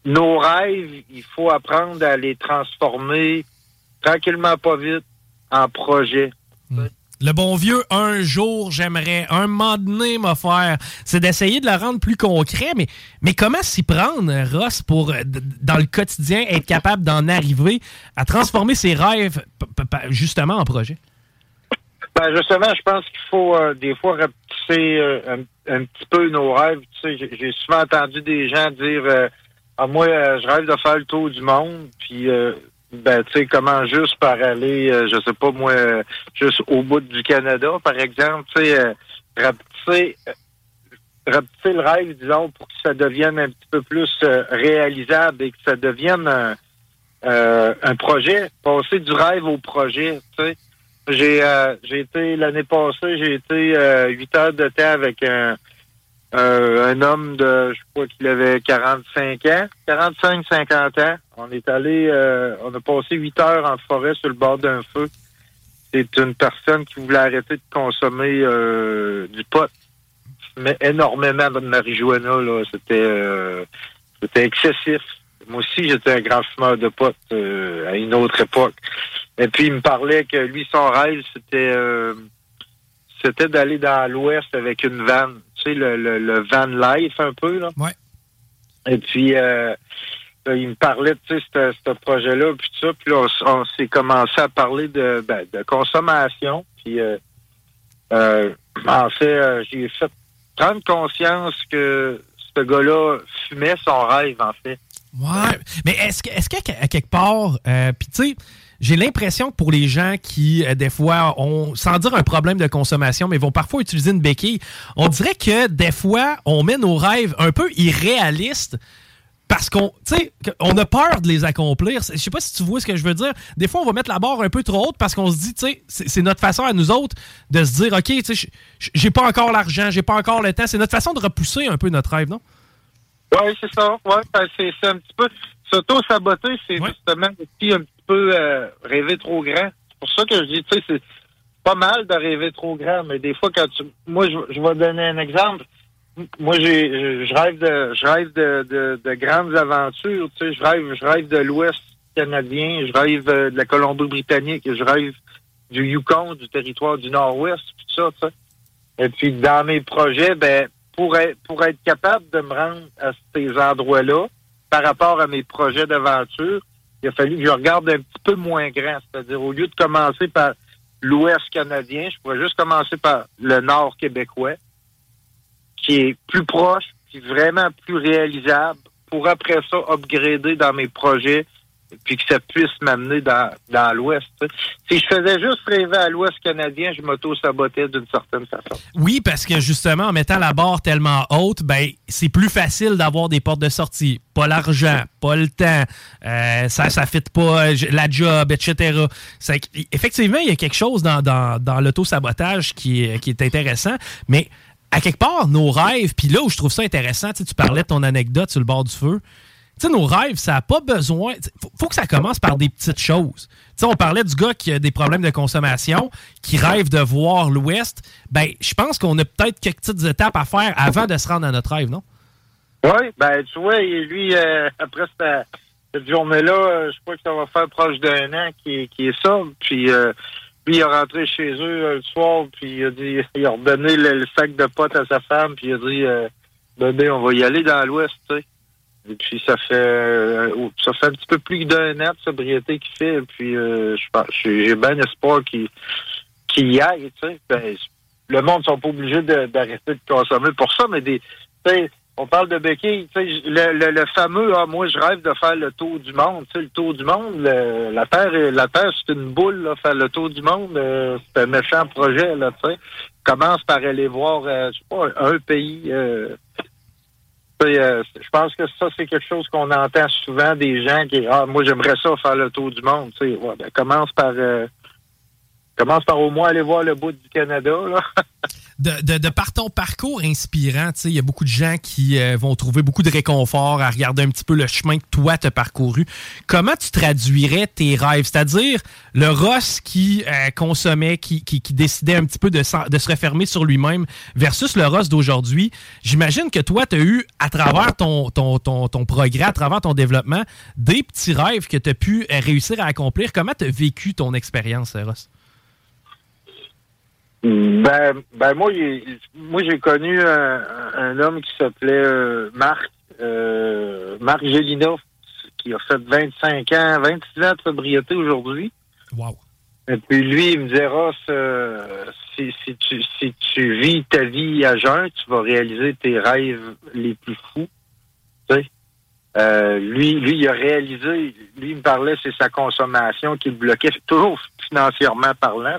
Speaker 15: nos rêves, il faut apprendre à les transformer tranquillement, pas vite, en projet.
Speaker 5: Le bon vieux, un jour, j'aimerais, un moment donné, faire, c'est d'essayer de le rendre plus concret, mais, mais comment s'y prendre, Ross, pour, dans le quotidien, être capable d'en arriver à transformer ses rêves, justement, en projet?
Speaker 15: Ben justement, je pense qu'il faut euh, des fois rapetisser euh, un, un petit peu nos rêves. Tu sais, j'ai- souvent entendu des gens dire euh, ah, moi, je rêve de faire le tour du monde, puis euh, ben tu sais, comment juste par aller, euh, je sais pas moi, juste au bout du Canada, par exemple, tu sais, euh, rapetisser, euh, le rêve, disons, pour que ça devienne un petit peu plus euh, réalisable et que ça devienne un, euh, un projet, passer du rêve au projet, tu sais. J'ai j'ai été l'année passée, j'ai été huit heures de temps avec un euh, un homme de je crois qu'il avait 45 ans, 45 50 ans. On est allé euh, on a passé huit heures en forêt sur le bord d'un feu. C'est une personne qui voulait arrêter de consommer euh, du pot. Mais énormément de marijuana là, c'était euh, c'était excessif. Moi aussi, j'étais un grand fumeur de pot euh, à une autre époque. Et puis, il me parlait que lui, son rêve, c'était c'était d'aller dans l'Ouest avec une van. Tu sais, le, le, le van life un peu, là.
Speaker 5: Ouais.
Speaker 15: Et puis, euh, là, il me parlait de ce projet-là, puis tout ça. Puis là, on, s'est commencé à parler de, ben, de consommation. Puis, euh, euh, en fait, j'ai fait prendre conscience que ce gars-là fumait son rêve, en fait.
Speaker 5: Ouais, mais est-ce que, est-ce qu'à quelque part, puis tu sais, j'ai l'impression que pour les gens qui, euh, des fois, ont, sans dire un problème de consommation, mais vont parfois utiliser une béquille, on dirait que des fois, on met nos rêves un peu irréalistes parce qu'on, tu sais, on a peur de les accomplir. Je sais pas si tu vois ce que je veux dire. Des fois, on va mettre la barre un peu trop haute parce qu'on se dit, tu sais, c'est notre façon à nous autres de se dire, OK, j'ai pas encore l'argent, j'ai pas encore le temps. C'est notre façon de repousser un peu notre rêve, non?
Speaker 15: Oui, c'est ça. Ouais, ben, c'est c'est un petit peu. S'auto-saboter, c'est justement aussi un petit euh, rêver trop grand. C'est pour ça que je dis, tu sais, c'est pas mal de rêver trop grand, mais des fois, quand tu. Moi, je, je vais donner un exemple. moi, j'ai, je rêve de, je rêve de, de, de grandes aventures. Tu sais, je rêve, je rêve de l'Ouest canadien, je rêve euh, de la Colombie-Britannique, je rêve du Yukon, du territoire du Nord-Ouest, tout ça. Et puis, dans mes projets, ben, pour être, pour être capable de me rendre à ces endroits-là, par rapport à mes projets d'aventure, il a fallu que je regarde un petit peu moins grand. C'est-à-dire, au lieu de commencer par l'Ouest canadien, je pourrais juste commencer par le Nord québécois qui est plus proche, qui vraiment plus réalisable, pour après ça upgrader dans mes projets, puis que ça puisse m'amener dans, l'Ouest. Si je faisais juste rêver à l'Ouest canadien, je m'auto-sabotais d'une certaine façon.
Speaker 5: Oui, parce que justement, en mettant la barre tellement haute, ben c'est plus facile d'avoir des portes de sortie. Pas l'argent, pas le temps, euh, ça ça fit pas, euh, la job, etc. Effectivement, il y a quelque chose dans, l'auto-sabotage qui est, qui est intéressant, mais à quelque part, nos rêves, puis là où je trouve ça intéressant, tu parlais de ton anecdote sur le bord du feu, sais, nos rêves, ça n'a pas besoin. Faut, faut que ça commence par des petites choses. Tu sais, on parlait du gars qui a des problèmes de consommation, qui rêve de voir l'Ouest. Ben, je pense qu'on a peut-être quelques petites étapes à faire avant de se rendre à notre rêve, non?
Speaker 15: Oui, ben tu vois, lui, euh, après cette, cette journée-là, euh, je crois que ça va faire proche d'un an qui, est- qui est ça. Puis euh, lui, il est rentré chez eux euh, le soir, puis il a dit, il a redonné le, sac de potes à sa femme, puis il a dit, euh, bébé, on va y aller dans l'Ouest, tu sais. Et puis ça fait euh, ça fait un petit peu plus d'un an de sobriété qu'il fait. Et puis euh, j'ai bien espoir qu'il qu'il y aille, tu sais. Ben, le monde sont pas obligés d'arrêter de, consommer pour ça, mais des. on parle de béquilles, le, le, le fameux ah, moi je rêve de faire le tour du monde. Le tour du monde, la Terre la Terre, c'est une boule, faire le tour du monde, euh, c'est un méchant projet, là, tu sais. Commence par aller voir euh, je sais pas, un pays. Euh, je pense que ça, c'est quelque chose qu'on entend souvent des gens qui Ah, moi j'aimerais ça faire le tour du monde. Ouais, ben, commence par euh, commence par au moins aller voir le bout du Canada. Là.
Speaker 5: de, de- par ton parcours inspirant, il y a beaucoup de gens qui euh, vont trouver beaucoup de réconfort à regarder un petit peu le chemin que toi t'as parcouru. Comment tu traduirais tes rêves? C'est-à-dire le Ross qui euh, consommait, qui, qui- décidait un petit peu de, se refermer sur lui-même versus le Ross d'aujourd'hui. J'imagine que toi, tu as eu, à travers ton, ton, ton, ton progrès, à travers ton développement, des petits rêves que tu as pu euh, réussir à accomplir. Comment tu as vécu ton expérience, Ross?
Speaker 15: Ben, ben moi, il- moi j'ai connu un, un homme qui s'appelait euh, Marc, euh, Marc Gélina, qui a fait 25 ans, 26 ans de sobriété aujourd'hui.
Speaker 5: Wow.
Speaker 15: Et puis lui, il me disait, Ross, euh, si, si, tu, si tu vis ta vie à jeun, tu vas réaliser tes rêves les plus fous. Tu sais? Euh, lui, lui, il a réalisé, lui, il me parlait, c'est sa consommation qui le bloquait, toujours financièrement parlant.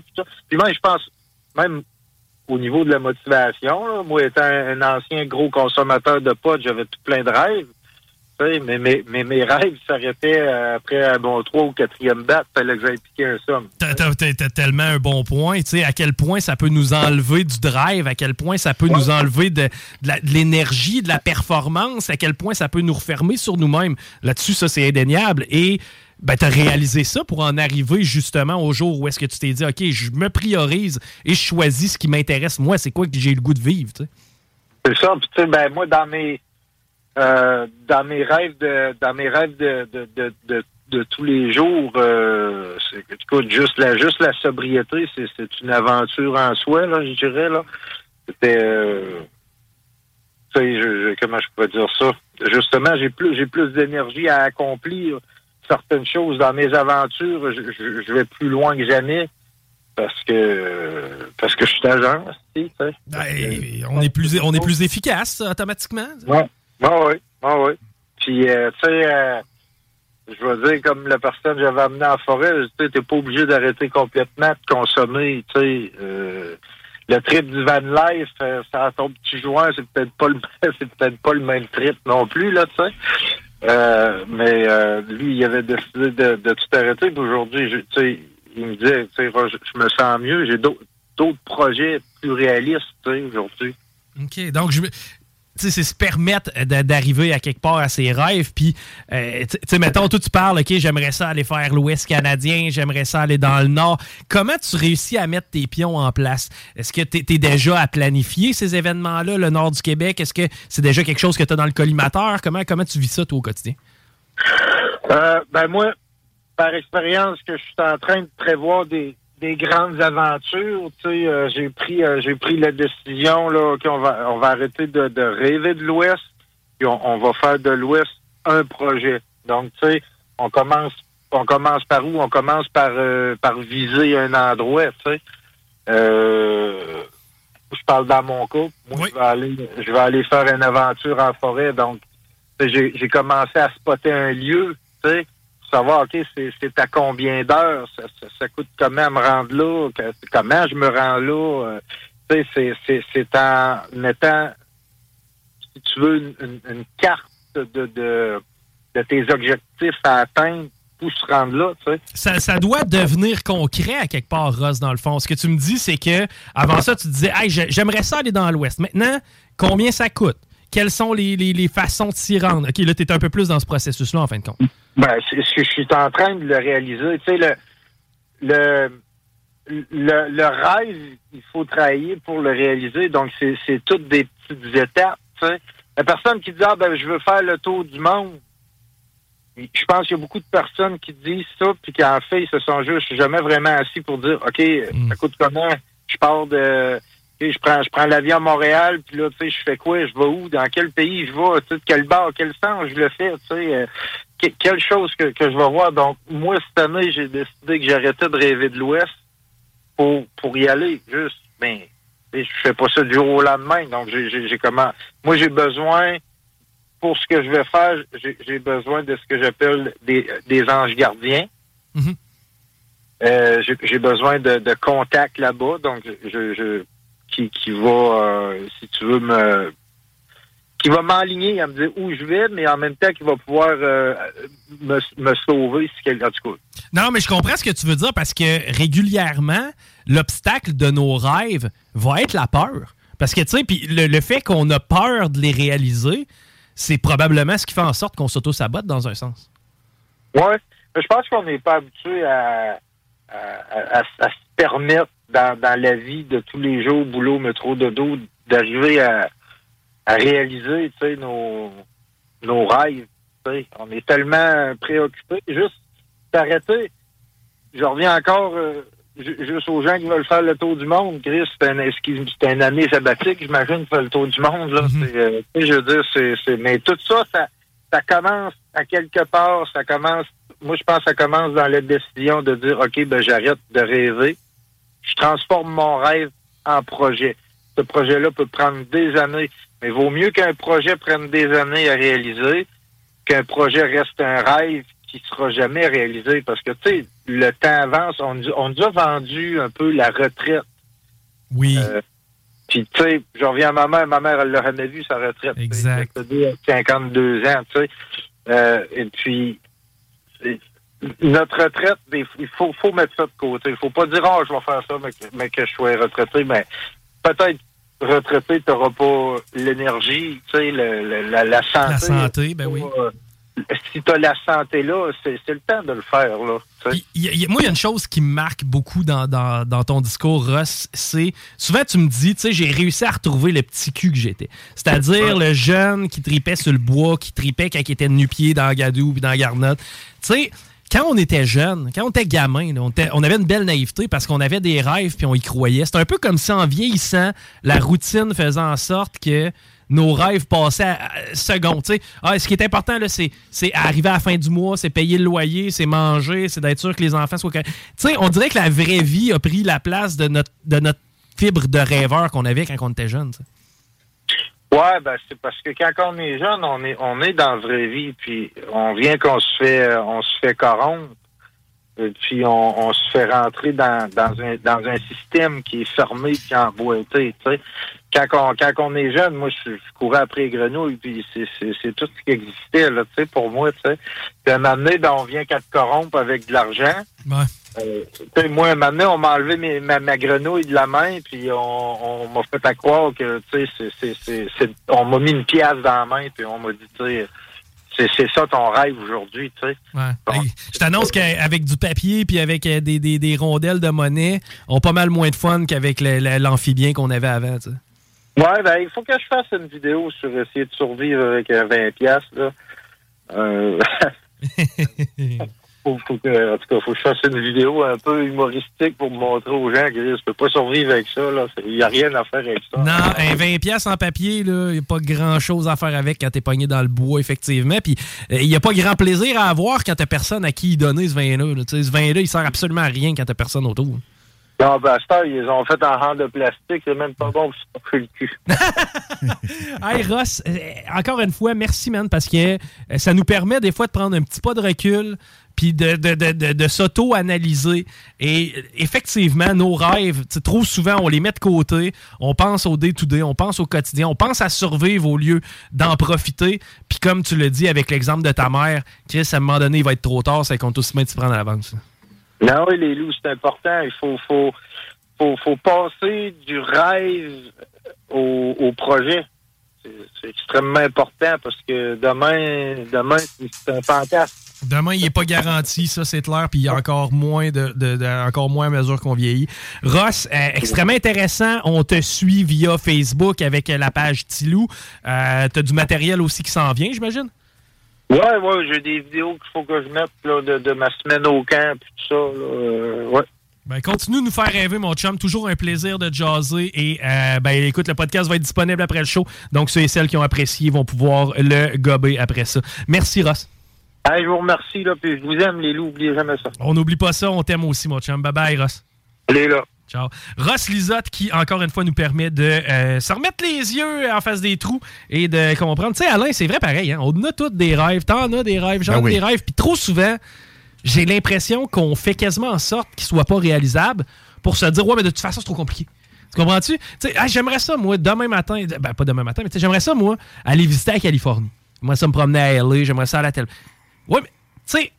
Speaker 15: Puis moi, je pense, même au niveau de la motivation, là, moi, étant un, ancien gros consommateur de potes, j'avais tout plein de rêves. Sais, Mais, mais, mais mes rêves s'arrêtaient euh, après un bon trois ou quatrième date, fallait que j'aille piquer un somme.
Speaker 5: T'as, tellement un bon point, tu sais, à quel point ça peut nous enlever du drive, à quel point ça peut nous enlever de, de la- de l'énergie, de la performance, à quel point ça peut nous refermer sur nous-mêmes. Là-dessus, ça, c'est indéniable. Et ben, tu as réalisé ça pour en arriver justement au jour où est-ce que tu t'es dit, OK, je me priorise et je choisis ce qui m'intéresse. Moi, c'est quoi que j'ai le goût de vivre, tu sais?
Speaker 15: C'est ça. Puis tu sais, ben moi dans mes euh, dans mes rêves de dans mes rêves de de, de, de, de tous les jours, euh, écoute, juste la juste la sobriété, c'est c'est une aventure en soi là, je dirais là. C'était euh, je, je- comment je pourrais dire ça? Justement, j'ai plus j'ai plus d'énergie à accomplir certaines choses dans mes aventures. Je, je, je vais plus loin que jamais parce que parce que je suis agent.
Speaker 5: Ben, on, est plus, on est plus efficace automatiquement.
Speaker 15: Ouais. Ah oui, ah oui. Puis, euh, tu sais, euh, je vais dire, comme la personne que j'avais amenée en forêt, tu t'es pas obligé d'arrêter complètement de consommer, tu sais. euh, le trip du van life, euh, ça ton petit joint, c'est peut-être pas le c'est peut-être pas le même trip non plus, là, tu sais. Euh, mais lui, il avait décidé de, tout arrêter. Aujourd'hui, tu sais, il me disait, tu sais, je me sens mieux, j'ai d'autres projets plus réalistes, tu sais, aujourd'hui.
Speaker 5: OK. Donc, je, c'est se permettre d'arriver à quelque part à ses rêves. Puis, euh, tu sais, mettons, toi, tu parles, OK, j'aimerais ça aller faire l'Ouest canadien, j'aimerais ça aller dans le Nord. Comment tu réussis à mettre tes pions en place? Est-ce que tu es, déjà à planifier ces événements-là, le Nord du Québec? Est-ce que c'est déjà quelque chose que tu as dans le collimateur? Comment, comment tu vis ça, toi, au quotidien?
Speaker 15: Euh, ben moi, par expérience, que je suis en train de prévoir des, des grandes aventures, tu sais, euh, j'ai pris euh, j'ai pris la décision là qu'on va on va arrêter de, de rêver de l'Ouest, puis on, on va faire de l'Ouest un projet. Donc, tu sais, on commence on commence par où? On commence par euh, par viser un endroit, tu sais. Je parle dans mon cas. Moi, je vais aller je vais aller faire une aventure en forêt, donc j'ai j'ai commencé à spotter un lieu, tu sais, savoir, OK, c'est à combien d'heures, ça, coûte comment me rendre là, comment je me rends là. euh, c'est- en mettant, si tu veux, une, carte de, de, de tes objectifs à atteindre pour se rendre là, tu sais.
Speaker 5: Ça, ça doit devenir concret à quelque part, Ross, dans le fond. Ce que tu me dis, c'est que avant ça, tu disais, hey, j'ai- j'aimerais ça aller dans l'Ouest. Maintenant, combien ça coûte? Quelles sont les, les- les façons de s'y rendre? OK, là, tu es un peu plus dans ce processus-là, en fin de compte.
Speaker 15: Ben, c'est ce que je suis en train de le réaliser. Tu sais, le, le, le, le rêve, il faut travailler pour le réaliser. Donc, c'est c'est toutes des petites étapes. Tu sais. La personne qui dit, ah, ben, je veux faire le tour du monde. Je pense qu'il y a beaucoup de personnes qui disent ça, puis qui en fait, ils se sont juste jamais vraiment assis pour dire, OK, ça coûte comment? Je pars de, je prends, je prends l'avion à Montréal, puis là, tu sais, je fais quoi? Je vais où? Dans quel pays je vais? Tu sais, de quel bar, quel sens je le fais? Tu sais, euh, que- quelle chose que, que je vais voir? Donc, moi, cette année, j'ai décidé que j'arrêtais de rêver de l'Ouest pour, pour y aller. Juste, ben, je fais pas ça du jour au lendemain. Donc, j'ai, comment, moi, j'ai besoin, pour ce que je vais faire, j'ai, besoin de ce que j'appelle des, des anges gardiens.
Speaker 5: Mhm.
Speaker 15: Euh, j'ai, besoin de, de contacts là-bas. Donc, je, je, qui, qui va, euh, si tu veux, me, qui va m'enligner à me dire où je vais, mais en même temps qui va pouvoir euh, me, me sauver si quelqu'un, tout cas.
Speaker 5: Non, mais je comprends ce que tu veux dire parce que régulièrement, l'obstacle de nos rêves va être la peur. Parce que, tu sais, puis le, le fait qu'on a peur de les réaliser, c'est probablement ce qui fait en sorte qu'on s'auto-sabote dans un sens.
Speaker 15: Ouais. Mais Je pense qu'on n'est pas habitué à, à, à- à se permettre dans, dans la vie de tous les jours, boulot, métro, dodo, d'arriver à, à réaliser, nos, nos rêves. On est tellement préoccupés. Juste s'arrêter. Je reviens encore euh, ju- juste aux gens qui veulent faire le tour du monde. Chris, c'est un, une année sabbatique, j'imagine, faire le tour du monde. Là. C'est, euh, je veux dire, c'est- mais tout ça, ça, ça commence à quelque part, ça commence, moi je pense que ça commence dans la décision de dire, OK, ben j'arrête de rêver. Je transforme mon rêve en projet. Ce projet-là peut prendre des années, mais vaut mieux qu'un projet prenne des années à réaliser qu'un projet reste un rêve qui sera jamais réalisé. Parce que, tu sais, le temps avance. On, on nous a vendu un peu la retraite.
Speaker 5: Oui.
Speaker 15: puis, tu sais, je reviens à ma mère. Ma mère, elle l'a jamais vu, sa retraite.
Speaker 5: Exact.
Speaker 15: C'est 52 ans, tu sais. Euh, et puis, notre retraite, il faut, faut mettre ça de côté. Il faut pas dire, oh, je vais faire ça, mais, que- mais que je sois retraité. Mais peut-être retraité, tu n'auras pas l'énergie, tu sais, la, la santé.
Speaker 5: La santé, ben oui.
Speaker 15: Euh, Si tu as la santé là, c'est le temps de le faire. Là.
Speaker 5: Il il moi, il y a une chose qui me marque beaucoup dans, dans- dans ton discours, Ross, c'est souvent tu me dis, tu sais, j'ai réussi à retrouver le petit cul que j'étais. C'est-à-dire le jeune qui tripait sur le bois, qui tripait quand il était nu-pied dans Gadou puis dans Garnotte. Tu sais, quand on était jeune, quand on était gamin, on, avait une belle naïveté parce qu'on avait des rêves puis on y croyait. C'est un peu comme si en vieillissant, la routine faisait en sorte que nos rêves passaient à, à sais. Ah, ce qui est important, c'est, c'est arriver à la fin du mois, c'est payer le loyer, c'est manger, c'est d'être sûr que les enfants soient... corrects. Tu sais, on dirait que la vraie vie a pris la place de notre, de notre fibre de rêveur qu'on avait quand on était jeune.
Speaker 15: Ouais, ben c'est parce que quand on est jeune, on est on est dans la vraie vie, puis on vient qu'on se fait euh, on se fait corrompre, et puis on, on se fait rentrer dans, dans un dans un système qui est fermé puis emboîté, tu sais. Quand on, quand on est jeune, moi je, je courais après les grenouilles, puis c'est, c'est, c'est tout ce qui existait là, tu sais, pour moi, tu sais. Puis à un moment donné, ben, on vient qu'à te corrompre avec de l'argent.
Speaker 5: Ouais.
Speaker 15: Euh, moi, maintenant, on m'a enlevé mes- ma, ma grenouille de la main, puis on, on m'a fait à croire que, tu sais, on m'a mis une pièce dans la main, puis on m'a dit, tu sais, c'est ça ton rêve aujourd'hui, tu sais.
Speaker 5: Ouais. Hey, je t'annonce qu'avec du papier puis avec euh, des, des- des rondelles de monnaie, on a pas mal moins de fun qu'avec l'amphibien qu'on avait avant. tu sais.
Speaker 15: Ouais, ben, il faut que je fasse une vidéo sur essayer de survivre avec euh, 20 pièces là. Euh... faut, faut que, en tout cas, faut que je fasse une vidéo un peu humoristique pour montrer aux gens que je peux pas survivre avec ça. Il y a rien à faire avec ça.
Speaker 5: Non, un 20 pièces en papier, il n'y a pas grand-chose à faire avec quand t'es pogné dans le bois, effectivement. Puis il n'y a pas grand plaisir à avoir quand t'as personne à qui donner ce vin-là. là. Tu sais, Ce vin-là, il sert absolument à rien quand t'as personne autour.
Speaker 15: Non, ben, à ils ont fait en rang de plastique, c'est même pas bon pour se le cul.
Speaker 5: Hey Ross, euh, encore une fois, merci man, parce que euh, ça nous permet des fois de prendre un petit pas de recul, puis de, de, de, de- s'auto-analyser. Et effectivement, nos rêves, trop souvent, on les met de côté, on pense au day-to-day, on pense au quotidien, on pense à survivre au lieu d'en profiter. Puis comme tu le dis avec l'exemple de ta mère, Chris, à un moment donné, il va être trop tard, ça compte aussi bien de s'y prendre à l'avance.
Speaker 15: Non, oui, les loups, c'est important. Il faut, faut, faut, faut passer du rêve au, au projet. C'est extrêmement important parce que demain, demain, c'est un fantasme.
Speaker 5: Demain, il n'est pas garanti, ça c'est clair, puis il y a encore moins de, de- de- encore moins à mesure qu'on vieillit. Ross, euh, extrêmement intéressant. On te suit via Facebook avec euh, la page Tilou. Euh, tu as du matériel aussi qui s'en vient, j'imagine?
Speaker 15: Ouais, ouais, j'ai des vidéos qu'il faut que je mette là, de, de ma semaine au camp puis tout ça. Euh, ouais.
Speaker 5: Ben, continue de nous faire rêver, mon chum. Toujours un plaisir de jaser. Et euh, ben, écoute, le podcast va être disponible après le show. Donc, ceux et celles qui ont apprécié vont pouvoir le gober après ça. Merci, Ross.
Speaker 15: Hey, je vous remercie, là, puis je vous aime, les loups, oubliez jamais ça.
Speaker 5: On n'oublie pas ça. On t'aime aussi, mon chum. Bye bye, Ross.
Speaker 15: Allez, là.
Speaker 5: Ciao. Ross Lisotte qui, encore une fois, nous permet de euh, se remettre les yeux en face des trous et de comprendre. Tu sais, Alain, c'est vrai pareil. Hein? On a tous des rêves. T'en as des rêves. J'en ai
Speaker 6: Ben oui.
Speaker 5: des rêves. Puis trop souvent, j'ai l'impression qu'on fait quasiment en sorte qu'ils soient pas réalisables pour se dire, ouais, mais de toute façon, c'est trop compliqué. Tu comprends-tu? Tu sais, ah, j'aimerais ça, moi, demain matin. Ben, pas demain matin, mais tu sais, j'aimerais ça, moi, aller visiter la Californie. J'aimerais ça me promener à LA. J'aimerais ça à la télé. Ouais, mais, tu sais,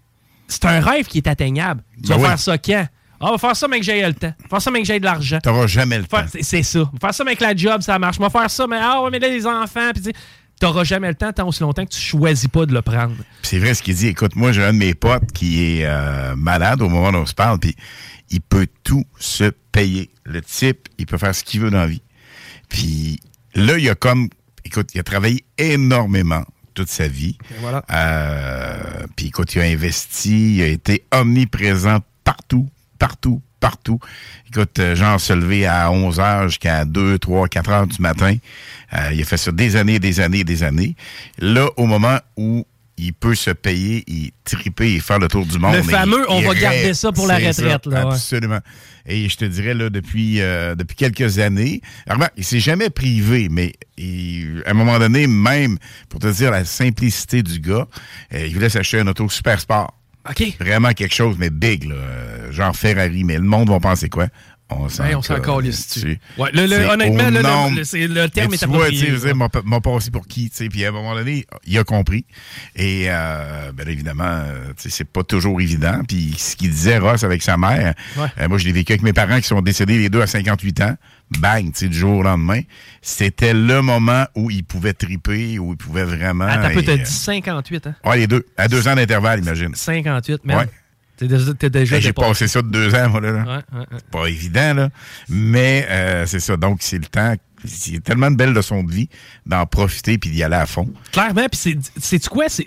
Speaker 5: c'est un rêve qui est atteignable. Tu
Speaker 6: Ben
Speaker 5: vas
Speaker 6: oui.
Speaker 5: faire ça quand? Ah, on va faire ça, mais que j'ai le temps. Faire ça, mais que j'ai de l'argent.
Speaker 6: T'auras jamais le temps.
Speaker 5: Faire- c'est- C'est ça. Faire ça, mais que la job, ça marche. On va faire ça, mais ah, ouais, mais là, les enfants. Puis, t'auras jamais le temps tant aussi longtemps que tu choisis pas de le prendre.
Speaker 6: C'est vrai ce qu'il dit. Écoute, moi, j'ai un de mes potes qui est euh, malade au moment où on se parle, puis il peut tout se payer. Le type, il peut faire ce qu'il veut dans la vie. Puis là, il a comme... Écoute, il a travaillé énormément toute sa vie.
Speaker 5: voilà.
Speaker 6: Euh, puis écoute, il a investi, il a été omniprésent partout, partout, partout. Écoute, euh, genre se lever à 11 heures jusqu'à 2, 3, 4 heures du matin. Euh, il a fait ça des années, des années, des années. Là, au moment où il peut se payer, il triper et faire le tour du monde.
Speaker 5: Le
Speaker 6: il-
Speaker 5: fameux, on
Speaker 6: il
Speaker 5: va garder ça pour la retraite, là, ouais.
Speaker 6: Absolument. Et je te dirais, là, depuis, euh, depuis quelques années, alors, il s'est jamais privé, mais il- à un moment donné, même, pour te dire la simplicité du gars, euh, il voulait s'acheter un auto super sport.
Speaker 5: OK.
Speaker 6: Vraiment quelque chose, mais big, là, genre Ferrari, mais le monde va penser quoi? On s'en
Speaker 5: s'en
Speaker 6: calisse.
Speaker 5: Ouais, le- le- honnêtement, le-
Speaker 6: nombre.
Speaker 5: le- le terme est
Speaker 6: tu vois, tu
Speaker 5: approprié,
Speaker 6: m'a m'a passé pour qui, tu sais, puis à un moment donné, il a compris. Et, euh, ben, évidemment, euh, tu sais, c'est pas toujours évident. Puis ce qu'il disait, Ross, avec sa mère,
Speaker 5: Ouais.
Speaker 6: euh, moi, je l'ai vécu avec mes parents qui sont décédés les deux à 58 ans. Bang, tu sais, du jour au lendemain. C'était le moment où ils pouvaient triper, où ils pouvaient vraiment... Et,
Speaker 5: t'as
Speaker 6: euh,
Speaker 5: dit 58, hein?
Speaker 6: Ouais, les deux. À deux ans d'intervalle, imagine.
Speaker 5: 58, man.
Speaker 6: Ouais.
Speaker 5: T'es déjà, t'es déjà
Speaker 6: Hey, J'ai passé ça de deux ans, moi, là. là.
Speaker 5: Ouais, ouais, ouais.
Speaker 6: Pas évident, là. Mais euh, c'est ça. Donc, c'est le temps. Il y a tellement de belles leçons de vie d'en profiter puis d'y aller à fond.
Speaker 5: Clairement, puis c'est, c'est quoi? C'est,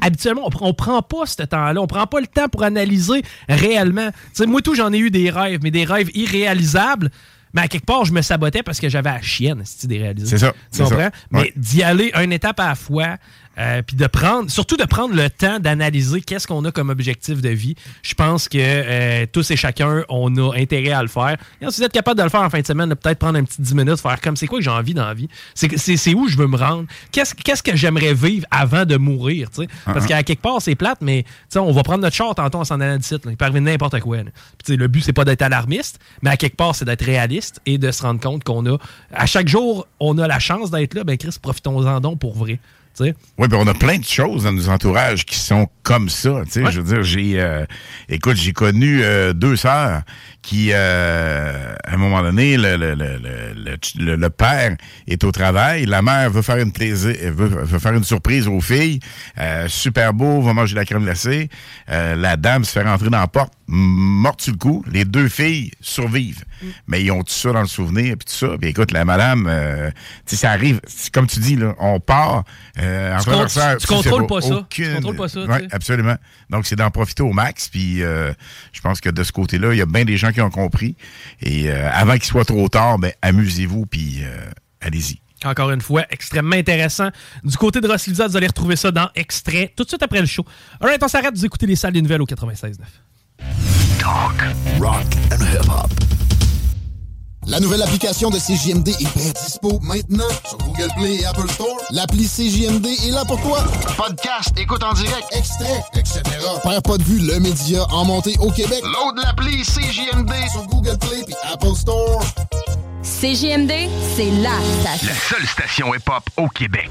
Speaker 5: habituellement, on, on prend pas ce temps-là. On prend pas le temps pour analyser réellement. Tu sais, moi, tout, j'en ai eu des rêves, mais des rêves irréalisables. Mais à quelque part, je me sabotais parce que j'avais la chienne, c'est déréalisé.
Speaker 6: C'est ça,
Speaker 5: Tu
Speaker 6: c'est
Speaker 5: comprends?
Speaker 6: ça.
Speaker 5: Mais d'y aller une étape à la fois, euh, puis de prendre, surtout de prendre le temps d'analyser qu'est-ce qu'on a comme objectif de vie. Je pense que euh, tous et chacun, on a intérêt à le faire. Et si vous êtes capable de le faire en fin de semaine, de peut-être prendre un petit 10 minutes, faire comme c'est quoi que j'ai envie dans la vie? C'est, où je veux me rendre? Qu'est-ce, que j'aimerais vivre avant de mourir? tu sais? Parce
Speaker 6: Uh-huh.
Speaker 5: qu'à quelque part, c'est plate, mais on va prendre notre char tantôt, on s'en allant d'ici. Il peut arriver n'importe quoi. Puis, le but, c'est pas d'être alarmiste, mais à quelque part, c'est d'être réaliste et de se rendre compte qu'on a, à chaque jour, on a la chance d'être là. Ben, Chris, profitons-en donc pour vrai.
Speaker 6: Oui, ben on a plein de choses dans nos entourages qui sont comme ça. Tu sais,
Speaker 5: Ouais.
Speaker 6: je veux dire, j'ai, euh, écoute, j'ai connu euh, deux sœurs qui, euh, à un moment donné, le, le, le, le, le- le père est au travail, la mère veut faire une plaisir, veut, veut faire une surprise aux filles, euh, super beau, va manger de la crème glacée. Euh, la dame se fait rentrer dans la porte, m- morte sur le coup. Les deux filles survivent, mais ils ont tout ça dans le souvenir puis tout ça. Puis écoute, la madame, euh, tu sais, ça arrive, comme tu dis là, on part. Euh, en
Speaker 5: Tu
Speaker 6: traversant,
Speaker 5: contrôles pas ça.
Speaker 6: aucune-
Speaker 5: Tu contrôles pas ça, sais.
Speaker 6: absolument. Donc, c'est d'en profiter au max. Puis, euh, je pense que de ce côté-là, il y a bien des gens qui ont compris. Et avant qu'il soit trop tard, ben, amusez-vous, puis allez-y.
Speaker 5: Encore une fois, extrêmement intéressant. Du côté de Ross vous allez retrouver ça dans Extrait, tout de suite après le show. Alright, on s'arrête, vous écoutez les salles des nouvelles au 96.9.
Speaker 2: Talk, rock and hip-hop. La nouvelle application de CJMD est bien dispo maintenant sur Google Play et Apple Store. L'appli CJMD est là pour toi. Podcast, écoute en direct, extrait, etc. Père pas de vue, le média en montée au Québec. Load l'appli CJMD sur Google Play et Apple Store.
Speaker 16: CJMD, c'est la station.
Speaker 3: La seule station hip-hop au Québec.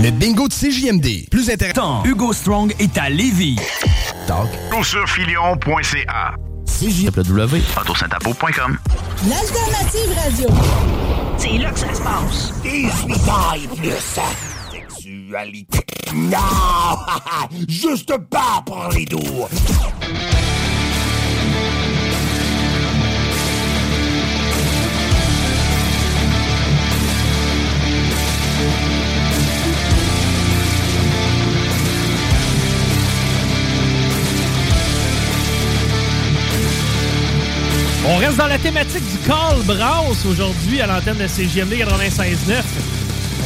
Speaker 13: Le bingo de CJMD. Plus intéressant.
Speaker 3: Hugo Strong est à Lévis. Talk. sur filion.ca.
Speaker 13: CJMD.
Speaker 3: Autosaintapo.com.
Speaker 4: L'alternative radio.
Speaker 3: C'est là que ça se passe.
Speaker 4: 18 ans et plus.
Speaker 3: Sexualité. Non! Juste pas pour les doux.
Speaker 5: On reste dans la thématique du call brass aujourd'hui à l'antenne de CGMD 96.9.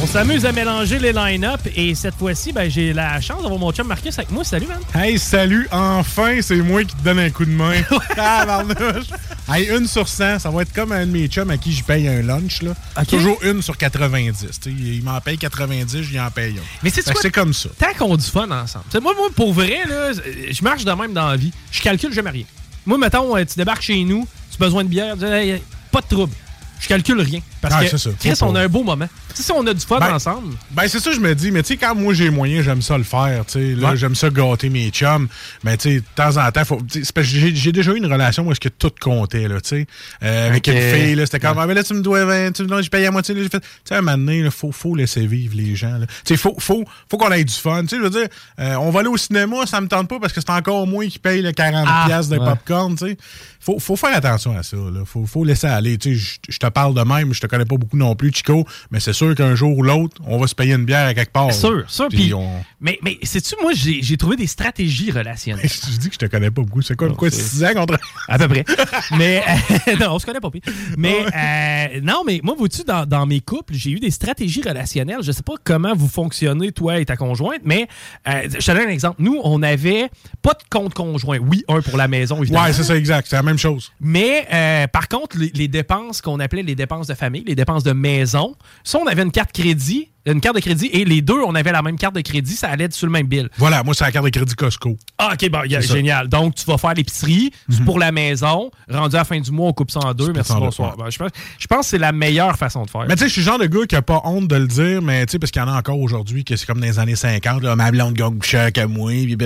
Speaker 5: On s'amuse à mélanger les line-up et cette fois-ci, ben, j'ai la chance d'avoir mon chum Marcus avec moi. Salut, man.
Speaker 17: Hey, salut, enfin, c'est moi qui te donne un coup de main. Tabarnouche. hey, une sur 100, ça va être comme un de mes chums à qui je paye un lunch. Là. Toujours une sur 90. tu sais. Il m'en paye 90, je lui en paye un.
Speaker 5: Mais c'est
Speaker 17: c'est comme ça.
Speaker 5: Tant qu'on du fun ensemble. T'sais, moi, moi, pour vrai, là, je marche de même dans la vie. Je calcule jamais rien. Moi, mettons, euh, tu débarques chez nous, tu as besoin de bière, tu dis, Hey, pas de trouble. Je calcule rien. Parce
Speaker 17: Ah,
Speaker 5: que
Speaker 17: ça.
Speaker 5: Chris, on a un beau moment. Tu sais, si on a du fun
Speaker 17: Ben,
Speaker 5: ensemble.
Speaker 17: Ben, c'est ça, je me dis. Mais tu sais, quand moi j'ai moyen, j'aime ça le faire. tu sais.
Speaker 5: Ouais.
Speaker 17: j'aime ça gâter mes chums. Mais tu sais, de temps en temps, faut, j'ai déjà eu une relation où est-ce que tout comptait, là, tu sais. Euh, avec une fille, là, c'était comme, ah, mais là, tu me dois 20, tu me dois, je paye à moitié. là, j'ai fait, tu sais, à un moment donné, il faut, faut laisser vivre les gens, là. Tu sais, faut, faut, faut qu'on ait du fun. Tu sais, je veux dire, euh, on va aller au cinéma, ça me tente pas parce que c'est encore moi qui paye le 40$
Speaker 5: Ah,
Speaker 17: de
Speaker 5: ouais.
Speaker 17: popcorn, tu sais. Faut, faut faire attention à ça, là. Faut, faut laisser aller. Tu sais, je- te parle de même, je te connais pas beaucoup non plus, Chico, mais c'est sûr qu'un jour ou l'autre, on va se payer une bière à quelque part.
Speaker 5: Sûr, sûr.
Speaker 17: Puis
Speaker 5: Puis,
Speaker 17: on-
Speaker 5: Mais, mais sais-tu, moi, j'ai trouvé des stratégies relationnelles.
Speaker 17: Je dis que je te connais pas beaucoup. C'est quoi, quoi, 6 ans contre.
Speaker 5: À peu près. mais euh, non, on se connaît pas pire. Mais euh, non, mais moi, vois-tu, dans, dans mes couples, j'ai eu des stratégies relationnelles. Je sais pas comment vous fonctionnez, toi et ta conjointe, mais euh, je te donne un exemple. Nous, on avait pas de compte conjoint. Oui, un pour la maison, évidemment.
Speaker 17: Ouais, c'est ça, exact. C'est la même chose.
Speaker 5: Mais euh, par contre, les, les dépenses qu'on appelait les dépenses de famille, les dépenses de maison, ça, on avait une carte crédit, une carte de crédit, et les deux, on avait la même carte de crédit, ça allait sur le même bill.
Speaker 17: Voilà, moi, c'est la carte de crédit Costco.
Speaker 5: Ah, OK, bon, y a- génial. Donc, tu vas faire l'épicerie, c'est pour la maison. Rendu à la fin du mois, on coupe ça en deux. Merci, bonsoir. Ben, je, pense, je pense que c'est la meilleure façon de faire.
Speaker 17: Mais tu sais, je suis le genre de gars qui a pas honte de le dire, mais tu sais, parce qu'il y en a encore aujourd'hui que c'est comme dans les années 50, là, ma blonde gagne que moi. puis.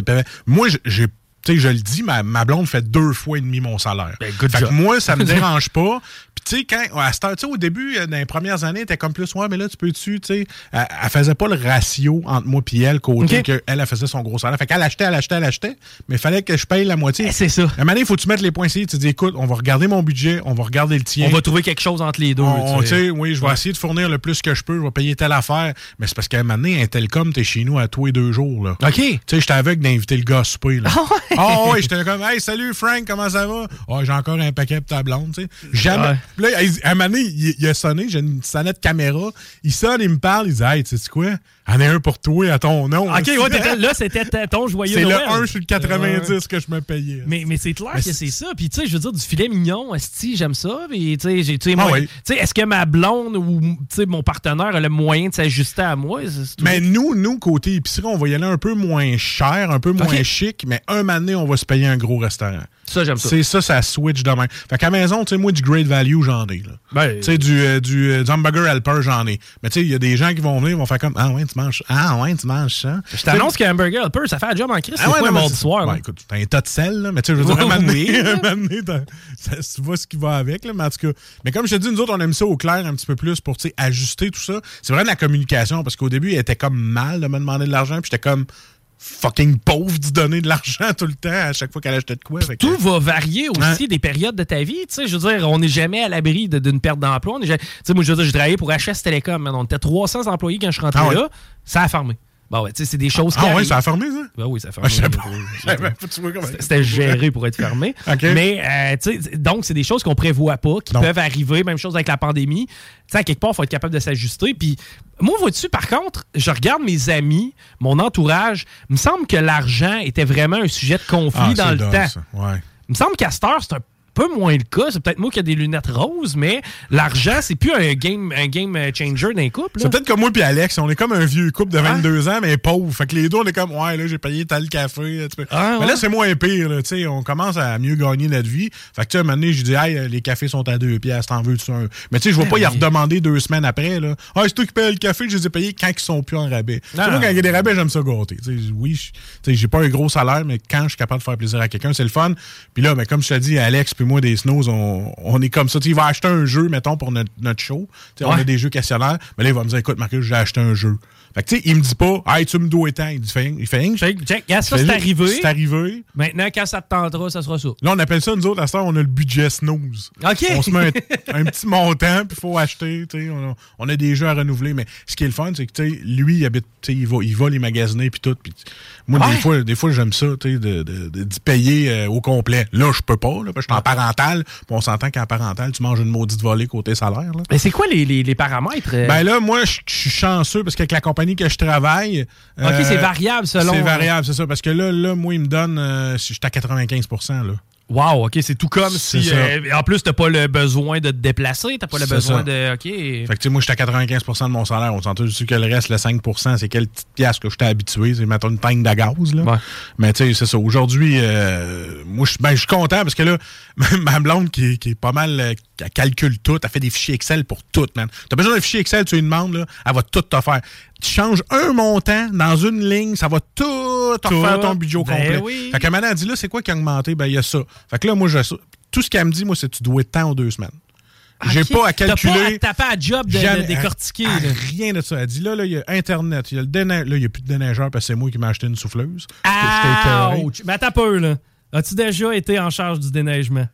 Speaker 17: Moi, j'ai- j'ai. Tu sais, je le dis, ma, ma blonde fait deux fois et demi mon salaire.
Speaker 5: good
Speaker 17: fait que moi, ça me dérange pas. Puis tu sais, quand, à cette heure, au début, euh, dans les premières années, était comme plus, ouais, mais là, tu peux-tu, tu sais, elle, elle faisait pas le ratio entre moi et elle, côté
Speaker 5: Ok.
Speaker 17: qu'elle, elle faisait son gros salaire. Fait qu'elle achetait, elle achetait, elle achetait, mais il fallait que je paye la moitié.
Speaker 5: Eh, c'est ça.
Speaker 17: À un moment il faut que tu mettes les points ici, tu dis, écoute, on va regarder mon budget, on va regarder le tien.
Speaker 5: on va trouver quelque chose entre les deux.
Speaker 17: On-
Speaker 5: tu sais.
Speaker 17: oui, je vais essayer de fournir le plus que je peux, je vais payer telle affaire. Mais c'est parce qu'à un moment donné, un Telcom, t'es chez nous à tous les deux jours. Là.
Speaker 5: OK.
Speaker 17: Tu sais, j'étais aveugle d'inviter le gars à souper. Là. Ah ouais, j'étais comme, hey, salut Frank, comment ça va? Ah, j'ai encore un paquet pour ta blonde, tu sais. Jamais.
Speaker 5: Ouais.
Speaker 17: Là, à un moment donné, il, il a sonné, j'ai une sonnette caméra. Il sonne, il me parle, il dit, hey, tu sais quoi? En a un pour toi à ton nom.
Speaker 5: OK, ouais, là, c'était ta- ton joyeux
Speaker 17: C'est le
Speaker 5: Noël.
Speaker 17: 1 sur le 90
Speaker 5: Ouais.
Speaker 17: que je me payais.
Speaker 5: Mais, mais c'est clair
Speaker 17: Mais
Speaker 5: que
Speaker 17: c'est-
Speaker 5: ça. Puis, tu sais, je veux dire, du filet mignon, esti, j'aime ça. Puis, tu sais,
Speaker 17: Ah
Speaker 5: moi,
Speaker 17: oui.
Speaker 5: est-ce que ma blonde ou, tu sais, mon partenaire a le moyen de s'ajuster à moi?
Speaker 17: Mais nous, nous, côté épicerie, on va y aller un peu moins cher, un peu moins chic, mais un donné, on va se payer un gros restaurant.
Speaker 5: Ça, j'aime ça.
Speaker 17: C'est ça, ça switch de même. Fait qu'à maison, tu sais, moi, du great value, j'en ai.
Speaker 5: Ben,
Speaker 17: tu sais, du, euh, du, euh, du hamburger helper, j'en ai. Mais tu sais, il y a des gens qui vont venir, ils vont faire comme Ah ouais, tu manges Ah ouais, tu manges ça.
Speaker 5: Je t'annonce qu'un hamburger helper, ça fait un job en crise.
Speaker 17: Ah ouais,
Speaker 5: quoi
Speaker 17: non,
Speaker 5: un
Speaker 17: c'est-
Speaker 5: soir? là?
Speaker 17: Ouais, écoute, t'as un tas de sel, là, mais tu sais, je veux dire, un donné, tu vois ce qui va avec, là, mais en tout cas. Mais comme je te dis, nous autres, on aime ça au clair un petit peu plus pour, tu sais, ajuster tout ça. C'est vrai de la communication, parce qu'au début, il était comme mal de me demander de l'argent, puis j'étais comme fucking pauvre d'y donner de l'argent tout le temps à chaque fois qu'elle achetait de quoi.
Speaker 5: Tout va varier aussi des périodes de ta vie. Tu sais, je veux dire, on n'est jamais à l'abri de- d'une perte d'emploi. Tu sais, moi, je veux dire, j'ai travaillé pour HS Télécom. man. On était 300 employés quand je suis rentré
Speaker 17: Ah ouais?
Speaker 5: là. Ça a fermé. Bon, ouais, tu sais, c'est des choses qui
Speaker 17: Ah ouais,
Speaker 5: arrivent.
Speaker 17: ça a fermé, ça?
Speaker 5: Ben oui, ça a
Speaker 17: Ah,
Speaker 5: fermé. C'était- géré pour être fermé. Mais, euh, tu sais, donc, c'est des choses qu'on prévoit pas, qui peuvent arriver. Même chose avec la pandémie. Tu sais, à quelque part, il faut être capable de s'ajuster. Puis, moi, vois-tu, par contre, je regarde mes amis, mon entourage. Il me semble que l'argent était vraiment un sujet de conflit
Speaker 17: Ah,
Speaker 5: dans le temps.
Speaker 17: ça. Ouais.
Speaker 5: Il me semble qu'à cette heure, c'est un peu moins le cas. C'est peut-être moi qui ai des lunettes roses, mais l'argent, c'est plus un game, un game changer d'un couple.
Speaker 17: C'est peut-être comme moi puis Alex, on est comme un vieux couple de 22 ans, mais pauvre. Fait que les deux, on est comme, ouais, là, j'ai payé tel café.
Speaker 5: Ah,
Speaker 17: mais
Speaker 5: ouais.
Speaker 17: là, c'est moins pire, là, tu sais, on commence à mieux gagner notre vie. Fait que, tu sais, un moment donné, je dis, hey, les cafés sont à deux piastres, t'en veux-tu un? Mais tu sais, je vais
Speaker 5: Ah
Speaker 17: pas y
Speaker 5: oui.
Speaker 17: redemander deux semaines après, là. Ah, c'est toi qui payes le café, je les ai payés quand ils sont plus en rabais.
Speaker 5: Ah.
Speaker 17: moi, quand il y a des rabais, j'aime ça gâter. Tu sais, oui, je- tu sais, j'ai pas un gros salaire, mais quand je suis capable de faire plaisir à quelqu'un, c'est le fun. Puis là, ben, comme je te dis, Alex puis moi, des Snows, on, on est comme ça. Tu sais, il va acheter un jeu, mettons, pour notre, notre show. Tu sais, On
Speaker 5: Ouais.
Speaker 17: a des jeux questionnaires. Mais là, il va me dire, écoute, Marcus, j'ai acheté un jeu. Fait que, tu sais, il me dit pas, hey, tu me dois tant. Il dit, il fait.
Speaker 5: Check, check. Ça, c'est arrivé.
Speaker 17: C'est arrivé.
Speaker 5: Maintenant, quand ça te tentera, ça sera ça.
Speaker 17: Là, on appelle ça, nous autres, à temps, on a le budget snooze.
Speaker 5: OK.
Speaker 17: On se met un, un petit montant, puis il faut acheter. tu sais, On a, on a des jeux à renouveler. Mais ce qui est le fun, c'est que tu sais, lui, il habite, il va, il va les magasiner, puis tout. Moi,
Speaker 5: Ouais.
Speaker 17: des fois, des fois j'aime ça, tu sais, de, de, de- d'y payer euh, au complet. Là, je peux pas, là, parce que je suis en parental. Puis on s'entend qu'en parental, tu manges une maudite volée côté salaire. Là.
Speaker 5: Mais c'est quoi les, les- les paramètres? euh?
Speaker 17: Ben là, moi, je je suis chanceux parce qu'avec la compagnie que je travaille.
Speaker 5: OK, c'est variable selon-
Speaker 17: C'est variable, c'est ça. Parce que là, là moi, il me donne. euh, si j'étais à 95 là.
Speaker 5: Wow, OK, c'est tout comme si. euh, en plus, t'as pas le besoin de te déplacer, t'as pas le besoin
Speaker 17: ça.
Speaker 5: de. OK.
Speaker 17: Fait que, tu sais, moi, j'étais à 95% de mon salaire. On s'entend dessus que le reste, le 5% c'est quelle petite pièce que j'étais habitué. C'est, mettons, une tank de gaz, là. Mais, tu sais, c'est ça. Aujourd'hui, euh, moi, je ben, je suis content parce que là, ma blonde, qui, est- qui est pas mal, euh, elle calcule tout. Elle fait des fichiers Excel pour tout, man. T'as besoin d'un fichier Excel, tu lui demandes, là, elle va tout te faire. Tu changes un montant dans une ligne, ça va tout refaire ton budget au
Speaker 5: Ben
Speaker 17: complet.
Speaker 5: oui.
Speaker 17: Fait que maintenant, elle dit, là, c'est quoi qui a augmenté? Ben, il y a ça. Fait que là, moi, je, tout ce qu'elle me dit, moi, c'est tu dois être temps aux deux semaines. J'ai pas à
Speaker 5: T'as
Speaker 17: calculer.
Speaker 5: pas à job de, décortiquer.
Speaker 17: à- à
Speaker 5: là.
Speaker 17: rien de ça. Elle dit là, là, il y a Internet, il y a le déneigeur. Là, il n'y a plus de déneigeur parce que c'est moi qui m'ai acheté une souffleuse.
Speaker 5: Ouch! Mais attends un peu, là. As-tu déjà été en charge du déneigement?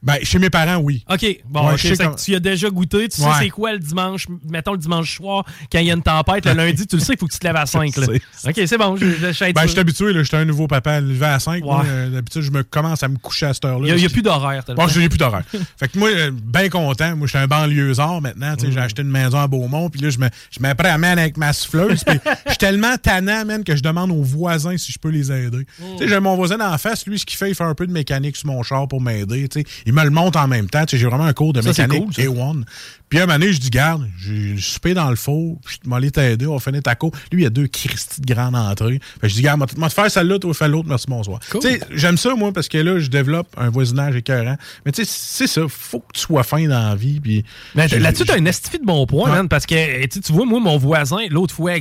Speaker 17: Ben, chez mes parents, oui.
Speaker 5: OK. Bon,
Speaker 17: Ouais, je
Speaker 5: tu y as déjà goûté. Tu
Speaker 17: Ouais.
Speaker 5: sais c'est quoi le dimanche, mettons le dimanche soir, quand il y a une tempête, le lundi, tu le sais, il faut que tu te lèves à 5. Là.
Speaker 17: Je
Speaker 5: OK, c'est bon. Je, je, je suis
Speaker 17: Ben, je suis habitué, là, j'étais un nouveau papa levé à 5.
Speaker 5: Ouais.
Speaker 17: D'habitude, je me commence à me coucher à cette heure-là.
Speaker 5: Il n'y a, plus d'horaire.
Speaker 17: Bon, je n'ai plus d'horaire. fait que moi, euh, bien content. Moi, j'étais un banlieusard maintenant. sais,
Speaker 5: Mm.
Speaker 17: J'ai acheté une maison à Beaumont. Puis là, je me, je me prends à man avec ma souffleuse. Je suis tellement tannant, man, que je demande aux voisins si je peux les aider.
Speaker 5: Mm.
Speaker 17: Tu sais, J'ai mon voisin en face. Lui, ce qu'il fait, il fait un peu de mécanique sur mon char pour m'aider. Il me le monte en même temps. Tu sais, J'ai vraiment un cours de
Speaker 5: Ça,
Speaker 17: mécanique
Speaker 5: cool, ça.
Speaker 17: A1. Puis un moment donné, je dis, garde, j'ai le souper dans le four. Je vais aller t'aider. On va finir ta cour. Lui, il a deux Christy de grande entrée. Fait que je dis, garde, moi, te faire celle-là, toi, fais l'autre. Merci, bonsoir. Tu sais, J'aime ça, moi, parce que là, je développe un voisinage écœurant. Mais tu sais, c'est ça. Faut que tu sois fin dans la vie. Puis
Speaker 5: là-dessus, t'as un estifi de bon point, man, parce que eh, tu vois, moi, mon voisin, l'autre fois,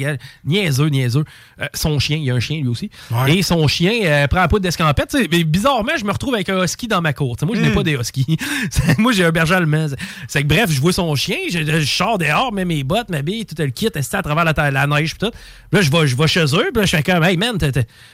Speaker 5: niaiseux, niaiseux, euh, son chien, il y a un chien lui aussi,
Speaker 17: Ouais.
Speaker 5: et son chien euh, prend un pot d'escampette. mais bizarrement, je me retrouve avec un husky dans ma cour. Moi, je n'ai
Speaker 17: Mm.
Speaker 5: pas des huskies. moi, j'ai un berger allemand. C'est que bref, je vois son chien, je, je sors dehors, mets mes bottes, ma bille, tout le kit, à travers la, neige, pis tout. Puis là, je vais, je vais chez eux, puis là, je fais comme, hey man,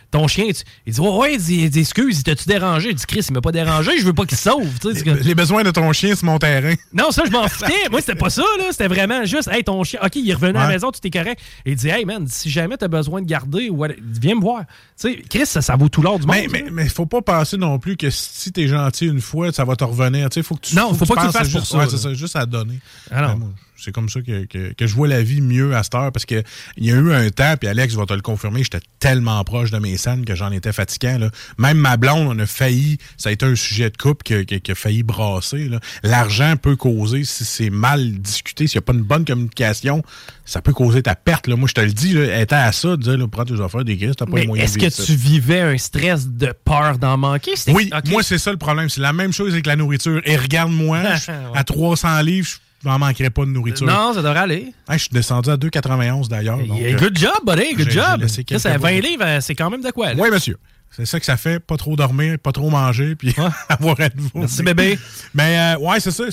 Speaker 5: ton chien, tu- il dit, ouais, ouais, il dit, excuse, il t'a-tu dérangé? Il dit, Chris, il m'a pas dérangé, je veux pas qu'il sauve. tu c'est que-
Speaker 17: Les besoins de ton chien, c'est mon terrain.
Speaker 5: non, ça, je m'en foutais. Moi, c'était pas ça, là. C'était vraiment juste, hey, ton chien, OK, il est revenu à la maison, tout est correct. Il dit, hey, man, si jamais t'as besoin de garder, ou viens me voir. Tu sais, Chris, ça, ça vaut tout l'or du monde.
Speaker 17: Mais, mais, mais faut pas penser non plus que si t'es gentil une fois, ça va te revenir. Tu sais, faut que tu,
Speaker 5: Non, faut pas que tu le
Speaker 17: penses
Speaker 5: fasses pour ça,
Speaker 17: ouais,
Speaker 5: là.
Speaker 17: c'est ça, juste à donner.
Speaker 5: Ah.
Speaker 17: Ben, c'est comme ça que, que- que je vois la vie mieux à cette heure parce que il y a eu un temps, puis Alex va te le confirmer, j'étais tellement proche de mes scènes que j'en étais fatiguant. là. Même ma blonde, on a failli, ça a été un sujet de couple qui, a- qui a- qui a failli brasser. L'argent peut causer, si c'est mal discuté, s'il n'y a pas une bonne communication, ça peut causer ta perte. là. Moi, je te le dis, là, étant à ça, de dire, là, prends tes affaires, des crises, t'as pas les moyens
Speaker 5: est-ce que
Speaker 17: ça.
Speaker 5: tu vivais un stress de peur d'en manquer?
Speaker 17: Oui, moi, c'est ça le problème. C'est la même chose avec la nourriture. Et regarde-moi, à 300 livres, je n'en manquerai pas de nourriture.
Speaker 5: Non, ça devrait aller.
Speaker 17: Hey, je suis descendu à 2,91 d'ailleurs.
Speaker 5: Yeah, good job, buddy, good job. Ça,
Speaker 17: quelques
Speaker 5: c'est 20
Speaker 17: bouts.
Speaker 5: livres, euh, c'est quand même de quoi, là?
Speaker 17: Oui, monsieur. C'est ça que ça fait, pas trop dormir, pas trop manger, puis avoir à nouveau.
Speaker 5: Merci, bébé.
Speaker 17: Mais euh, ouais, c'est ça.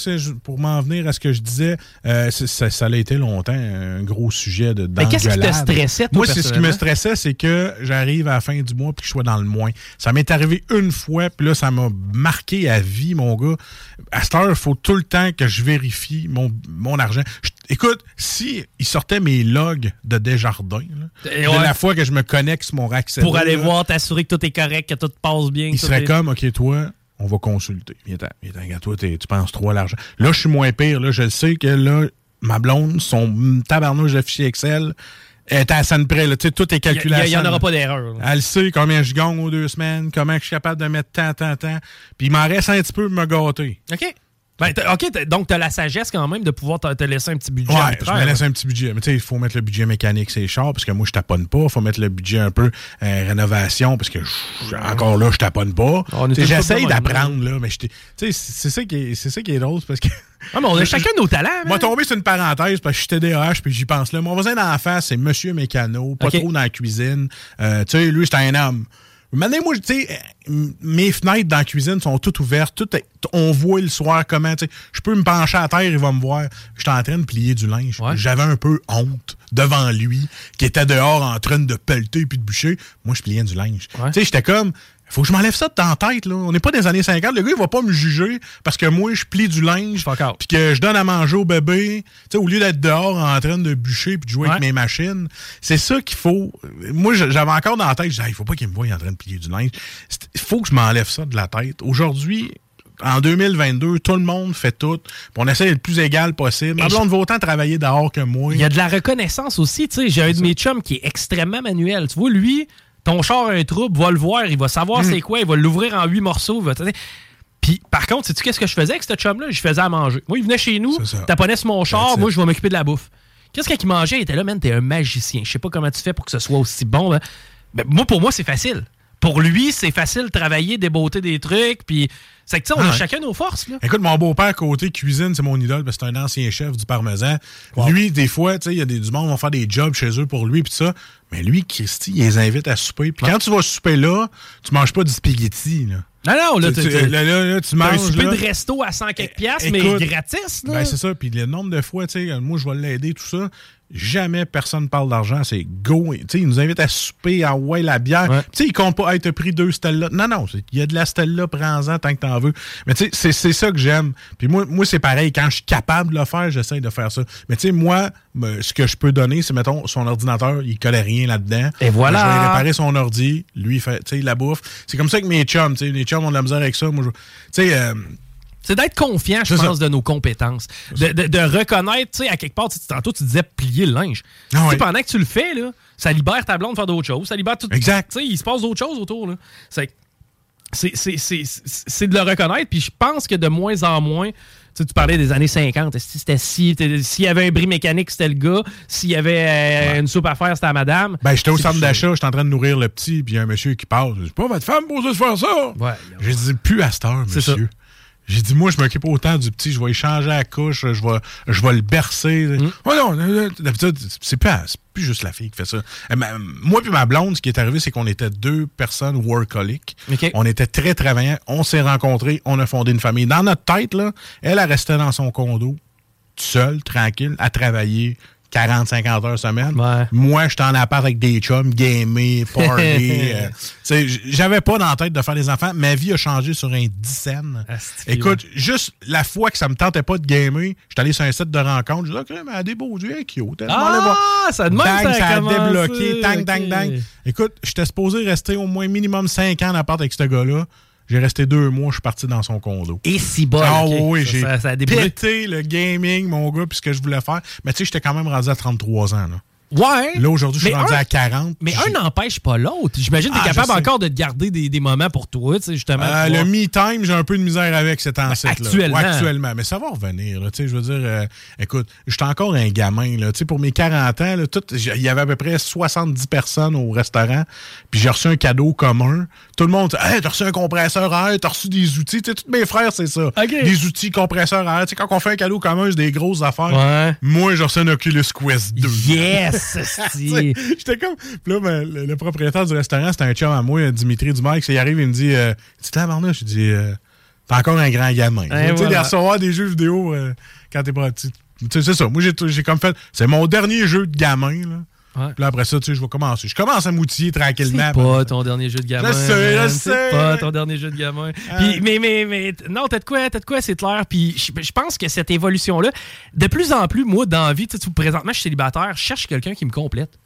Speaker 17: pour m'en venir à ce que je disais, euh, c'est- ça, ça a été longtemps un gros sujet de
Speaker 5: Mais qu'est-ce qui te stressait, toi,
Speaker 17: Moi, c'est ce qui me stressait, c'est que j'arrive à la fin du mois puis que je sois dans le moins. Ça m'est arrivé une fois, puis là, ça m'a marqué à vie, mon gars. À cette heure, il faut tout le temps que je vérifie mon, mon argent. Je- écoute, si il sortait mes logs de Desjardins, là,
Speaker 5: Et
Speaker 17: de
Speaker 5: ouais.
Speaker 17: la fois que je me connecte sur mon rack
Speaker 5: Pour aller
Speaker 17: là,
Speaker 5: voir, t'assurer que tout est correct, que tout passe bien.
Speaker 17: il serait
Speaker 5: est-
Speaker 17: comme, OK, toi, on va consulter. Viens-t'en, regarde, toi, tu penses trop à l'argent. Là, je suis moins pire. Là, je le sais que là, ma blonde, son tabarnouche de fichier Excel est à scène près. Là. Tu sais, tout est calculé
Speaker 5: Il y a-
Speaker 17: à
Speaker 5: il y en aura pas d'erreur.
Speaker 17: Elle sait combien je gagne aux deux semaines, comment je suis capable de mettre tant, tant, tant. Puis il m'en reste un petit peu de me gâter.
Speaker 5: OK. Ben, t'as- OK, t'as- donc tu as la sagesse quand même de pouvoir te, te laisser un petit budget.
Speaker 17: Ouais, je me laisse un petit budget. Mais tu sais, il faut mettre le budget mécanique, c'est cher, parce que moi, je taponne pas. Il faut mettre le budget un peu euh, rénovation, parce que je- encore là, je taponne pas. J'essaye d'apprendre, là, mais je t'ai- tu sais, c'est ça qui est, c'est ça qui est drôle, parce que.
Speaker 5: Ah, mais on a chacun nos talents.
Speaker 17: Moi, tombé sur une parenthèse parce que je suis TDAH puis j'y pense là. Mon voisin d'en face, c'est Monsieur Mécano, pas trop dans la cuisine. Euh, tu sais, lui, c'est un homme. Maintenant, moi, tu sais, euh, mes fenêtres dans la cuisine sont toutes ouvertes. Tout est- on voit le soir comment, tu sais, je peux me pencher à terre, il va me voir. J'étais en train de plier du linge. J'avais un peu honte devant lui, qui était dehors en train de pelleter puis de bûcher. Moi, je pliais du linge. Tu sais, j'étais comme, faut que je m'enlève ça de la tête, là. On n'est pas des années 50. Le gars, il va pas me juger parce que moi, je plie du linge puis que je donne à manger au bébé. Tu sais, au lieu d'être dehors en train de bûcher puis de jouer avec mes machines. C'est ça qu'il faut. Moi, j'avais encore dans la tête, je disais, il faut pas qu'il me voie en train de plier du linge. Il faut que je m'enlève ça de la tête. Aujourd'hui, en 2022, tout le monde fait tout. on essaie d'être le plus égal possible. Blonde va autant travailler dehors que moi.
Speaker 5: Il y a de la reconnaissance aussi. Tu sais, j'ai un de mes chums qui est extrêmement manuel. Tu vois, lui, ton char a un trouble, va le voir, il va savoir
Speaker 17: Hmm.
Speaker 5: c'est quoi, il va l'ouvrir en huit morceaux. il va Puis, par contre, sais-tu qu'est-ce que je faisais avec ce chum-là? Je faisais à manger. Moi, il venait chez nous, taponnait sur mon char, moi, je vais m'occuper de la bouffe. Qu'est-ce qu'il mangeait? Il était là, man, t'es un magicien. Je sais pas comment tu fais pour que ce soit aussi bon. hein. Ben, moi, pour moi, c'est facile. Pour lui, c'est facile de travailler, déboter des trucs, puis... C'est que, tu sais, on
Speaker 17: Ah
Speaker 5: a
Speaker 17: ouais.
Speaker 5: chacun nos forces, là.
Speaker 17: Écoute, mon beau-père, côté cuisine, c'est mon idole, parce que c'est un ancien chef du parmesan. Lui, des fois, tu sais, il y a des, du monde qui vont faire des jobs chez eux pour lui, puis ça. Mais lui, Christy, il les invite à souper. Puis quand tu vas souper là, tu manges pas du spaghetti, là.
Speaker 5: Non, non, là,
Speaker 17: Tu-
Speaker 5: tu-
Speaker 17: tu- là, là, là, tu
Speaker 5: T'as un
Speaker 17: manges.
Speaker 5: souper de resto à 100 quelques piastres,
Speaker 17: Écoute,
Speaker 5: mais gratis, là.
Speaker 17: Ben, c'est ça. Puis le nombre de fois, tu sais, moi, je vais l'aider, tout ça. Jamais personne parle d'argent. C'est go. Tu sais, il nous invite à souper, à ouais la bière. Tu sais, il compte pas, hey, t'as pris deux Stella. Non, non. Il y a de la Stella, prends-en tant que t'en veux. Mais tu sais, c'est- ça que j'aime. Puis moi, moi c'est pareil. Quand je suis capable de le faire, j'essaie de faire ça. Mais tu sais, moi, ce que je peux donner, c'est, mettons, son ordinateur, il collait rien là-dedans.
Speaker 5: Et voilà.
Speaker 17: Je vais réparer son ordi. Lui, il fait, tu sais, la bouffe. C'est comme ça que mes chums, tu sais, les chums ont de la misère avec ça. Moi, je- tu sais, euh,
Speaker 5: C'est d'être confiant, je pense, de nos compétences. De, de- de reconnaître, tu sais, à quelque part, tantôt, tu disais plier le linge.
Speaker 17: Ah ouais.
Speaker 5: Pendant que tu le fais, là, ça libère ta blonde de faire d'autres choses. Ça libère tout.
Speaker 17: Exact.
Speaker 5: Tu sais, il se passe d'autres choses autour. là. C'est- c'est- c'est- C'est c'est de le reconnaître. Puis je pense que de moins en moins, tu sais, tu parlais des années 50. Si C'était si, s'il y avait un bris mécanique, c'était le gars. S'il y avait euh, une soupe à faire, c'était la madame.
Speaker 17: Ben, j'étais au centre d'achat, j'étais en train de nourrir le petit, puis il y a un monsieur qui passe. C'est pas votre femme pour se faire ça. J'ai dit, plus à cette heure, monsieur. J'ai dit, moi, je m'occupe autant du petit, je vais échanger la couche, je vais, je vais le bercer.
Speaker 5: Mm.
Speaker 17: Oh non, d'habitude, c'est plus, plus juste la fille qui fait ça. Euh, moi puis ma blonde, ce qui est arrivé, c'est qu'on était deux personnes workaholic. On était très travaillants, on s'est rencontrés, on a fondé une famille. Dans notre tête, là, elle, elle restait dans son condo, seule, tranquille, à travailler 40-50 heures semaine. Moi, j'étais en appart avec des chums, gamer, party. euh, J'avais pas dans la tête de faire des enfants. Ma vie a changé sur un dixaine. Écoute, juste la fois que ça me tentait pas de gamer, j'étais allé sur un site de rencontre. J'ai dit, OK, mais elle a des beaux yeux, cute. Elle
Speaker 5: Ah, ça de même,
Speaker 17: Bang,
Speaker 5: ça a
Speaker 17: ça a débloqué. Tang,
Speaker 5: OK.
Speaker 17: tang, tang. Écoute, j'étais supposé rester au moins minimum 5 ans en appart avec ce gars-là. J'ai resté deux mois, je suis parti dans son condo.
Speaker 5: Et si bas.
Speaker 17: Ah
Speaker 5: ok.
Speaker 17: oui, j'ai pété le gaming, mon gars, puis ce que je voulais faire. Mais tu sais, j'étais quand même rendu à 33 ans. Là,
Speaker 5: Ouais.
Speaker 17: Là, aujourd'hui, je suis rendu
Speaker 5: un-
Speaker 17: à 40.
Speaker 5: Mais un n'empêche pas l'autre. J'imagine que tu
Speaker 17: Ah,
Speaker 5: es
Speaker 17: je
Speaker 5: capable encore de te garder des, des moments pour toi, tu sais, justement.
Speaker 17: Euh, le me-time, j'ai un peu de misère avec cet ancêtre
Speaker 5: Ben, actuellement.
Speaker 17: actuellement. Mais ça va revenir. Tu sais, Je veux dire, euh, écoute, j'étais encore un gamin. Là. Tu sais, Pour mes 40 ans, il y avait à peu près 70 personnes au restaurant. Puis j'ai reçu un cadeau commun. Tout le monde Hey, t'as reçu un compresseur à air, t'as reçu des outils. Tu sais, tous mes frères, c'est ça. Des outils, compresseurs à air. Tu sais, quand on fait un cadeau commun, c'est des grosses affaires.
Speaker 5: Ouais.
Speaker 17: Moi, j'ai reçu un Oculus Quest 2.
Speaker 5: Yes,
Speaker 17: J'étais comme. Puis là, ben, le, le propriétaire du restaurant, c'était un chum à moi, Dimitri Dumac. Il arrive, il me dit euh, Tu tabarnouche Je dis euh, T'es encore un grand gamin. tu sais,
Speaker 5: voilà.
Speaker 17: recevoir des jeux vidéo euh, quand t'es pas. C'est ça. Moi, j'ai j'ai comme fait. C'est mon dernier jeu de gamin, là.
Speaker 5: Ouais.
Speaker 17: Puis là, après ça, tu sais, je vais commencer. Je commence à m'outiller tranquillement.
Speaker 5: C'est pas ton dernier jeu de gamin.
Speaker 17: Je sais, je sais.
Speaker 5: C'est pas ton dernier jeu de gamin. Puis, mais, mais, mais, non, t'as de quoi, t'as de quoi, c'est clair. Puis, je je pense que cette évolution-là, de plus en plus, moi, dans la vie, tu sais, présentement, je suis célibataire, je cherche quelqu'un qui me complète.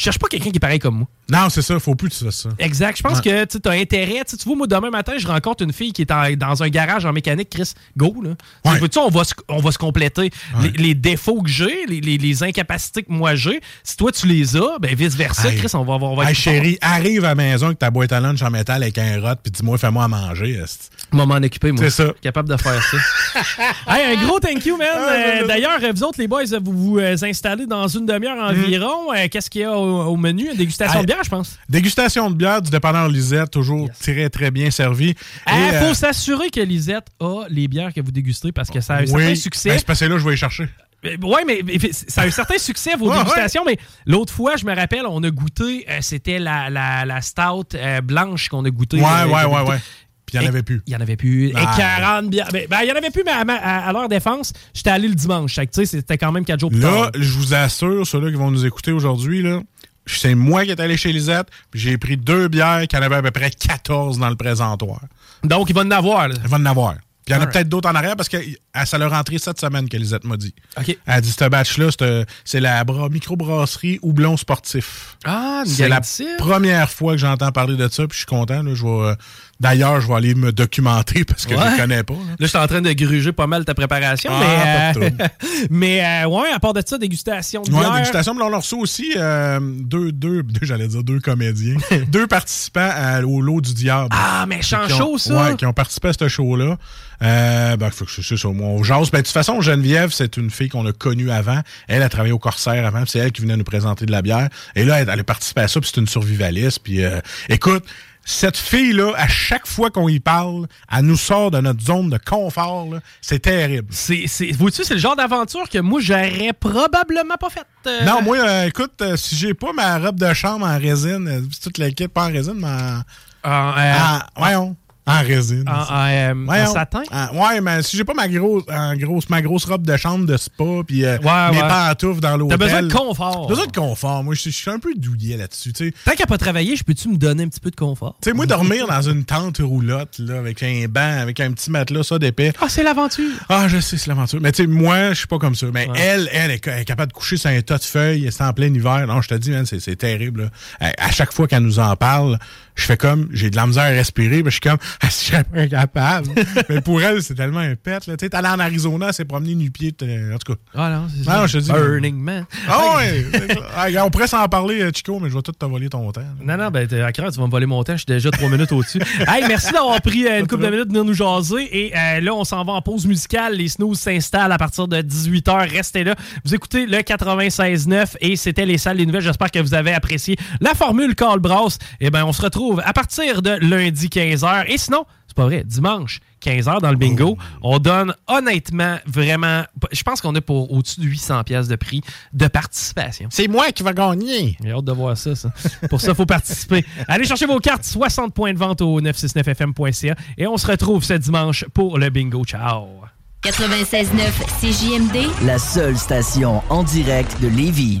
Speaker 5: Je cherche pas quelqu'un qui est pareil comme moi.
Speaker 17: Non, c'est ça. Faut plus que tu fasses ça.
Speaker 5: Exact. Je pense
Speaker 17: Ouais.
Speaker 5: que tu as intérêt. Tu tu vois, moi, demain matin, je rencontre une fille qui est en- dans un garage en mécanique, Chris. Go, là. Tu sais, veux-tu, on, va se, on va se compléter. Les, les défauts que j'ai, les, les- les incapacités que moi j'ai, si toi, tu les as, ben vice-versa. Chris, on va avoir.
Speaker 17: Hey, chérie, arrive à la maison avec ta boîte à lunch en métal avec un rot, puis dis-moi, fais-moi à manger. Esti.
Speaker 5: On va m'en occuper, moi.
Speaker 17: C'est ça.
Speaker 5: Capable de faire ça. hey, un gros thank you, man. Euh, D'ailleurs, vous autres, les boys, vous vous euh, installez dans une demi-heure environ. Euh, Qu'est-ce qu'il y a au, au menu? Une dégustation
Speaker 17: Hey.
Speaker 5: de bière, je pense.
Speaker 17: Dégustation de bière du dépanneur Lisette, toujours très, très bien servi.
Speaker 5: Il
Speaker 17: euh,
Speaker 5: faut s'assurer que Lisette a les bières que vous dégustez parce que ça a un certain
Speaker 17: oui,
Speaker 5: succès.
Speaker 17: ben, c'est parce que là, je vais les chercher.
Speaker 5: Oui, mais mais ça a un certain succès, vos
Speaker 17: Ouais,
Speaker 5: dégustations. Mais l'autre fois, je me rappelle, on a goûté, euh, c'était la, la, la stout euh, blanche qu'on a goûté.
Speaker 17: Ouais,
Speaker 5: euh,
Speaker 17: ouais,
Speaker 5: a
Speaker 17: ouais,
Speaker 5: goûté.
Speaker 17: ouais. Puis il n'y en avait plus.
Speaker 5: Il n'y en avait plus.
Speaker 17: Ah.
Speaker 5: Et 40 bières. Ben, ben, il n'y en avait plus, mais à, ma- à- à leur défense, j'étais allé le dimanche. C'était quand même 4 jours plus
Speaker 17: Là,
Speaker 5: tard.
Speaker 17: je vous assure, ceux-là qui vont nous écouter aujourd'hui, là, c'est moi qui est allé chez Lisette, puis j'ai pris deux bières qui en avait à peu près 14 dans le présentoir.
Speaker 5: Donc, il va en avoir. Là.
Speaker 17: Il va en avoir. Puis il y en a peut-être d'autres en arrière parce que ah, ça leur rentré cette semaine que Lisette m'a dit.
Speaker 5: OK.
Speaker 17: Elle a dit, ce batch-là, c'est, euh, c'est la bra- microbrasserie Houblon Sportif.
Speaker 5: Ah,
Speaker 17: C'est la première fois que j'entends parler de ça, puis je suis content. là. je vais, euh, d'ailleurs, je vais aller me documenter parce que je ne connais pas. là.
Speaker 5: Là, je suis en train de gruger pas mal ta préparation.
Speaker 17: Ah,
Speaker 5: mais, euh, mais euh, ouais, à part de ça, dégustation de
Speaker 17: Ouais,
Speaker 5: bière.
Speaker 17: dégustation, mais on a reçu aussi euh, deux, deux, deux j'allais dire deux comédiens, deux participants à- au lot du diable.
Speaker 5: Ah, mais chant chaud, ça?
Speaker 17: Ouais, qui ont participé à ce show-là. Ben, faut que c'est ça, moi, on jase. Ben, de toute façon, Geneviève, c'est une fille qu'on a connue avant. Elle a travaillé au Corsaire avant, puis c'est elle qui venait nous présenter de la bière. Et là, elle, elle a participé à ça, puis c'est une survivaliste. Puis, euh, écoute, cette fille-là, à chaque fois qu'on y parle, elle nous sort de notre zone de confort. C'est terrible.
Speaker 5: C'est, c'est, vois-tu, c'est le genre d'aventure que moi, j'aurais probablement pas faite. euh,
Speaker 17: Non, moi, euh, écoute, euh, si j'ai pas ma robe de chambre en résine, toute l'équipe pas en résine, mais en.
Speaker 5: En, euh,
Speaker 17: voyons, en résine.
Speaker 5: En, en, euh, en
Speaker 17: Voyons.
Speaker 5: satin?
Speaker 17: En- ouais, mais si j'ai pas ma grosse, en grosse, ma grosse robe de chambre de spa, puis euh,
Speaker 5: Ouais,
Speaker 17: mes
Speaker 5: ouais.
Speaker 17: pantoufles dans l'hôtel.
Speaker 5: T'as besoin de confort.
Speaker 17: Besoin de confort. Moi, je suis- un peu douillet là-dessus.
Speaker 5: Tant qu'à pas travailler, je peux-tu me donner un petit peu de confort?
Speaker 17: Tu sais, moi, dormir dans une tente roulotte, là, avec un banc, avec un petit matelas, ça, d'épais.
Speaker 5: Ah, c'est l'aventure.
Speaker 17: Ah, je sais, c'est l'aventure. Mais tu sais, moi, je suis pas comme ça. Mais elle, elle est, elle est capable de coucher sur un tas de feuilles, c'est en plein hiver. Non, je te dis, man, c'est terrible. là. À chaque fois qu'elle nous en parle, je fais comme, j'ai de la misère à respirer, mais je suis comme, ah, si j'étais pas capable. mais pour elle, c'est tellement un pet. Tu sais, allé en Arizona, elle s'est promenée nu-pied. En tout cas.
Speaker 5: Ah non, c'est ça.
Speaker 17: je te dis.
Speaker 5: Burning Man.
Speaker 17: Ah ouais! c'est ça. On pourrait s'en parler, euh, Chico, mais je vais tout te voler ton temps.
Speaker 5: Non, non, ben, à quelle heure tu vas me voler mon temps? Je suis déjà trois minutes au-dessus. Hey, merci d'avoir pris euh, une couple de minutes de venir nous jaser. Et euh, là, on s'en va en pause musicale. Les snooze s'installent à partir de 18h. Restez là. Vous écoutez le 96.9 et c'était les salles des nouvelles. J'espère que vous avez apprécié la formule Call Brass. Eh ben, on se retrouve à partir de lundi 15h. Et sinon, c'est pas vrai, dimanche 15h dans le bingo, on donne honnêtement vraiment, je pense qu'on est pour au-dessus de 800 pièces de prix de participation.
Speaker 17: C'est moi qui va gagner.
Speaker 5: J'ai hâte de voir ça, ça. Pour ça, il faut participer. Allez chercher vos cartes, 60 points de vente au 969fm.ca et on se retrouve ce dimanche pour le bingo. Ciao!
Speaker 16: 96.9 CJMD.
Speaker 18: La seule station en direct de Lévis.